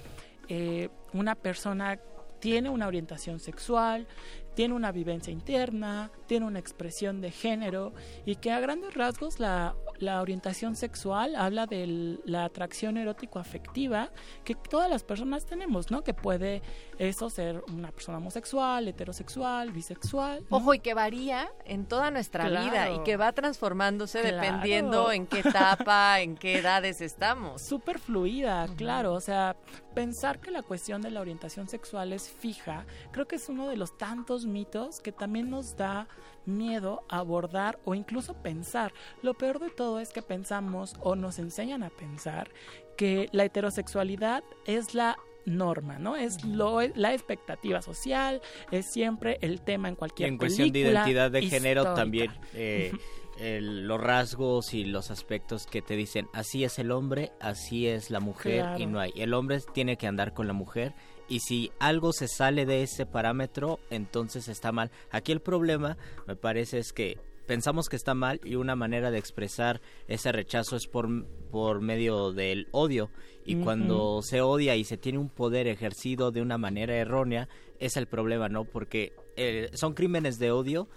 eh, una persona tiene una orientación sexual, tiene una vivencia interna, tiene una expresión de género y que a grandes rasgos la, la orientación sexual habla de la atracción erótico-afectiva que todas las personas tenemos, ¿no? Que puede eso ser una persona homosexual, heterosexual, bisexual. ¿no? Ojo, y que varía en toda nuestra Claro. vida y que va transformándose Claro. dependiendo en qué etapa, en qué edades estamos. Súper fluida, claro. O sea, pensar que la cuestión de la orientación sexual es fija, creo que es uno de los tantos mitos que también nos da miedo abordar o incluso pensar. Lo peor de todo es que pensamos o nos enseñan a pensar que la heterosexualidad es la norma, ¿no? Es lo la expectativa social, es siempre el tema en Y cualquier en cuestión de identidad de género también eh, el- los rasgos y los aspectos que te dicen así es el hombre, así es la mujer y Claro. no hay. El hombre tiene que andar con la mujer y si algo se sale de ese parámetro, entonces está mal. Aquí el problema, me parece, es que pensamos que está mal y una manera de expresar ese rechazo es por, por medio del odio. Y Ujú. cuando se odia y se tiene un poder ejercido de una manera errónea, es el problema, ¿no? Porque eh, son crímenes de odio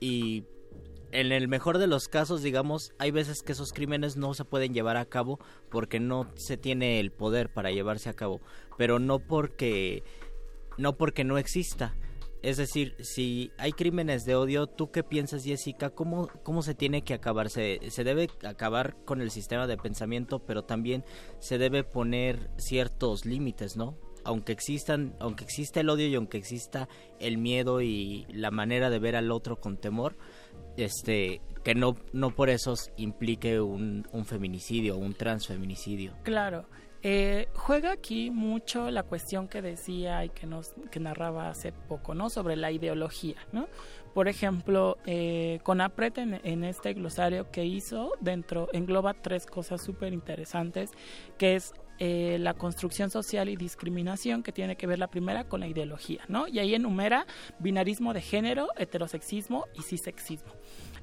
y en el mejor de los casos, digamos, hay veces que esos crímenes no se pueden llevar a cabo porque no se tiene el poder para llevarse a cabo, pero no porque no porque no exista. Es decir, si hay crímenes de odio, ¿tú qué piensas, Jessica? ¿Cómo, cómo se tiene que acabar? Se, se debe acabar con el sistema de pensamiento, pero también se debe poner ciertos límites, ¿no? Aunque existan, aunque exista el odio y aunque exista el miedo y la manera de ver al otro con temor, este, que no, no por eso implique un, un feminicidio un transfeminicidio. Claro. Eh, juega aquí mucho la cuestión que decía y que nos que narraba hace poco, ¿no? Sobre la ideología, ¿no? Por ejemplo, eh, Conapret en, en este glosario que hizo dentro engloba tres cosas súper interesantes, que es eh, la construcción social y discriminación, que tiene que ver la primera con la ideología, ¿no? Y ahí enumera binarismo de género, heterosexismo y cisexismo.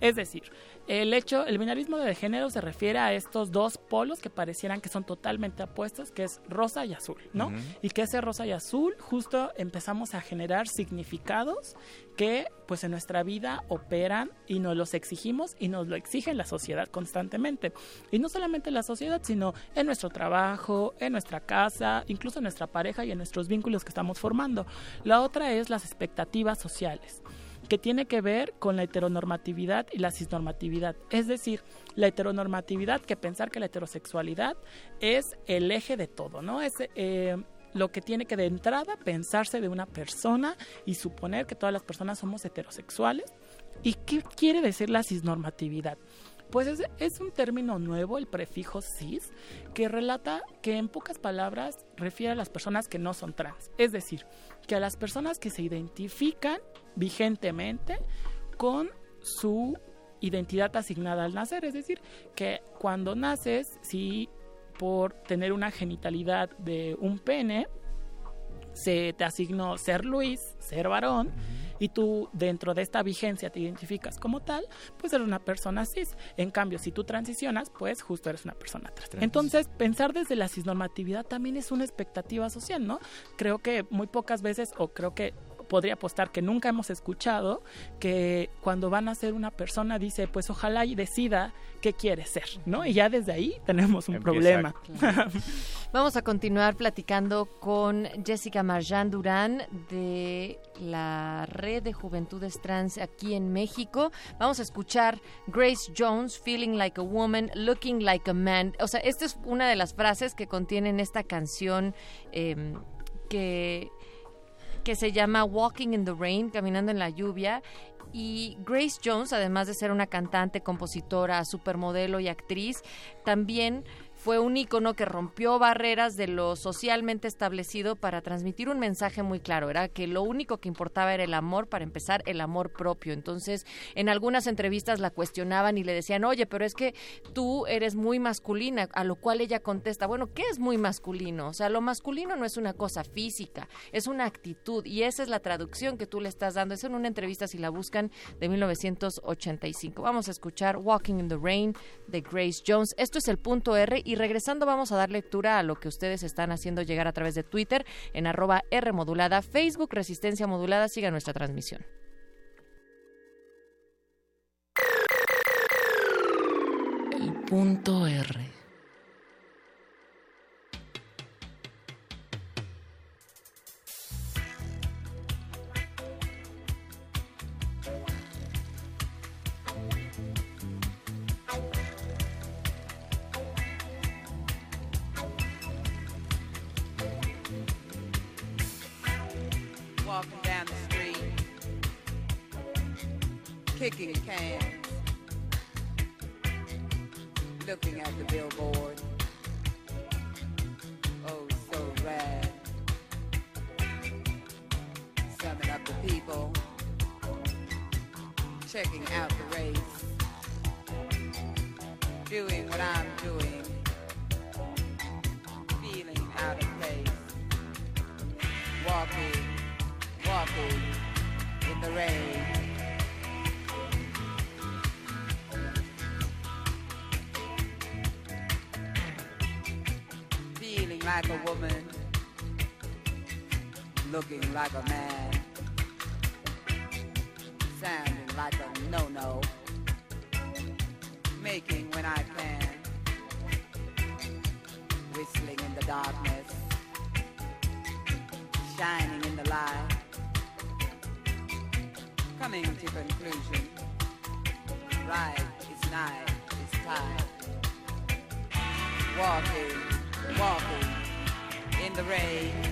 Es decir, el hecho, el binarismo de género se refiere a estos dos polos que parecieran que son totalmente opuestos, que es rosa y azul, ¿no? Y que ese rosa y azul justo empezamos a generar significados que pues en nuestra vida operan y nos los exigimos y nos lo exige la sociedad constantemente. Y no solamente la sociedad, sino en nuestro trabajo, en nuestra casa, incluso en nuestra pareja y en nuestros vínculos que estamos formando. La otra es las expectativas sociales que tiene que ver con la heteronormatividad y la cisnormatividad. Es decir, la heteronormatividad, que pensar que la heterosexualidad es el eje de todo, ¿no? Es eh, lo que tiene que de entrada pensarse de una persona y suponer que todas las personas somos heterosexuales. ¿Y qué quiere decir la cisnormatividad? Pues es, es un término nuevo, el prefijo cis, que relata que en pocas palabras refiere a las personas que no son trans. Es decir, que a las personas que se identifican vigentemente con su identidad asignada al nacer. Es decir, que cuando naces, si por tener una genitalidad de un pene, se te asignó ser Luis, ser varón, y tú dentro de esta vigencia te identificas como tal, pues eres una persona cis. En cambio, si tú transicionas, pues justo eres una persona trans. Trans. Entonces, pensar desde la cisnormatividad también es una expectativa social, ¿no? Creo que muy pocas veces, o creo que podría apostar que nunca hemos escuchado que cuando van a ser una persona dice, pues ojalá y decida qué quiere ser, ¿no? Y ya desde ahí tenemos un problema. Vamos a continuar platicando con Jessica Marjan Durán de la Red de Juventudes Trans aquí en México. Vamos a escuchar Grace Jones, Feeling Like a Woman, Looking Like a Man. O sea, esta es una de las frases que contienen esta canción eh, que que se llama Walking in the Rain, Caminando en la Lluvia. Y Grace Jones, además de ser una cantante, compositora, supermodelo y actriz, también fue un ícono que rompió barreras de lo socialmente establecido para transmitir un mensaje muy claro. Era que lo único que importaba era el amor, para empezar, el amor propio. Entonces, en algunas entrevistas la cuestionaban y le decían, oye, pero es que tú eres muy masculina, a lo cual ella contesta, bueno, ¿qué es muy masculino? O sea, lo masculino no es una cosa física, es una actitud y esa es la traducción que tú le estás dando. Es en una entrevista, si la buscan, de 1985. Vamos a escuchar Walking in the Rain de Grace Jones. Esto es el punto R Y regresando vamos a dar lectura a lo que ustedes están haciendo llegar a través de Twitter en arroba R modulada, Facebook Resistencia Modulada. Siga nuestra transmisión. El punto R. kicking cans, looking at the billboard. Oh, so rad. Summing up the people, checking out the race, doing what I'm doing, feeling out of place, walking walking in the rain. Like a woman, looking like a man, sounding like a no-no, making when I can, whistling in the darkness, shining in the light. Coming to conclusion. Right is night, is time. Walking, walking in the rain.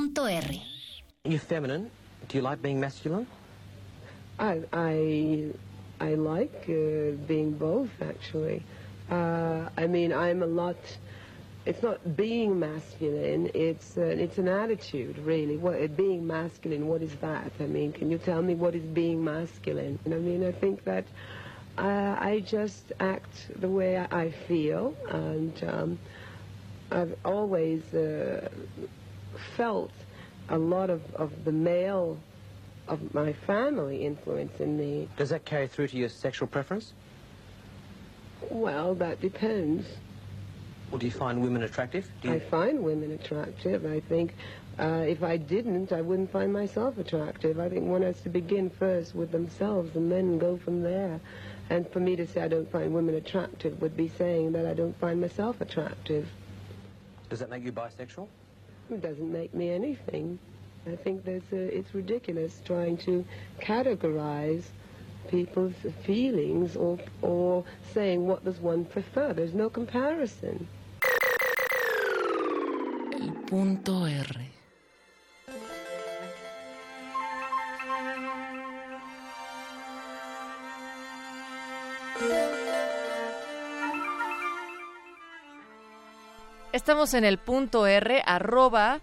Punto You're feminine. Do you like being masculine? I I I like uh, being both actually. Uh, I mean, I'm a lot. It's not being masculine. It's uh, it's an attitude, really. What uh, being masculine? What is that? I mean, can you tell me what is being masculine? And I mean, I think that I, I just act the way I, I feel, and um, I've always uh, felt a lot of, of the male of my family influence in me. Does that carry through to your sexual preference? Well, that depends. Or do you find women attractive? Do you... I find women attractive. I think uh, if I didn't, I wouldn't find myself attractive. I think one has to begin first with themselves and then go from there. And for me to say I don't find women attractive would be saying that I don't find myself attractive. Does that make you bisexual? It doesn't make me anything. I think there's a, it's ridiculous trying to categorize people's feelings or, or saying what does one prefer. There's no comparison. El punto R. Estamos en el punto R, arroba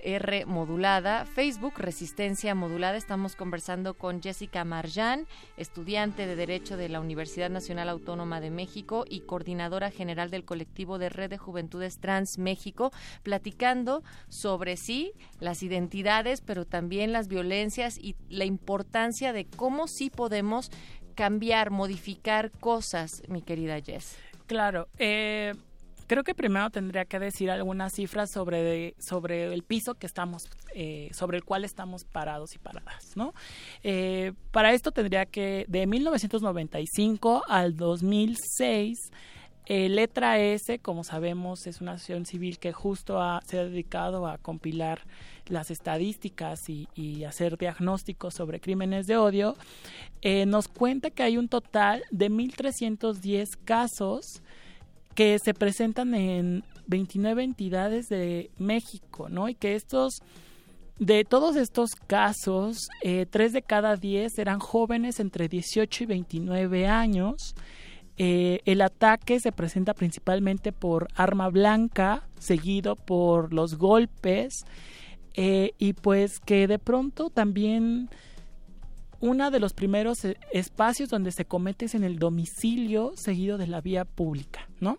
R modulada, Facebook Resistencia Modulada. Estamos conversando con Jessica Marjan, estudiante de Derecho de la Universidad Nacional Autónoma de México y coordinadora general del colectivo de Red de Juventudes Trans México, platicando sobre sí, las identidades, pero también las violencias y la importancia de cómo sí podemos cambiar, modificar cosas, mi querida Jess. Claro, eh, creo que primero tendría que decir algunas cifras sobre, sobre el piso que estamos, eh, sobre el cual estamos parados y paradas, ¿no? Eh, para esto tendría que, de 1995 al 2006, eh, Letra S, como sabemos, es una asociación civil que justo ha, se ha dedicado a compilar las estadísticas y, y hacer diagnósticos sobre crímenes de odio, eh, nos cuenta que hay un total de 1.310 casos que se presentan en 29 entidades de México, ¿no? Y que estos, de todos estos casos, eh, 3 de cada 10 eran jóvenes entre 18 y 29 años. Eh, el ataque se presenta principalmente por arma blanca, seguido por los golpes, eh, y pues que de pronto también uno de los primeros eh, espacios donde se comete es en el domicilio seguido de la vía pública, ¿no?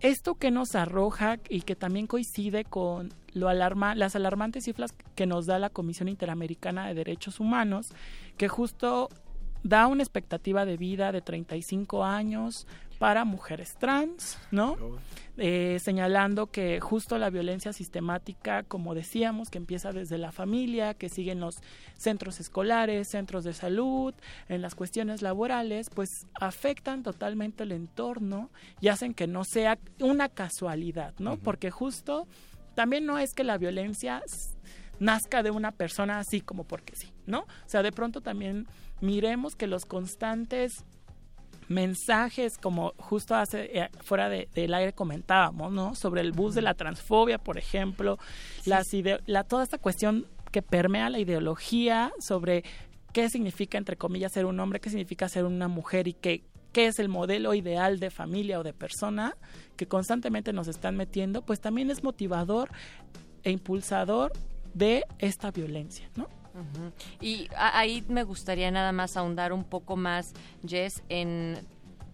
Esto que nos arroja y que también coincide con lo alarma, las alarmantes cifras que nos da la Comisión Interamericana de Derechos Humanos, que justo da una expectativa de vida de 35 años para mujeres trans, ¿no? Eh, señalando que justo la violencia sistemática, como decíamos, que empieza desde la familia, que sigue en los centros escolares, centros de salud, en las cuestiones laborales, pues afectan totalmente el entorno y hacen que no sea una casualidad, ¿no? Porque justo también no es que la violencia nazca de una persona así como porque sí, ¿no? O sea, de pronto también miremos que los constantes mensajes como justo hace eh, fuera de, del aire comentábamos, ¿no? Sobre el bus de la transfobia, por ejemplo, las la, toda esta cuestión que permea la ideología sobre qué significa, entre comillas, ser un hombre, qué significa ser una mujer y qué, qué es el modelo ideal de familia o de persona que constantemente nos están metiendo, pues también es motivador e impulsador de esta violencia, ¿no? Y ahí me gustaría nada más ahondar un poco más, Jess, en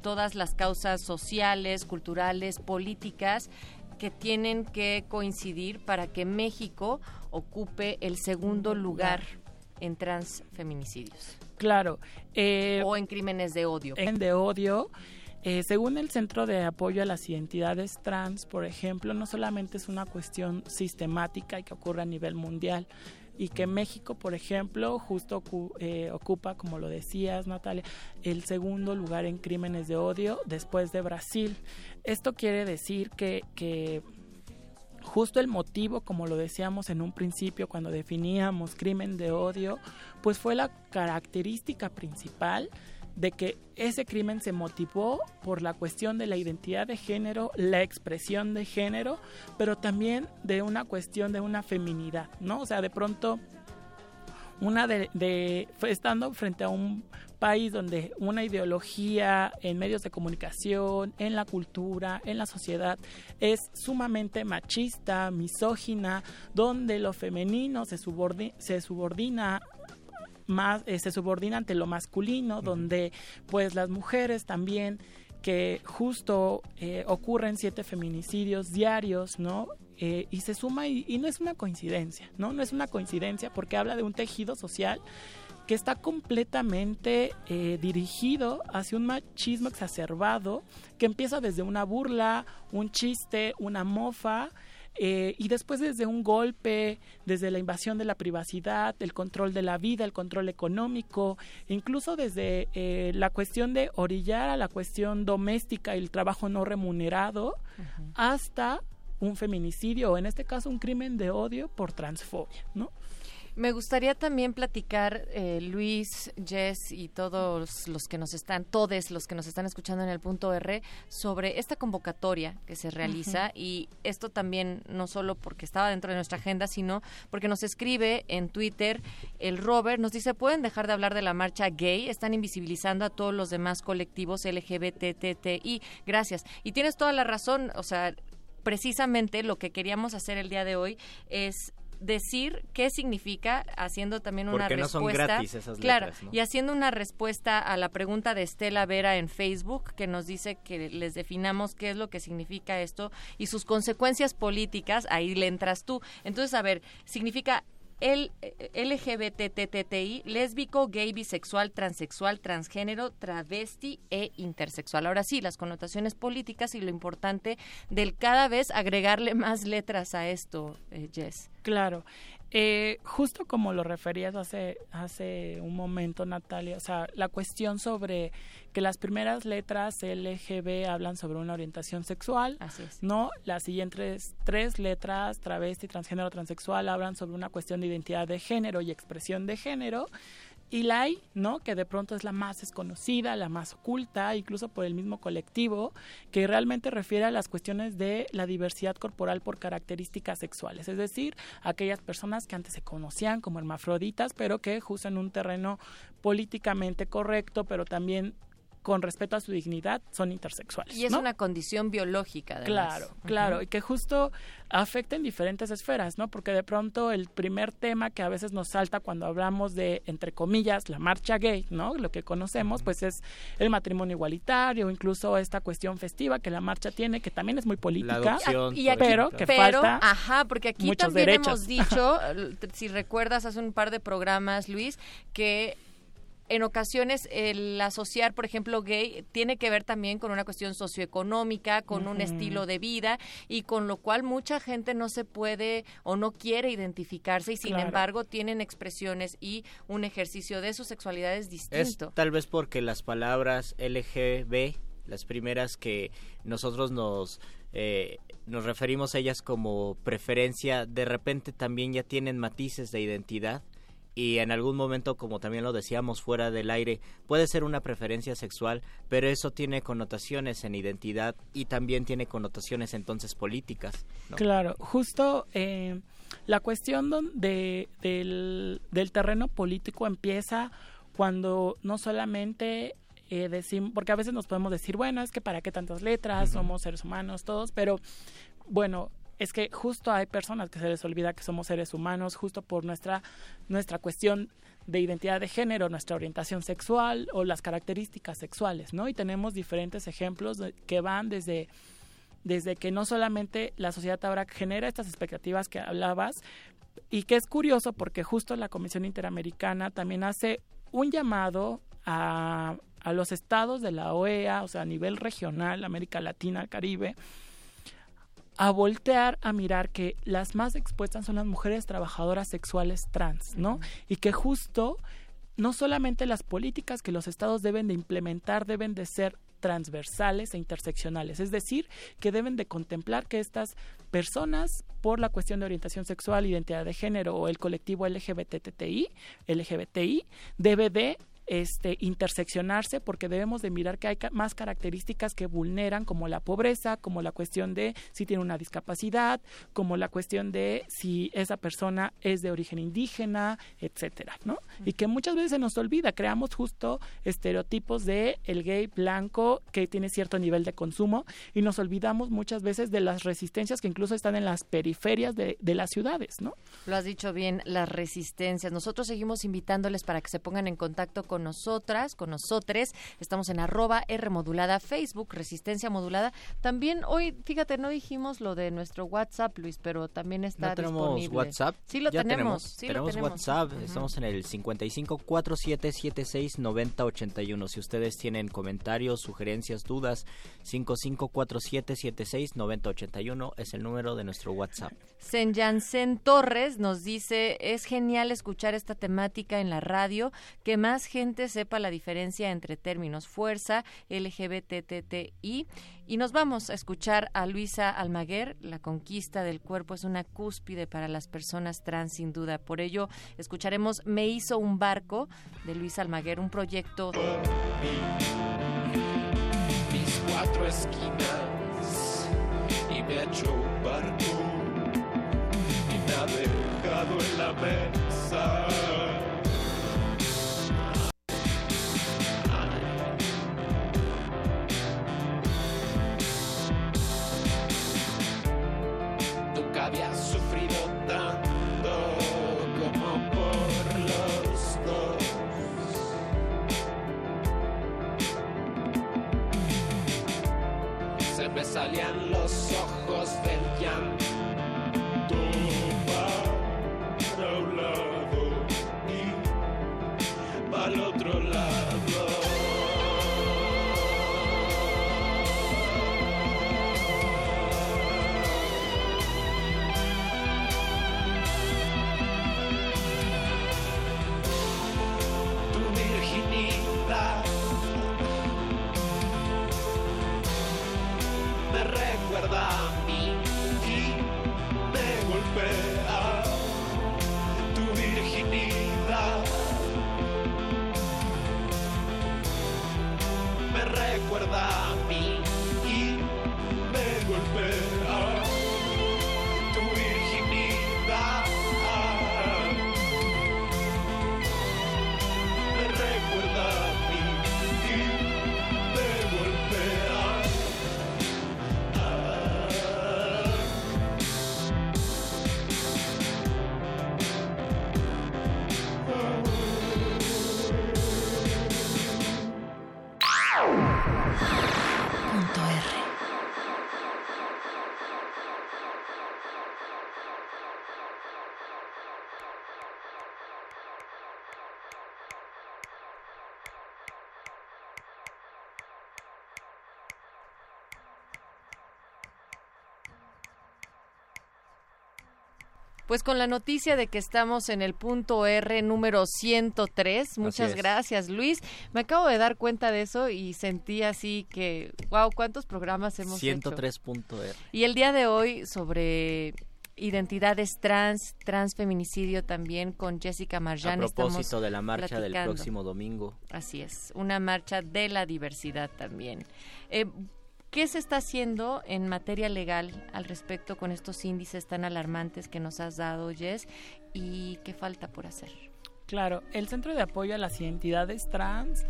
todas las causas sociales, culturales, políticas que tienen que coincidir para que México ocupe el segundo lugar en transfeminicidios Claro. eh, o en crímenes de odio. en de odio. Eh, según el Centro de Apoyo a las Identidades Trans, por ejemplo, no solamente es una cuestión sistemática y que ocurre a nivel mundial, y que México, por ejemplo, justo eh, ocupa, como lo decías, Natalia, el segundo lugar en crímenes de odio después de Brasil. Esto quiere decir que, que justo el motivo, como lo decíamos en un principio cuando definíamos crimen de odio, pues fue la característica principal de que ese crimen se motivó por la cuestión de la identidad de género, la expresión de género, pero también de una cuestión de una feminidad, ¿no? O sea, de pronto una de, de estando frente a un país donde una ideología en medios de comunicación, en la cultura, en la sociedad es sumamente machista, misógina, donde lo femenino se, subordi- se subordina más eh, se subordina ante lo masculino, donde pues las mujeres también que justo eh, ocurren siete feminicidios diarios, ¿no? Eh, y se suma y, y no es una coincidencia, ¿no? No es una coincidencia porque habla de un tejido social que está completamente eh, dirigido hacia un machismo exacerbado que empieza desde una burla, un chiste, una mofa. Eh, y después desde un golpe, desde la invasión de la privacidad, el control de la vida, el control económico, incluso desde eh, la cuestión de orillar a la cuestión doméstica y el trabajo no remunerado, hasta un feminicidio o en este caso un crimen de odio por transfobia, ¿no? Me gustaría también platicar, eh, Luis, Jess y todos los que nos están, todos los que nos están escuchando en el punto R, sobre esta convocatoria que se realiza y esto también no solo porque estaba dentro de nuestra agenda, sino porque nos escribe en Twitter el Robert, nos dice, pueden dejar de hablar de la marcha gay, están invisibilizando a todos los demás colectivos LGBTTI. Gracias. Y tienes toda la razón, o sea, precisamente lo que queríamos hacer el día de hoy es decir qué significa haciendo también una Porque no son respuesta gratis esas claro letras, ¿no? y haciendo una respuesta a la pregunta de Estela Vera en Facebook que nos dice que les definamos qué es lo que significa esto y sus consecuencias políticas ahí le entras tú entonces a ver significa el eh, LGBTTI, lésbico, gay, bisexual, transexual, transgénero, travesti e intersexual. Ahora sí, las connotaciones políticas y lo importante del cada vez agregarle más letras a esto, eh, Jess. Claro. Eh, justo como lo referías hace, hace un momento, Natalia, o sea, la cuestión sobre que las primeras letras LGB hablan sobre una orientación sexual, ¿no? Las siguientes tres letras, travesti, transgénero, transexual, hablan sobre una cuestión de identidad de género y expresión de género. Y la I, ¿no? Que de pronto es la más desconocida, la más oculta, incluso por el mismo colectivo, que realmente refiere a las cuestiones de la diversidad corporal por características sexuales, es decir, aquellas personas que antes se conocían como hermafroditas, pero que justo en un terreno políticamente correcto, pero también con respeto a su dignidad, son intersexuales. Y es ¿no? una condición biológica, además. Claro, claro, y que justo afecta en diferentes esferas, ¿no? Porque de pronto el primer tema que a veces nos salta cuando hablamos de, entre comillas, la marcha gay, ¿no? Lo que conocemos, pues es el matrimonio igualitario, incluso esta cuestión festiva que la marcha tiene, que también es muy política, adopción, Y aquí- pero que pero, falta ajá, porque aquí también derechos. hemos dicho, si recuerdas hace un par de programas, Luis, que en ocasiones el asociar, por ejemplo, gay tiene que ver también con una cuestión socioeconómica, con un estilo de vida y con lo cual mucha gente no se puede o no quiere identificarse y sin Claro. embargo tienen expresiones y un ejercicio de su sexualidad es Es distinto. tal vez porque las palabras LGB, las primeras que nosotros nos eh, nos referimos a ellas como preferencia, de repente también ya tienen matices de identidad y en algún momento, como también lo decíamos fuera del aire, puede ser una preferencia sexual, pero eso tiene connotaciones en identidad y también tiene connotaciones entonces políticas. ¿no? Claro, justo eh, la cuestión de, del, del terreno político empieza cuando no solamente eh, decimos, porque a veces nos podemos decir, bueno, es que para qué tantas letras, somos seres humanos todos, pero bueno, es que justo hay personas que se les olvida que somos seres humanos justo por nuestra, nuestra cuestión de identidad de género, nuestra orientación sexual o las características sexuales, ¿no? Y tenemos diferentes ejemplos que van desde desde que no solamente la sociedad ahora genera estas expectativas que hablabas, y que es curioso porque justo la Comisión Interamericana también hace un llamado a, a los estados de la OEA, o sea, a nivel regional, América Latina, Caribe, a voltear a mirar que las más expuestas son las mujeres trabajadoras sexuales trans, ¿no? Y que justo no solamente las políticas que los estados deben de implementar deben de ser transversales e interseccionales, es decir, que deben de contemplar que estas personas por la cuestión de orientación sexual, identidad de género o el colectivo LGBTTI, LGBTI, debe de este, interseccionarse porque debemos de mirar que hay ca- más características que vulneran como la pobreza, como la cuestión de si tiene una discapacidad, como la cuestión de si esa persona es de origen indígena, etcétera, ¿no? Y que muchas veces se nos olvida, creamos justo estereotipos de el gay blanco que tiene cierto nivel de consumo y nos olvidamos muchas veces de las resistencias que incluso están en las periferias de, de las ciudades, ¿no? Lo has dicho bien, las resistencias. Nosotros seguimos invitándoles para que se pongan en contacto con nosotras, con nosotres. Estamos en arroba R modulada Facebook, Resistencia Modulada. También hoy, fíjate, no dijimos lo de nuestro WhatsApp, Luis, pero también está ¿No tenemos disponible. WhatsApp? Sí lo Ya tenemos. sí lo tenemos tenemos. WhatsApp. Ujú. Estamos en el 55 4776 9081. Si ustedes tienen comentarios, sugerencias, dudas, 55 4776 9081 es el número de nuestro WhatsApp. Sen Torres nos dice, es genial escuchar esta temática en la radio, que más gente sepa la diferencia entre términos fuerza, LGBTTI. Y nos vamos a escuchar a Luisa Almaguer, la conquista del cuerpo es una cúspide para las personas trans sin duda. Por ello, escucharemos Me hizo un barco de Luisa Almaguer, un proyecto... mis cuatro esquinas y me ha hecho un barco y en la mesa. Salían Pues con la noticia de que estamos en el punto R número 103, muchas gracias Luis. Me acabo de dar cuenta de eso y sentí así que, wow, ¿cuántos programas hemos hecho? 103.r. Y el día de hoy sobre identidades trans, transfeminicidio también con Jessica A Marjan propósito estamos de la marcha del próximo domingo. Así es, una marcha de la diversidad también. Eh, ¿Qué se está haciendo en materia legal al respecto con estos índices tan alarmantes que nos has dado, Jess? ¿Y qué falta por hacer? Claro, el Centro de Apoyo a las Identidades Trans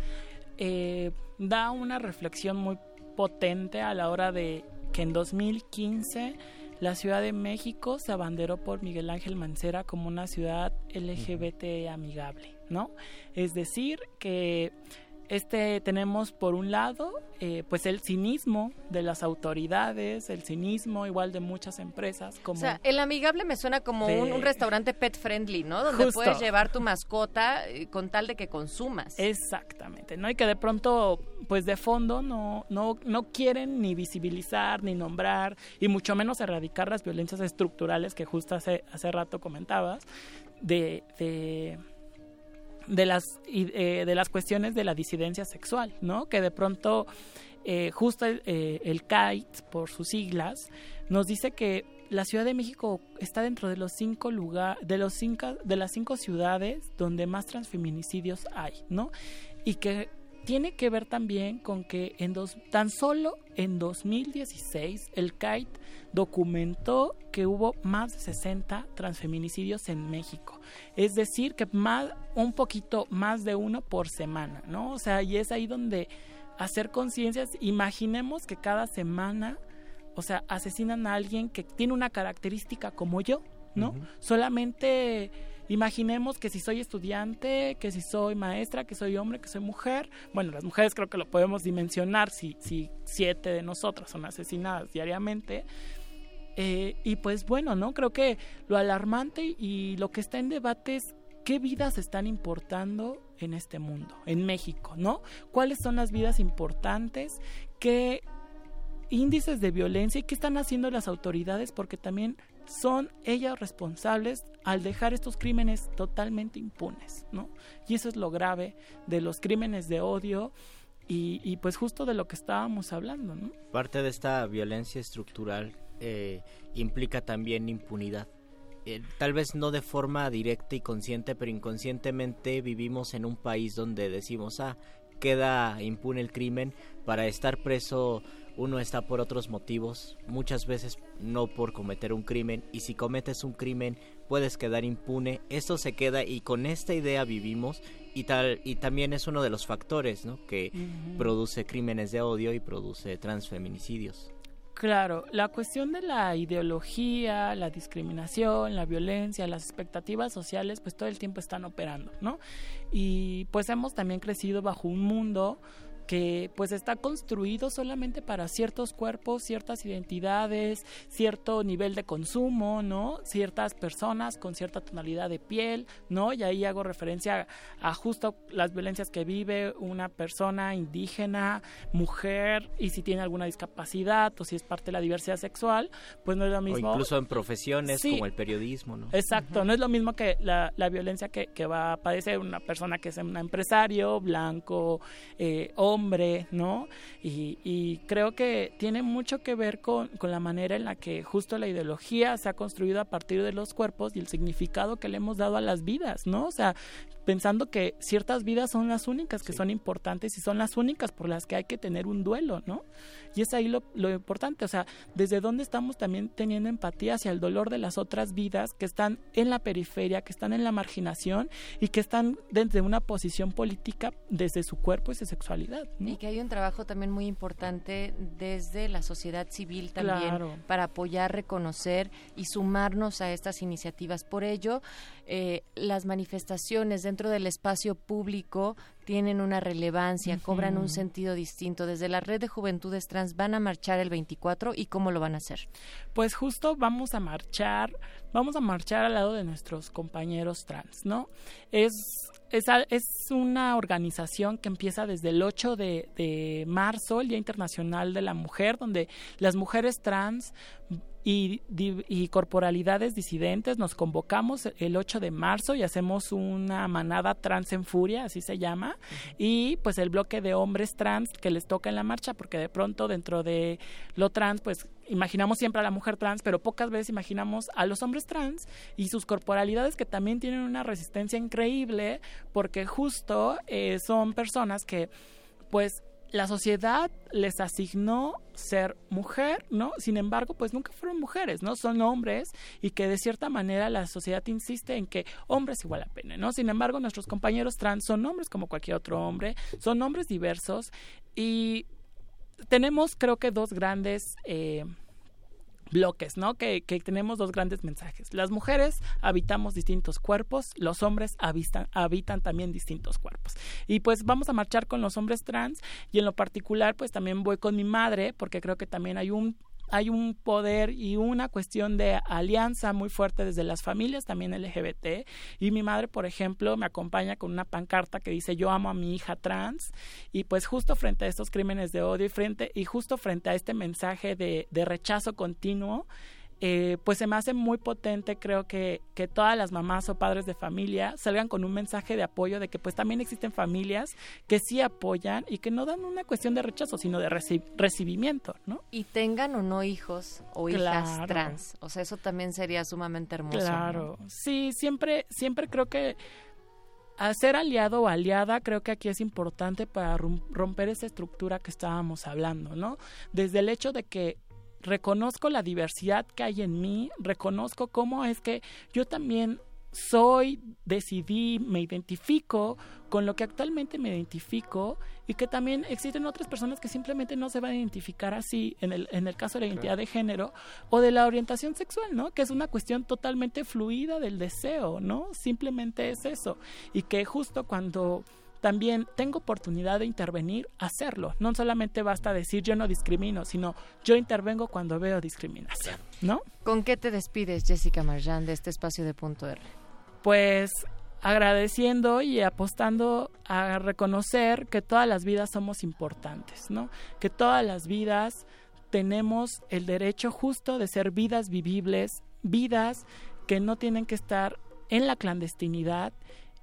eh, da una reflexión muy potente a la hora de que en 2015 la Ciudad de México se abanderó por Miguel Ángel Mancera como una ciudad LGBT amigable, ¿no? Es decir, que este tenemos por un lado eh, pues el cinismo de las autoridades, el cinismo igual de muchas empresas como O sea, el amigable me suena como De- un, un restaurante pet friendly, ¿no? Donde Justo. puedes llevar tu mascota eh, con tal de que consumas. Exactamente, ¿no? Y que de pronto, pues de fondo no, no, no quieren ni visibilizar, ni nombrar, y mucho menos erradicar las violencias estructurales que justo hace, hace rato comentabas, de, de, de las, eh, de las cuestiones de la disidencia sexual, ¿no? Que de pronto, eh, justo el, eh, el CAIT, por sus siglas, nos dice que la Ciudad de México está dentro de los cinco lugar, de los cinco, de las cinco ciudades donde más transfeminicidios hay, ¿no? Y que tiene que ver también con que en dos, tan solo en 2016 el CAIT documentó que hubo más de 60 transfeminicidios en México. Es decir, que más, un poquito más de uno por semana, ¿no? O sea, y es ahí donde hacer conciencias, imaginemos que cada semana, o sea, asesinan a alguien que tiene una característica como yo, ¿no? Solamente imaginemos que si soy estudiante, que si soy maestra, que soy hombre, que soy mujer, bueno, las mujeres creo que lo podemos dimensionar si, si siete de nosotras son asesinadas diariamente. Eh, y pues bueno, ¿no? Creo que lo alarmante y lo que está en debate es qué vidas están importando en este mundo, en México, ¿no? ¿Cuáles son las vidas importantes? ¿Qué índices de violencia y qué están haciendo las autoridades? Porque también son ellas responsables al dejar estos crímenes totalmente impunes, ¿no? Y eso es lo grave de los crímenes de odio y, y pues justo de lo que estábamos hablando, ¿no? Parte de esta violencia estructural eh, implica también impunidad. Eh, tal vez no de forma directa y consciente, pero inconscientemente vivimos en un país donde decimos, ah, queda impune el crimen, para estar preso uno está por otros motivos, muchas veces no por cometer un crimen, y si cometes un crimen puedes quedar impune, esto se queda y con esta idea vivimos y tal y también es uno de los factores, ¿no? que produce crímenes de odio y produce transfeminicidios. Claro, la cuestión de la ideología, la discriminación, la violencia, las expectativas sociales, pues todo el tiempo están operando, ¿no? Y pues hemos también crecido bajo un mundo que pues está construido solamente para ciertos cuerpos, ciertas identidades, cierto nivel de consumo, ¿no? Ciertas personas con cierta tonalidad de piel, ¿no? Y ahí hago referencia a justo las violencias que vive una persona indígena, mujer, y si tiene alguna discapacidad o si es parte de la diversidad sexual, pues no es lo O mismo. incluso en profesiones Sí. como el periodismo, ¿no? Exacto, no es lo mismo que la, la violencia que, que va a padecer una persona que es un empresario, blanco, eh, hombre, ¿no? Y, creo que tiene mucho que ver con, con la manera en la que justo la ideología se ha construido a partir de los cuerpos y el significado que le hemos dado a las vidas, ¿no? O sea, pensando que ciertas vidas son las únicas que son importantes y son las únicas por las que hay que tener un duelo, ¿no? Y es ahí lo, lo importante, o sea, desde dónde estamos también teniendo empatía hacia el dolor de las otras vidas que están en la periferia, que están en la marginación y que están desde una posición política desde su cuerpo y su sexualidad. ¿no? Y que hay un trabajo también muy importante desde la sociedad civil también Claro. para apoyar, reconocer y sumarnos a estas iniciativas. Por ello, eh, las manifestaciones dentro del espacio público tienen una relevancia, cobran un sentido distinto. Desde la red de juventudes trans van a marchar el 24 y cómo lo van a hacer. Pues justo vamos a marchar, vamos a marchar al lado de nuestros compañeros trans, ¿no? Es, es, es una organización que empieza desde el 8 de, de marzo, el Día Internacional de la Mujer, donde las mujeres trans y, y corporalidades disidentes nos convocamos el 8 de marzo y hacemos una manada trans en furia, así se llama, y pues el bloque de hombres trans que les toca en la marcha, porque de pronto dentro de lo trans, pues imaginamos siempre a la mujer trans, pero pocas veces imaginamos a los hombres trans y sus corporalidades que también tienen una resistencia increíble, porque justo eh, son personas que pues la sociedad les asignó ser mujer, ¿no? Sin embargo, pues nunca fueron mujeres, ¿no? Son hombres y que de cierta manera la sociedad insiste en que hombres igual a pene, ¿no? Sin embargo, nuestros compañeros trans son hombres como cualquier otro hombre, son hombres diversos y tenemos creo que dos grandes eh, bloques, ¿no? Que, que tenemos dos grandes mensajes. Las mujeres habitamos distintos cuerpos, los hombres habitan, habitan también distintos cuerpos. Y pues vamos a marchar con los hombres trans y en lo particular pues también voy con mi madre porque creo que también hay un hay un poder y una cuestión de alianza muy fuerte desde las familias también LGBT y mi madre por ejemplo me acompaña con una pancarta que dice yo amo a mi hija trans y pues justo frente a estos crímenes de odio y frente y justo frente a este mensaje de, de rechazo continuo eh, pues se me hace muy potente, creo que, que todas las mamás o padres de familia salgan con un mensaje de apoyo de que pues también existen familias que sí apoyan y que no dan una cuestión de rechazo, sino de reci- recibimiento, ¿no? Y tengan o no hijos o hijas trans. O sea, eso también sería sumamente hermoso. ¿no? Claro, sí, siempre, siempre creo que a ser aliado o aliada, creo que aquí es importante para rom- romper esa estructura que estábamos hablando, ¿no? Desde el hecho de que reconozco la diversidad que hay en mí, reconozco cómo es que yo también soy, decidí, me identifico con lo que actualmente me identifico y que también existen otras personas que simplemente no se van a identificar así en el, en el caso de la identidad de género o de la orientación sexual, ¿no? Que es una cuestión totalmente fluida del deseo, ¿no? Simplemente es eso. Y que justo cuando también tengo oportunidad de intervenir, hacerlo. No solamente basta decir yo no discrimino, sino yo intervengo cuando veo discriminación, ¿no? ¿Con qué te despides, Jessica Marjan, de este espacio de Punto R? pues agradeciendo y apostando a reconocer que todas las vidas somos importantes, ¿no? Que todas las vidas tenemos el derecho justo de ser vidas vivibles, vidas que no tienen que estar en la clandestinidad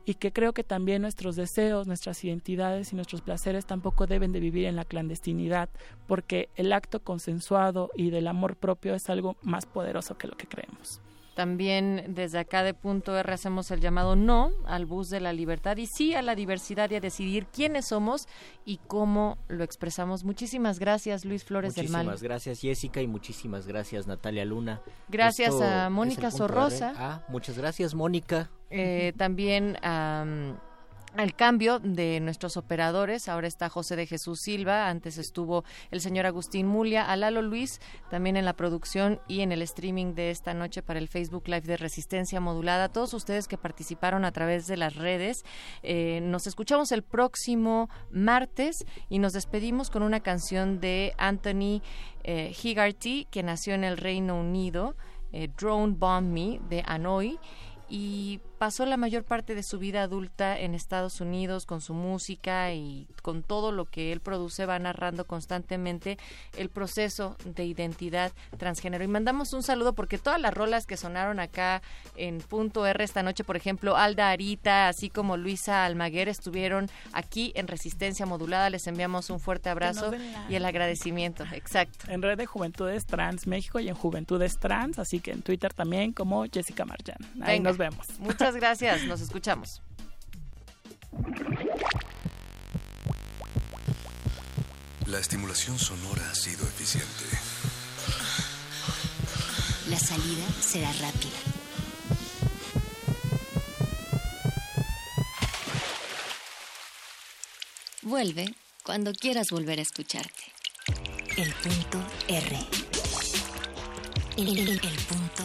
y que creo que también nuestros deseos, nuestras identidades y nuestros placeres tampoco deben de vivir en la clandestinidad, porque el acto consensuado y del amor propio es algo más poderoso que lo que creemos. También desde acá de Punto R hacemos el llamado no al bus de la libertad y sí a la diversidad y a decidir quiénes somos y cómo lo expresamos. Muchísimas gracias, Luis Flores del Mal. Muchísimas gracias Jessica y muchísimas gracias Natalia Luna. Gracias Esto a Mónica Sorrosa. Ah, muchas gracias Mónica. Eh, también am, al cambio de nuestros operadores. Ahora está José de Jesús Silva, antes estuvo el señor Agustín Mulia, a Lalo Luis, también en la producción y en el streaming de esta noche para el Facebook Live de Resistencia Modulada. Todos ustedes que participaron a través de las redes, eh, nos escuchamos el próximo martes y nos despedimos con una canción de Anthony eh, Higarty, que nació en el Reino Unido, eh, Drone Bomb Me, de Hanoi y pasó la mayor parte de su vida adulta en Estados Unidos con su música y con todo lo que él produce va narrando constantemente el proceso de identidad transgénero. Y mandamos un saludo porque todas las rolas que sonaron acá en Punto R esta noche, por ejemplo, Alda Arita, así como Luisa Almaguer estuvieron aquí en Resistencia Modulada. Les enviamos un fuerte abrazo y el agradecimiento. Exacto. En red de Juventudes Trans México y en Juventudes Trans, así que en Twitter también como Jessica Marjan. Ahí Venga. nos vemos. Muchas gracias. Nos escuchamos. La estimulación sonora ha sido eficiente. La salida será rápida. Vuelve cuando quieras volver a escucharte. El punto R. El, el- el punto